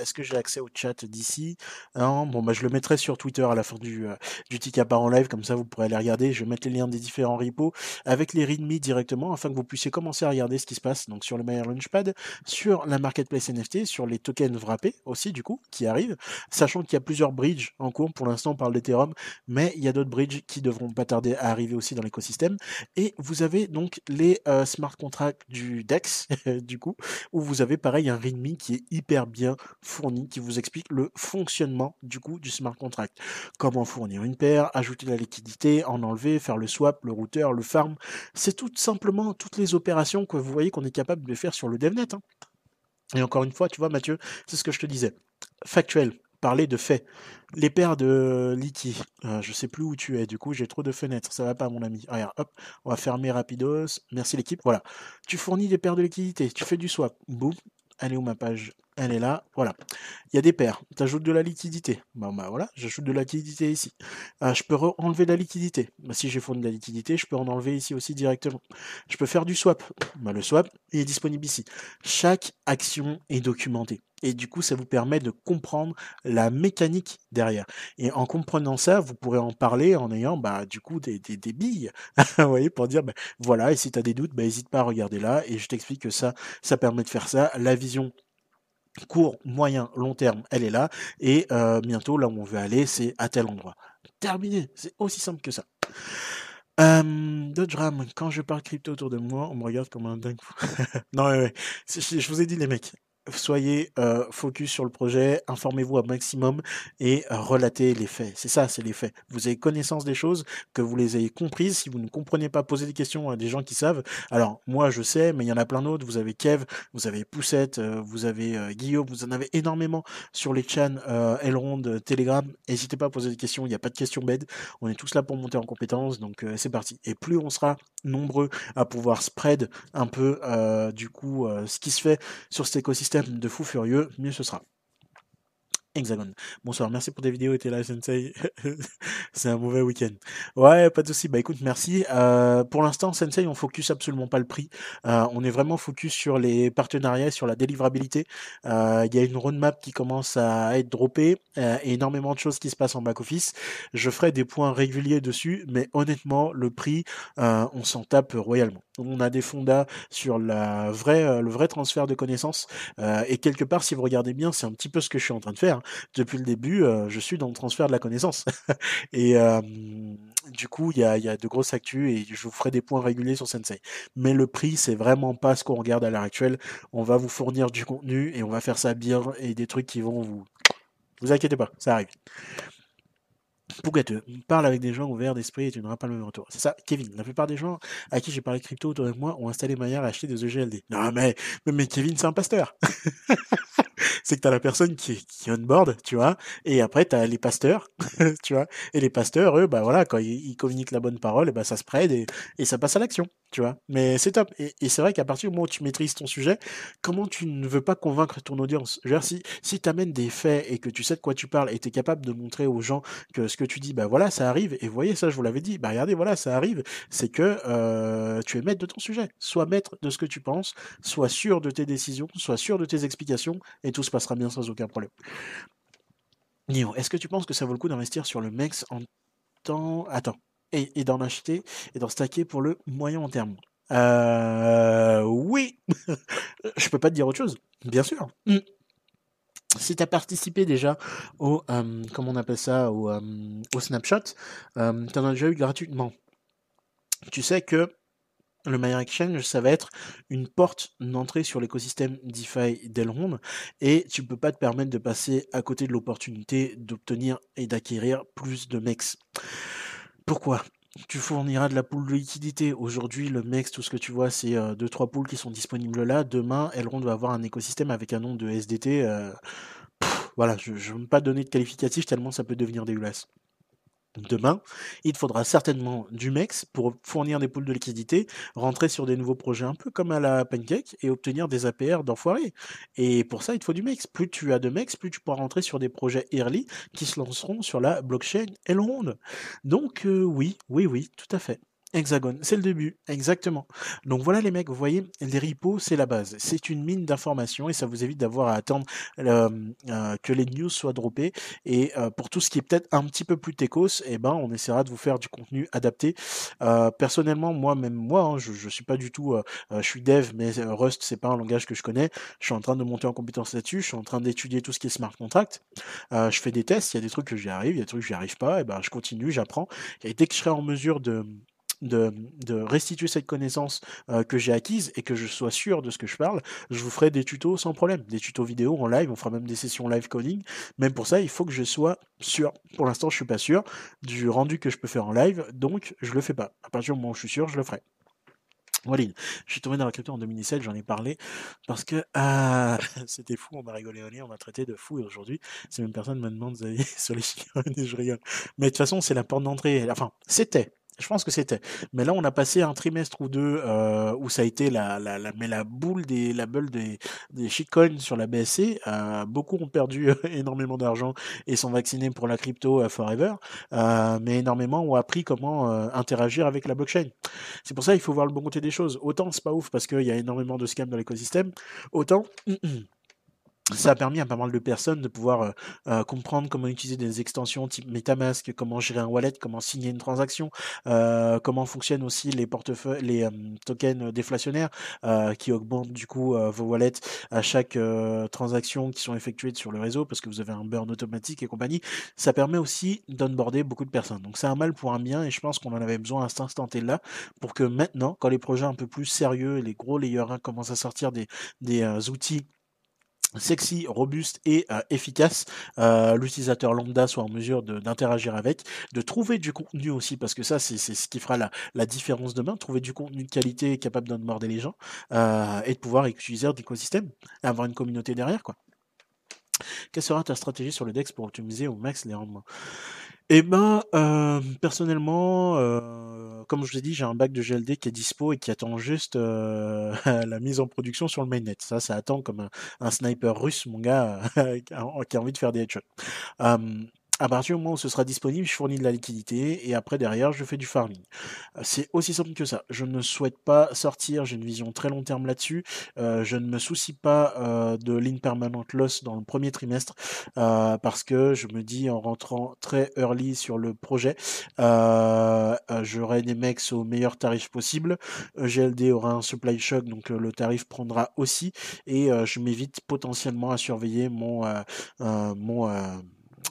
Est-ce que j'ai accès au chat d'ici? Bon bah je le mettrai sur Twitter à la fin du, euh, du TikTok en live, comme ça vous pourrez aller regarder. Je vais mettre les liens des différents repos avec les readme directement afin que vous puissiez commencer à regarder ce qui se passe donc sur le Mayer Launchpad, sur la marketplace NFT, sur les tokens wrappés aussi du coup qui arrivent, sachant qu'il y a plusieurs bridges en cours. Pour l'instant on parle d'Ethereum, mais il y a d'autres bridges qui devront pas tarder à arriver aussi dans l'écosystème. Et vous avez donc les euh, smart contracts du DEX, du coup, où vous avez pareil un README qui est hyper bien fourni, qui vous explique le fonctionnement du coup du smart contract. Comment fournir une paire, ajouter la liquidité, en enlever, faire le swap, le routeur, le farm. C'est tout simplement toutes les opérations que vous voyez qu'on est capable de faire sur le DevNet. Hein. Et encore une fois, tu vois, Mathieu, c'est ce que je te disais. Factuel, parler de faits. Les paires de Liki, euh, je sais plus où tu es, du coup j'ai trop de fenêtres, ça va pas mon ami. Regarde, hop, on va fermer rapidos, merci l'équipe, voilà. Tu fournis des paires de liquidités, tu fais du swap, boum, allez où ma page? Elle est là, voilà. Il y a des paires, tu ajoutes de la liquidité. Bah, voilà, j'ajoute de la liquidité ici. Ah, je peux enlever de la liquidité. Bah, si j'ai fourni de la liquidité, je peux en enlever ici aussi directement. Je peux faire du swap. Bah, le swap est disponible ici. Chaque action est documentée. Et du coup, ça vous permet de comprendre la mécanique derrière. Et en comprenant ça, vous pourrez en parler en ayant bah, du coup des, des, billes, vous voyez, pour dire, bah, voilà, et si tu as des doutes, bah, n'hésite pas à regarder là, et je t'explique que ça, ça permet de faire ça. La vision court, moyen, long terme, elle est là. Et euh, bientôt, là où on veut aller, c'est à tel endroit. Terminé. C'est aussi simple que ça. Euh, Dodge Ram, quand je parle crypto autour de moi, on me regarde comme un dingue. non, ouais, ouais. Je vous ai dit, les mecs, soyez euh, focus sur le projet, informez-vous un maximum et euh, relatez les faits. C'est ça, c'est les faits. Vous avez connaissance des choses, que vous les ayez comprises. Si vous ne comprenez pas, posez des questions à des gens qui savent. Alors, moi, je sais, mais il y en a plein d'autres. Vous avez Kev, vous avez Poussette, euh, vous avez Guillaume, vous en avez énormément sur les chans Elrond, Telegram. N'hésitez pas à poser des questions, il n'y a pas de questions bêtes. On est tous là pour monter en compétences, donc c'est parti. Et plus on sera nombreux à pouvoir spread un peu, du coup, ce qui se fait sur cet écosystème, de fou furieux, mieux ce sera. Hexagon. Bonsoir, merci pour tes vidéos et tes live Sensei. c'est un mauvais week-end. Ouais, pas de souci. Bah écoute, merci. Euh, pour l'instant, Sensei, on focus absolument pas le prix. Euh, on est vraiment focus sur les partenariats, sur la délivrabilité. Euh, il y a une roadmap qui commence à être droppée et énormément de choses qui se passent en back-office. Je ferai des points réguliers dessus, mais honnêtement, le prix, on s'en tape royalement. On a des fondas sur la vraie, le vrai transfert de connaissances. et quelque part, si vous regardez bien, c'est un petit peu ce que je suis en train de faire depuis le début, euh, je suis dans le transfert de la connaissance. et du coup, il y a, de grosses actus et je vous ferai des points réguliers sur Sensei. Mais le prix, c'est vraiment pas ce qu'on regarde à l'heure actuelle. On va vous fournir du contenu et on va faire ça bien et des trucs qui vont vous... Vous inquiétez pas, ça arrive. Pougateux, parle avec des gens ouverts d'esprit et tu n'auras pas le même retour. C'est ça, Kevin. La plupart des gens à qui j'ai parlé crypto autour de moi ont installé Maya et acheté des EGLD. Non, mais, mais Kevin, c'est un pasteur. c'est que tu as la personne qui, qui on board, tu vois, et après tu as les pasteurs, tu vois, et les pasteurs, eux, bah voilà, quand ils, communiquent la bonne parole, et bah ça se prête et, et ça passe à l'action, tu vois. Mais c'est top. Et, et c'est vrai qu'à partir du moment où tu maîtrises ton sujet, comment tu ne veux pas convaincre ton audience? Je veux dire, si, si tu amènes des faits et que tu sais de quoi tu parles et tu es capable de montrer aux gens que ce que tu dis, bah voilà, ça arrive, et voyez, ça je vous l'avais dit, bah regardez, voilà, ça arrive, c'est que euh, tu es maître de ton sujet. Sois maître de ce que tu penses, sois sûr de tes décisions, sois sûr de tes explications, et tout se passera bien sans aucun problème. Nio, est-ce que tu penses que ça vaut le coup d'investir sur le MEX en temps. Attends. Et, d'en acheter et d'en stacker pour le moyen long terme? Euh, Oui Je peux pas te dire autre chose, bien sûr. Hmm. Si tu as participé déjà au, euh, comment on appelle ça, au, euh, au snapshot, tu en as déjà eu gratuitement. Tu sais que le Maya Exchange, ça va être une porte d'entrée sur l'écosystème DeFi d'Elrond et tu peux pas te permettre de passer à côté de l'opportunité d'obtenir et d'acquérir plus de MEX. Pourquoi? Tu fourniras de la poule de liquidité. Aujourd'hui, le MEX, tout ce que tu vois, c'est 2-3 euh, poules qui sont disponibles là. Demain, Elrond va avoir un écosystème avec un nom de SDT. Euh, voilà, je ne veux pas donner de qualificatif tellement ça peut devenir dégueulasse. Demain, il faudra certainement du MEX pour fournir des poules de liquidité, rentrer sur des nouveaux projets un peu comme à la Pancake et obtenir des APR d'enfoirés. Et pour ça, il te faut du MEX. Plus tu as de MEX, plus tu pourras rentrer sur des projets early qui se lanceront sur la blockchain Elrond. Donc euh, oui, oui, oui, tout à fait. Hexagone, c'est le début, exactement. Donc voilà les mecs, vous voyez, les repos, c'est la base. C'est une mine d'informations et ça vous évite d'avoir à attendre euh, euh, que les news soient droppées. Et euh, pour tout ce qui est peut-être un petit peu plus techos, eh ben, on essaiera de vous faire du contenu adapté. personnellement, moi, même moi, hein, je, je suis pas du tout, je suis dev, mais Rust, c'est pas un langage que je connais. Je suis en train de monter en compétence là-dessus. Je suis en train d'étudier tout ce qui est smart contract. je fais des tests. Il y a des trucs que j'y arrive, il y a des trucs que j'y arrive pas. Et ben, je continue, j'apprends. Et dès que je serai en mesure de de, restituer cette connaissance euh, que j'ai acquise et que je sois sûr de ce que je parle, je vous ferai des tutos sans problème, des tutos vidéo en live, on fera même des sessions live coding. Même pour ça, il faut que je sois sûr. Pour l'instant, je suis pas sûr du rendu que je peux faire en live, donc je le fais pas. À partir du moment où je suis sûr, je le ferai. Voilà, je suis tombé dans la crypto en 2017, j'en ai parlé parce que ah, c'était fou, on m'a rigolé on m'a traité de fou et aujourd'hui, ces mêmes personnes me demandent sur les chiens et je rigole. Mais de toute façon, c'est la porte d'entrée. Enfin, c'était Je pense que c'était. Mais là, on a passé un trimestre ou deux euh, où ça a été la, la, mais la boule des, la bulle des, des shitcoins sur la BSC. Euh, beaucoup ont perdu énormément d'argent et sont vaccinés pour la crypto forever. Euh, mais énormément ont appris comment interagir avec la blockchain. C'est pour ça qu'il faut voir le bon côté des choses. Autant c'est pas ouf parce qu'il y a énormément de scams dans l'écosystème, autant ça a permis à pas mal de personnes de pouvoir euh, euh, comprendre comment utiliser des extensions type MetaMask, comment gérer un wallet, comment signer une transaction, euh, comment fonctionnent aussi les portefeuilles, les tokens déflationnaires qui augmentent du coup vos wallets à chaque transaction qui sont effectuées sur le réseau parce que vous avez un burn automatique et compagnie. Ça permet aussi d'onboarder beaucoup de personnes. Donc c'est un mal pour un bien et je pense qu'on en avait besoin à cet instant là pour que maintenant, quand les projets un peu plus sérieux, les gros layers 1 commencent à sortir des, des outils sexy, robuste et euh, efficace, euh, l'utilisateur lambda soit en mesure d'interagir avec, de trouver du contenu aussi, parce que ça c'est ce qui fera la, la, différence demain, trouver du contenu de qualité capable d'onboarder les gens, euh, et de pouvoir utiliser l'écosystème, avoir une communauté derrière. quoi. Quelle sera ta stratégie sur le DEX pour optimiser au max les rendements? Eh ben, euh, personnellement, euh, comme je l'ai dit, j'ai un bac de GLD qui est dispo et qui attend juste euh, la mise en production sur le mainnet. Ça, ça attend comme un, sniper russe, mon gars, qui a envie de faire des headshots à partir du moment où ce sera disponible, je fournis de la liquidité et après derrière je fais du farming. Euh, c'est aussi simple que ça. Je ne souhaite pas sortir, j'ai une vision très long terme là-dessus. Euh, je ne me soucie pas euh, de l'impermanent loss dans le premier trimestre parce que je me dis en rentrant très early sur le projet, j'aurai des mecs au meilleur tarif possible. GLD aura un supply shock donc le tarif prendra aussi et je m'évite potentiellement à surveiller mon mon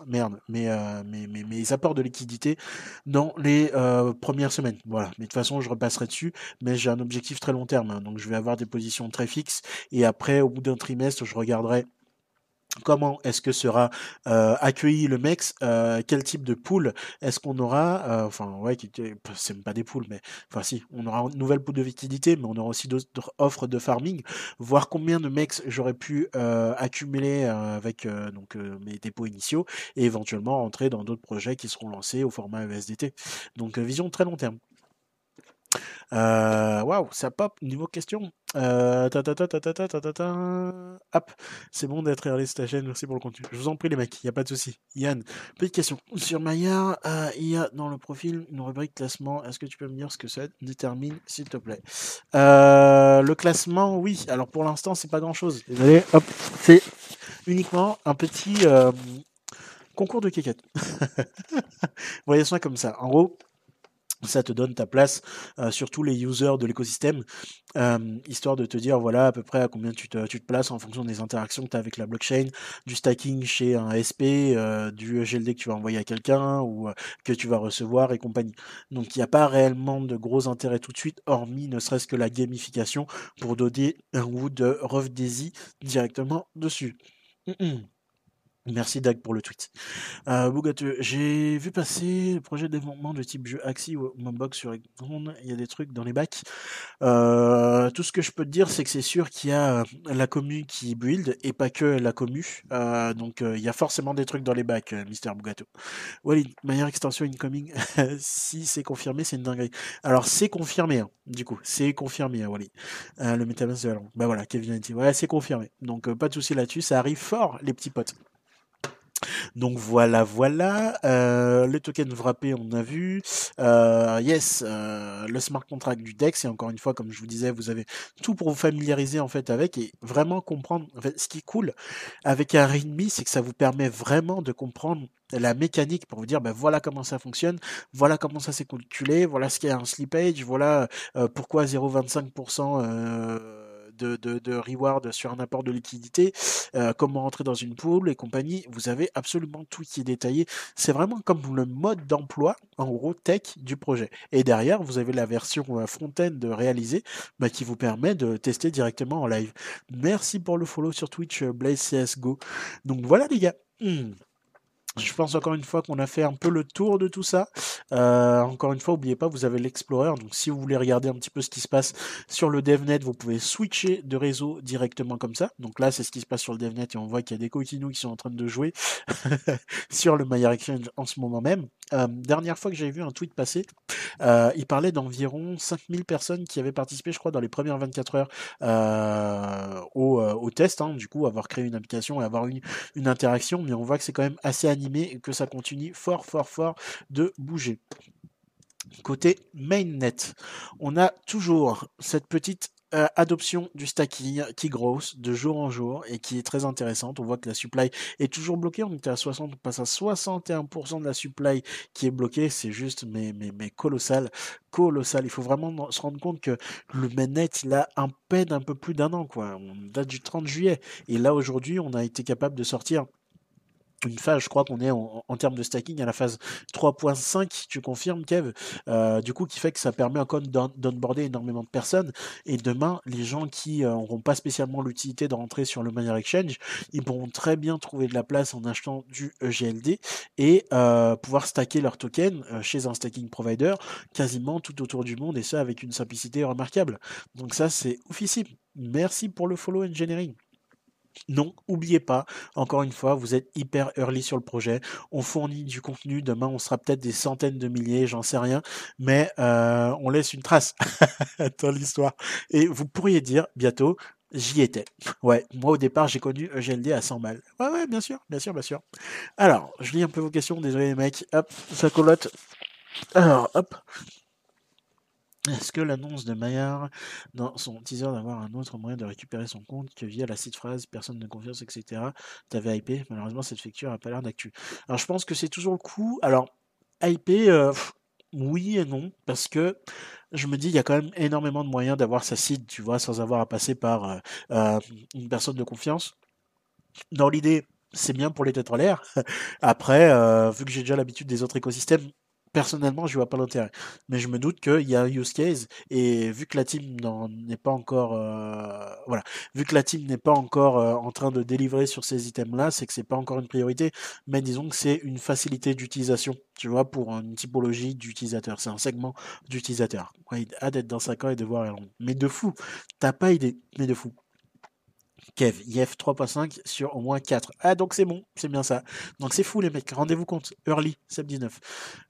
merde, mes, euh, mes, mes, mes, apports de liquidité dans les euh, premières semaines. Voilà. Mais de toute façon, je repasserai dessus, mais j'ai un objectif très long terme. Hein. donc, je vais avoir des positions très fixes. Et après, au bout d'un trimestre, je regarderai comment est-ce que sera euh, accueilli le MEX, euh, quel type de pool est-ce qu'on aura, euh, enfin ouais, c'est pas des poules, mais enfin si, on aura une nouvelle pool de liquidité, mais on aura aussi d'autres offres de farming, voir combien de MEX j'aurais pu accumuler avec donc mes dépôts initiaux et éventuellement entrer dans d'autres projets qui seront lancés au format ESDT. Donc vision très long terme. Euh, waouh, ça pop niveau question. Euh, c'est bon d'être regardé ta chaîne, merci pour le contenu. Je vous en prie les mecs, il n'y a pas de souci. Yann, petite question. Sur Maillard, euh, il y a dans le profil une rubrique classement. Est-ce que tu peux me dire ce que ça détermine, s'il te plaît? Le classement, oui. Alors pour l'instant, c'est pas grand-chose. Désolé, hop, c'est uniquement un petit concours de quéquette. Voyez ça comme ça. En gros, ça te donne ta place euh, sur tous les users de l'écosystème, euh, histoire de te dire voilà à peu près à combien tu te, places en fonction des interactions que tu as avec la blockchain, du stacking chez un SP, euh, du GLD que tu vas envoyer à quelqu'un ou que tu vas recevoir et compagnie. Donc il n'y a pas réellement de gros intérêts tout de suite, hormis ne serait-ce que la gamification pour donner un goût de Rough Daisy directement dessus. Merci Dag pour le tweet. Euh, j'ai vu passer le projet de développement de type jeu Axie ou Mobbox sur Eggron. Il y a des trucs dans les bacs. Euh, tout ce que je peux te dire, c'est que c'est sûr qu'il y a euh, la commu qui build et pas que la commu. Euh, donc il y a forcément des trucs dans les bacs, Mister Bugato. Walid, meilleure extension incoming. si c'est confirmé, c'est une dinguerie. Alors c'est confirmé, hein, du coup, c'est confirmé, hein, Walid. le Metaverse de la Bah voilà, Kevin a dit, ouais, c'est confirmé. Donc pas de souci là-dessus, ça arrive fort, les petits potes. Donc voilà, voilà. Euh, le token wrappé, on a vu. Euh, yes, euh, le smart contract du DEX. Et encore une fois, comme je vous disais, vous avez tout pour vous familiariser en fait avec et vraiment comprendre. Ce qui est cool avec un README, c'est que ça vous permet vraiment de comprendre la mécanique pour vous dire ben voilà comment ça fonctionne, voilà comment ça s'est calculé, voilà ce qu'il y a un slippage, voilà pourquoi 0,25% de, reward sur un apport de liquidité, euh, comment rentrer dans une pool et compagnie. Vous avez absolument tout qui est détaillé. C'est vraiment comme le mode d'emploi, en gros, tech du projet. Et derrière, vous avez la version euh, front-end de réaliser bah, qui vous permet de tester directement en live. Merci pour le follow sur Twitch, euh, Blaze CSGO. Donc voilà les gars. Hmm. Je pense encore une fois qu'on a fait un peu le tour de tout ça. Euh, encore une fois, n'oubliez pas, vous avez l'Explorer. Donc si vous voulez regarder un petit peu ce qui se passe sur le DevNet, vous pouvez switcher de réseau directement comme ça. Donc là, c'est ce qui se passe sur le DevNet et on voit qu'il y a des Coquinous qui sont en train de jouer sur le Maillard Exchange en ce moment même. dernière fois que j'avais vu un tweet passer, il parlait d'environ 5000 personnes qui avaient participé, je crois, dans les premières 24 heures au, test. Hein, du coup, avoir créé une application et avoir une, une interaction. Mais on voit que c'est quand même assez animé et que ça continue fort, fort, fort de bouger. Côté mainnet, on a toujours cette petite euh, adoption du stacking qui grosse de jour en jour et qui est très intéressante. On voit que la supply est toujours bloquée. On était à 60, on passe à 61% de la supply qui est bloquée. C'est juste mais, mais, mais colossal. Colossal. Il faut vraiment se rendre compte que le mainnet, il a un peine un peu plus d'un an, quoi. On date du 30 juillet. Et là, aujourd'hui, on a été capable de sortir une phase, je crois qu'on est en, termes de stacking à la phase 3.5, tu confirmes Kev, euh, du coup qui fait que ça permet encore d'onboarder énormément de personnes et demain les gens qui n'auront euh, pas spécialement l'utilité de rentrer sur le Miner Exchange, ils pourront très bien trouver de la place en achetant du EGLD et euh, pouvoir stacker leur token chez un stacking provider quasiment tout autour du monde et ça avec une simplicité remarquable. Donc ça c'est oufissime. Merci pour le follow engineering. Non, oubliez pas, encore une fois, vous êtes hyper early sur le projet. On fournit du contenu. Demain, on sera peut-être des centaines de milliers, j'en sais rien. Mais euh, on laisse une trace dans l'histoire. Et vous pourriez dire bientôt, j'y étais. Ouais, moi au départ, j'ai connu EGLD à 100 balles. Ouais, ouais, bien sûr, bien sûr, bien sûr. Alors, je lis un peu vos questions. Désolé les mecs. Hop, ça colotte. Alors, hop. Est-ce que l'annonce de Maillard dans son teaser d'avoir un autre moyen de récupérer son compte que via la site phrase personne de confiance, etc. T'avais hypé? Malheureusement, cette facture a pas l'air d'actu. Alors, je pense que c'est toujours le coup. Alors, hypé, euh, oui et non, parce que je me dis, il y a quand même énormément de moyens d'avoir sa site, tu vois, sans avoir à passer par euh, euh, une personne de confiance. Dans l'idée, c'est bien pour les têtes en l'air. Après, vu que j'ai déjà l'habitude des autres écosystèmes, personnellement, je vois pas l'intérêt. Mais je me doute qu'il y a un use case et vu que la team n'est pas encore, euh, voilà, vu que la team n'est pas encore euh, en train de délivrer sur ces items-là, c'est que c'est pas encore une priorité. Mais disons que c'est une facilité d'utilisation, tu vois, pour une typologie d'utilisateur. C'est un segment d'utilisateur. Ouais, hâte d'être dans 5 ans et de voir. Mais de fou, t'as pas idée, mais de fou. Kev, IF 3.5 sur au moins 4. Ah, donc c'est bon, c'est bien ça. Donc c'est fou les mecs, rendez-vous compte. Early, SEP19.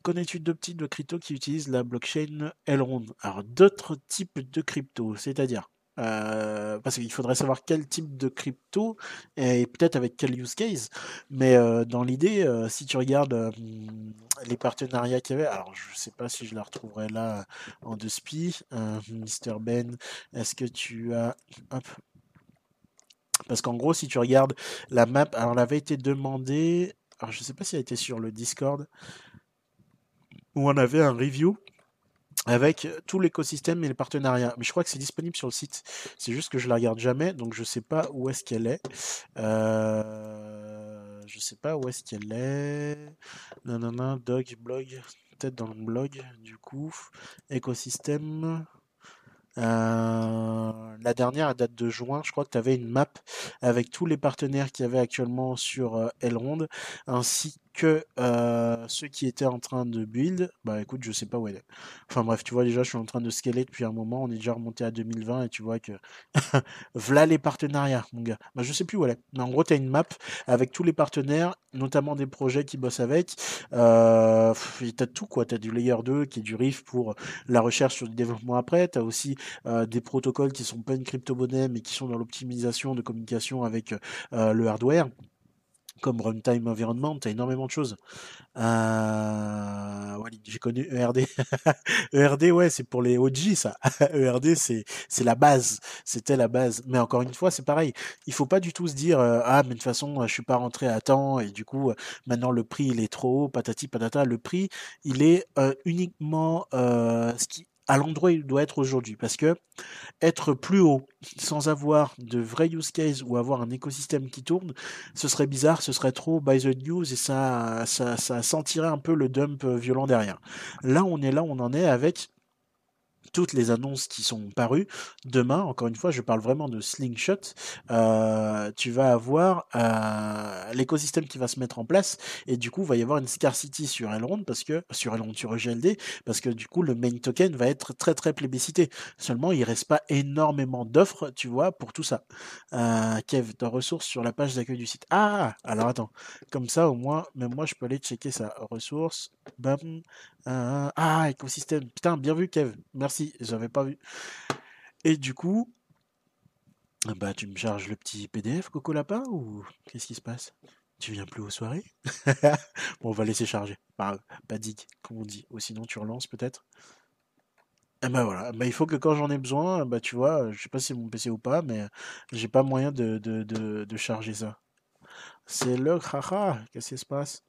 Connais-tu deux types de crypto qui utilisent la blockchain Elrond? Alors, d'autres types de crypto, c'est-à-dire euh, parce qu'il faudrait savoir quel type de crypto et peut-être avec quel use case. Mais euh, dans l'idée, euh, si tu regardes les partenariats qu'il y avait, alors je sais pas si je la retrouverai là en deux spi. Mr Ben, est-ce que tu as hop, parce qu'en gros, si tu regardes la map, alors elle avait été demandée, alors je sais pas si elle était sur le Discord, où on avait un review avec tout l'écosystème et les partenariats. Mais je crois que c'est disponible sur le site. C'est juste que je la regarde jamais, donc je sais pas où est-ce qu'elle est. Euh... Je sais pas où est-ce qu'elle est. Non, non, non, dog, blog. Peut-être dans le blog, du coup. Écosystème. Euh, la dernière, à date de juin, je crois que tu avais une map avec tous les partenaires qu'il y avait actuellement sur euh, Elrond, ainsi que euh, ceux qui étaient en train de build, bah écoute, je sais pas où elle est. Enfin bref, tu vois déjà, je suis en train de scaler depuis un moment, on est déjà remonté à 2020 et tu vois que voilà les partenariats, mon gars. Bah je sais plus où elle est. Mais en gros, tu as une map avec tous les partenaires, notamment des projets qui bossent avec. Euh, tu as tout quoi, tu as du layer 2 qui est du RIF pour la recherche sur le développement après, tu as aussi euh, des protocoles qui sont pas une crypto-monnaie mais qui sont dans l'optimisation de communication avec euh, le hardware comme Runtime Environment, tu as énormément de choses. Euh, j'ai connu ERD. ERD, ouais, c'est pour les OG, ça. ERD, c'est, la base. C'était la base. Mais encore une fois, c'est pareil. Il faut pas du tout se dire, euh, ah, mais de toute façon, je suis pas rentré à temps et du coup, maintenant le prix, il est trop haut, patati patata. Le prix, il est euh, uniquement ce qui à l'endroit où il doit être aujourd'hui. Parce que être plus haut sans avoir de vrai use case ou avoir un écosystème qui tourne, ce serait bizarre, ce serait trop by the news et ça, ça, ça sentirait un peu le dump violent derrière. Là, on est là, on en est avec toutes les annonces qui sont parues. Demain, encore une fois, je parle vraiment de Slingshot. Euh, tu vas avoir euh, l'écosystème qui va se mettre en place et du coup, il va y avoir une scarcity sur Elrond parce que sur Elrond, sur EGLD, parce que du coup, le main token va être très très plébiscité. Seulement, il reste pas énormément d'offres, tu vois, pour tout ça. Euh, Kev, ta ressource sur la page d'accueil du site. Ah, alors attends, comme ça au moins, même moi, je peux aller checker sa ressource. Bam. Euh, ah, écosystème. Putain, bien vu, Kev. Merci, j'avais pas vu. Et du coup, bah, tu me charges le petit PDF, Coco Lapin, ou qu'est-ce qui se passe? Tu viens plus aux soirées? Bon, on va laisser charger. Pas, pas dig, comme on dit. Ou sinon, tu relances peut-être? Et bah voilà, bah, il faut que quand j'en ai besoin, bah tu vois, je sais pas si c'est mon PC ou pas, mais j'ai pas moyen de, de, de, de charger ça. C'est le haha, qu'est-ce qui se passe?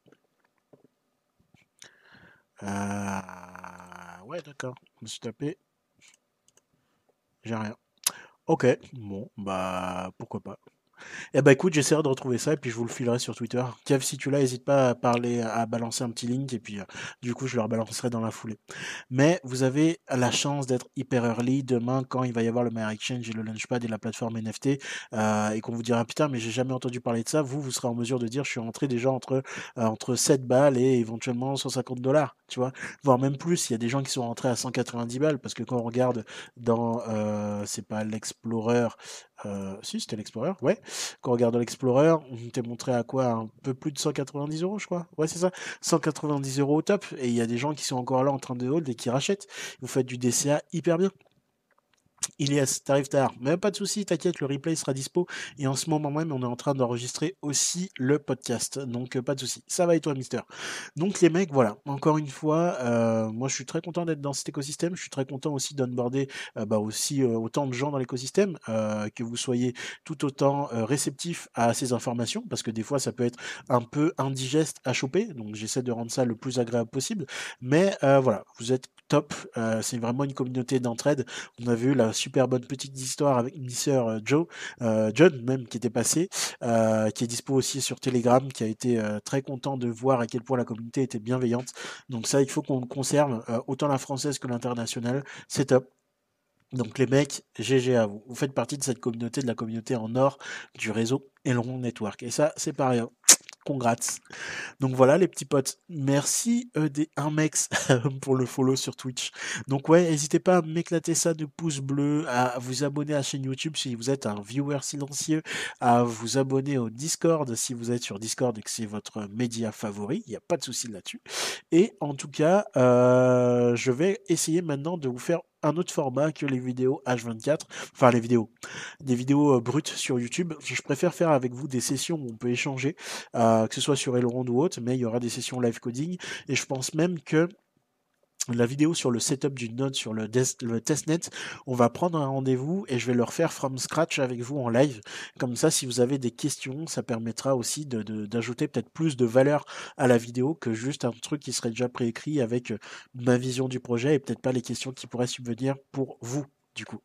Euh... Ouais, d'accord. Je me suis tapé. J'ai rien. Ok, bon, bah pourquoi pas. Eh ben écoute, j'essaierai de retrouver ça et puis je vous le filerai sur Twitter. Kev, si tu l'as, n'hésite pas à parler, à balancer un petit link et puis euh, du coup je le rebalancerai dans la foulée. Mais vous avez la chance d'être hyper early demain quand il va y avoir le My Exchange et le Launchpad et la plateforme NFT euh, et qu'on vous dira putain mais j'ai jamais entendu parler de ça. Vous, vous serez en mesure de dire je suis rentré déjà entre euh, entre 7 balles et éventuellement 150 dollars, tu vois, voire même plus. Il y a des gens qui sont rentrés à 190 balles parce que quand on regarde dans c'est pas l'Explorer, euh, si, c'était l'Explorer, ouais. Quand on regarde l'Explorer, on t'est montré à quoi? Un peu plus de 190 euros, je crois. Ouais, c'est ça. 190 euros au top. Et il y a des gens qui sont encore là en train de hold et qui rachètent. Vous faites du DCA hyper bien. Ilias, t'arrives tard. Mais pas de souci, t'inquiète, le replay sera dispo. Et en ce moment même, on est en train d'enregistrer aussi le podcast. Donc euh, pas de souci. Ça va et toi, Mister? Donc les mecs, voilà. Encore une fois, euh, moi je suis très content d'être dans cet écosystème. Je suis très content aussi d'onboarder euh, bah, aussi autant de gens dans l'écosystème, que vous soyez tout autant réceptifs à ces informations, parce que des fois ça peut être un peu indigeste à choper. Donc j'essaie de rendre ça le plus agréable possible. Mais voilà, vous êtes top. c'est vraiment une communauté d'entraide. On a vu la super bonne petite histoire avec une sœur euh, Joe, euh, John même qui était passé, euh, qui est dispo aussi sur Telegram, qui a été très content de voir à quel point la communauté était bienveillante. Donc ça, il faut qu'on conserve autant la française que l'internationale. C'est top. Donc les mecs, GG à vous. Vous faites partie de cette communauté, de la communauté en or du réseau Elrond Network. Et ça, c'est pas rien. Congrats. Donc voilà les petits potes. Merci euh, des 1mex pour le follow sur Twitch. Donc ouais, n'hésitez pas à m'éclater ça de pouces bleus, à vous abonner à la chaîne YouTube si vous êtes un viewer silencieux, à vous abonner au Discord si vous êtes sur Discord et que c'est votre média favori. Il n'y a pas de souci là-dessus. Et en tout cas, euh, je vais essayer maintenant de vous faire un autre format que les vidéos H24, enfin les vidéos, des vidéos euh, brutes sur YouTube. Je préfère faire avec vous des sessions où on peut échanger, euh, que ce soit sur Elrond ou autre, mais il y aura des sessions live coding, et je pense même que la vidéo sur le setup d'une node sur le, le, testnet, on va prendre un rendez-vous et je vais le refaire from scratch avec vous en live. Comme ça, si vous avez des questions, ça permettra aussi d'ajouter peut-être plus de valeur à la vidéo que juste un truc qui serait déjà préécrit avec ma vision du projet et peut-être pas les questions qui pourraient subvenir pour vous du coup.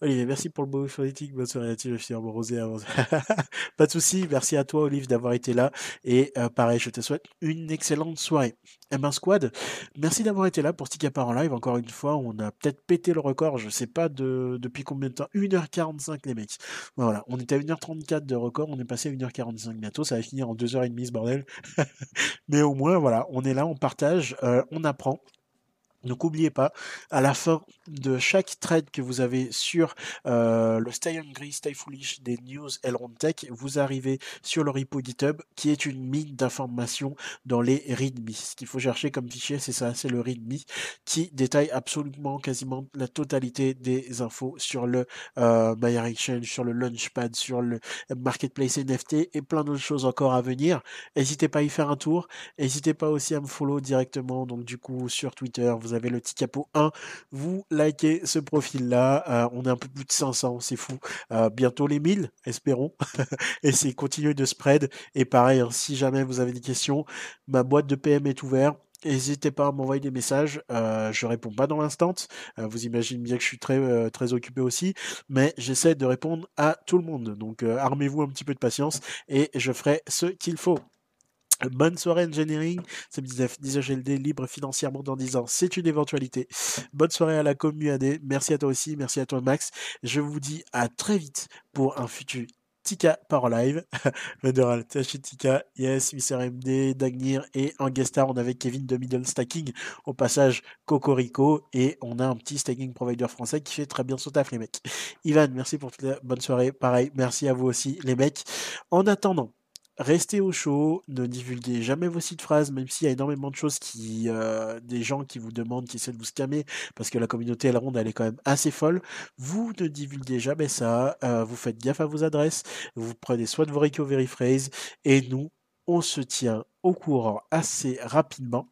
Olivier, merci pour le beau politique. Bonne soirée à tous, je suis rosé avant. Pas de souci. Merci à toi, Olive, d'avoir été là. Et euh, pareil, je te souhaite une excellente soirée. Eh ben, squad, merci d'avoir été là pour Tika en live. Encore une fois, on a peut-être pété le record. Je sais pas de, depuis combien de temps. 1h45, les mecs. Voilà. On était à 1h34 de record. On est passé à 1h45 bientôt. Ça va finir en 2h30, ce bordel. Mais au moins, voilà. On est là, on partage, euh, on apprend. Donc n'oubliez pas, à la fin de chaque trade que vous avez sur euh, le Stay Hungry, Stay Foolish des news Elrond Tech, vous arrivez sur le repo GitHub qui est une mine d'informations dans les README. Ce qu'il faut chercher comme fichier, c'est ça, c'est le README qui détaille absolument quasiment la totalité des infos sur le euh, Exchange, sur le Launchpad, sur le Marketplace NFT et plein d'autres choses encore à venir. N'hésitez pas à y faire un tour. N'hésitez pas aussi à me follow directement, donc du coup sur Twitter, vous avez le petit capot 1, vous likez ce profil-là. Euh, on est un peu plus de 500, c'est fou. Euh, bientôt les 1000, espérons. et c'est continuer de spread. Et pareil, hein, si jamais vous avez des questions, ma boîte de PM est ouverte. N'hésitez pas à m'envoyer des messages. Euh, je réponds pas dans l'instant. vous imaginez bien que je suis très très occupé aussi, mais j'essaie de répondre à tout le monde. Donc armez-vous un petit peu de patience et je ferai ce qu'il faut. Bonne soirée engineering, c'est GLD libre financièrement dans 10 ans, c'est une éventualité. Bonne soirée à la commu merci à toi aussi, merci à toi Max. Je vous dis à très vite pour un futur Tika par live. Federal, Tika, yes, Mr. MD, Dagnir et en guest star, on avait Kevin de Middle Stacking. Au passage, Cocorico et on a un petit stacking provider français qui fait très bien son taf, les mecs. Ivan, merci pour toute la bonne soirée. Pareil, merci à vous aussi, les mecs. En attendant, restez au chaud, ne divulguez jamais vos sites phrases, même s'il y a énormément de choses qui, euh, des gens qui vous demandent, qui essaient de vous scammer, parce que la communauté ronde, elle est quand même assez folle. Vous ne divulguez jamais ça, euh, vous faites gaffe à vos adresses, vous prenez soin de vos recovery phrases, et nous, on se tient au courant assez rapidement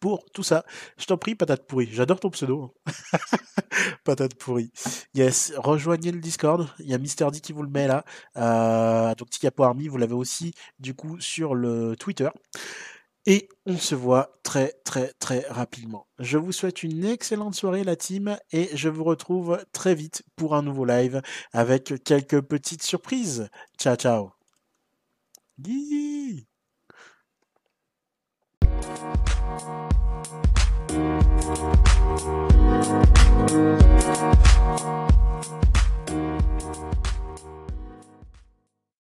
pour tout ça. Je t'en prie, patate pourrie. J'adore ton pseudo. Hein. patate pourrie. Yes, rejoignez le Discord. Il y a Mister D qui vous le met là. Euh, donc Tikapo Army, vous l'avez aussi du coup sur le Twitter. Et on se voit très très très rapidement. Je vous souhaite une excellente soirée la team et je vous retrouve très vite pour un nouveau live avec quelques petites surprises. Ciao ciao. Thank you.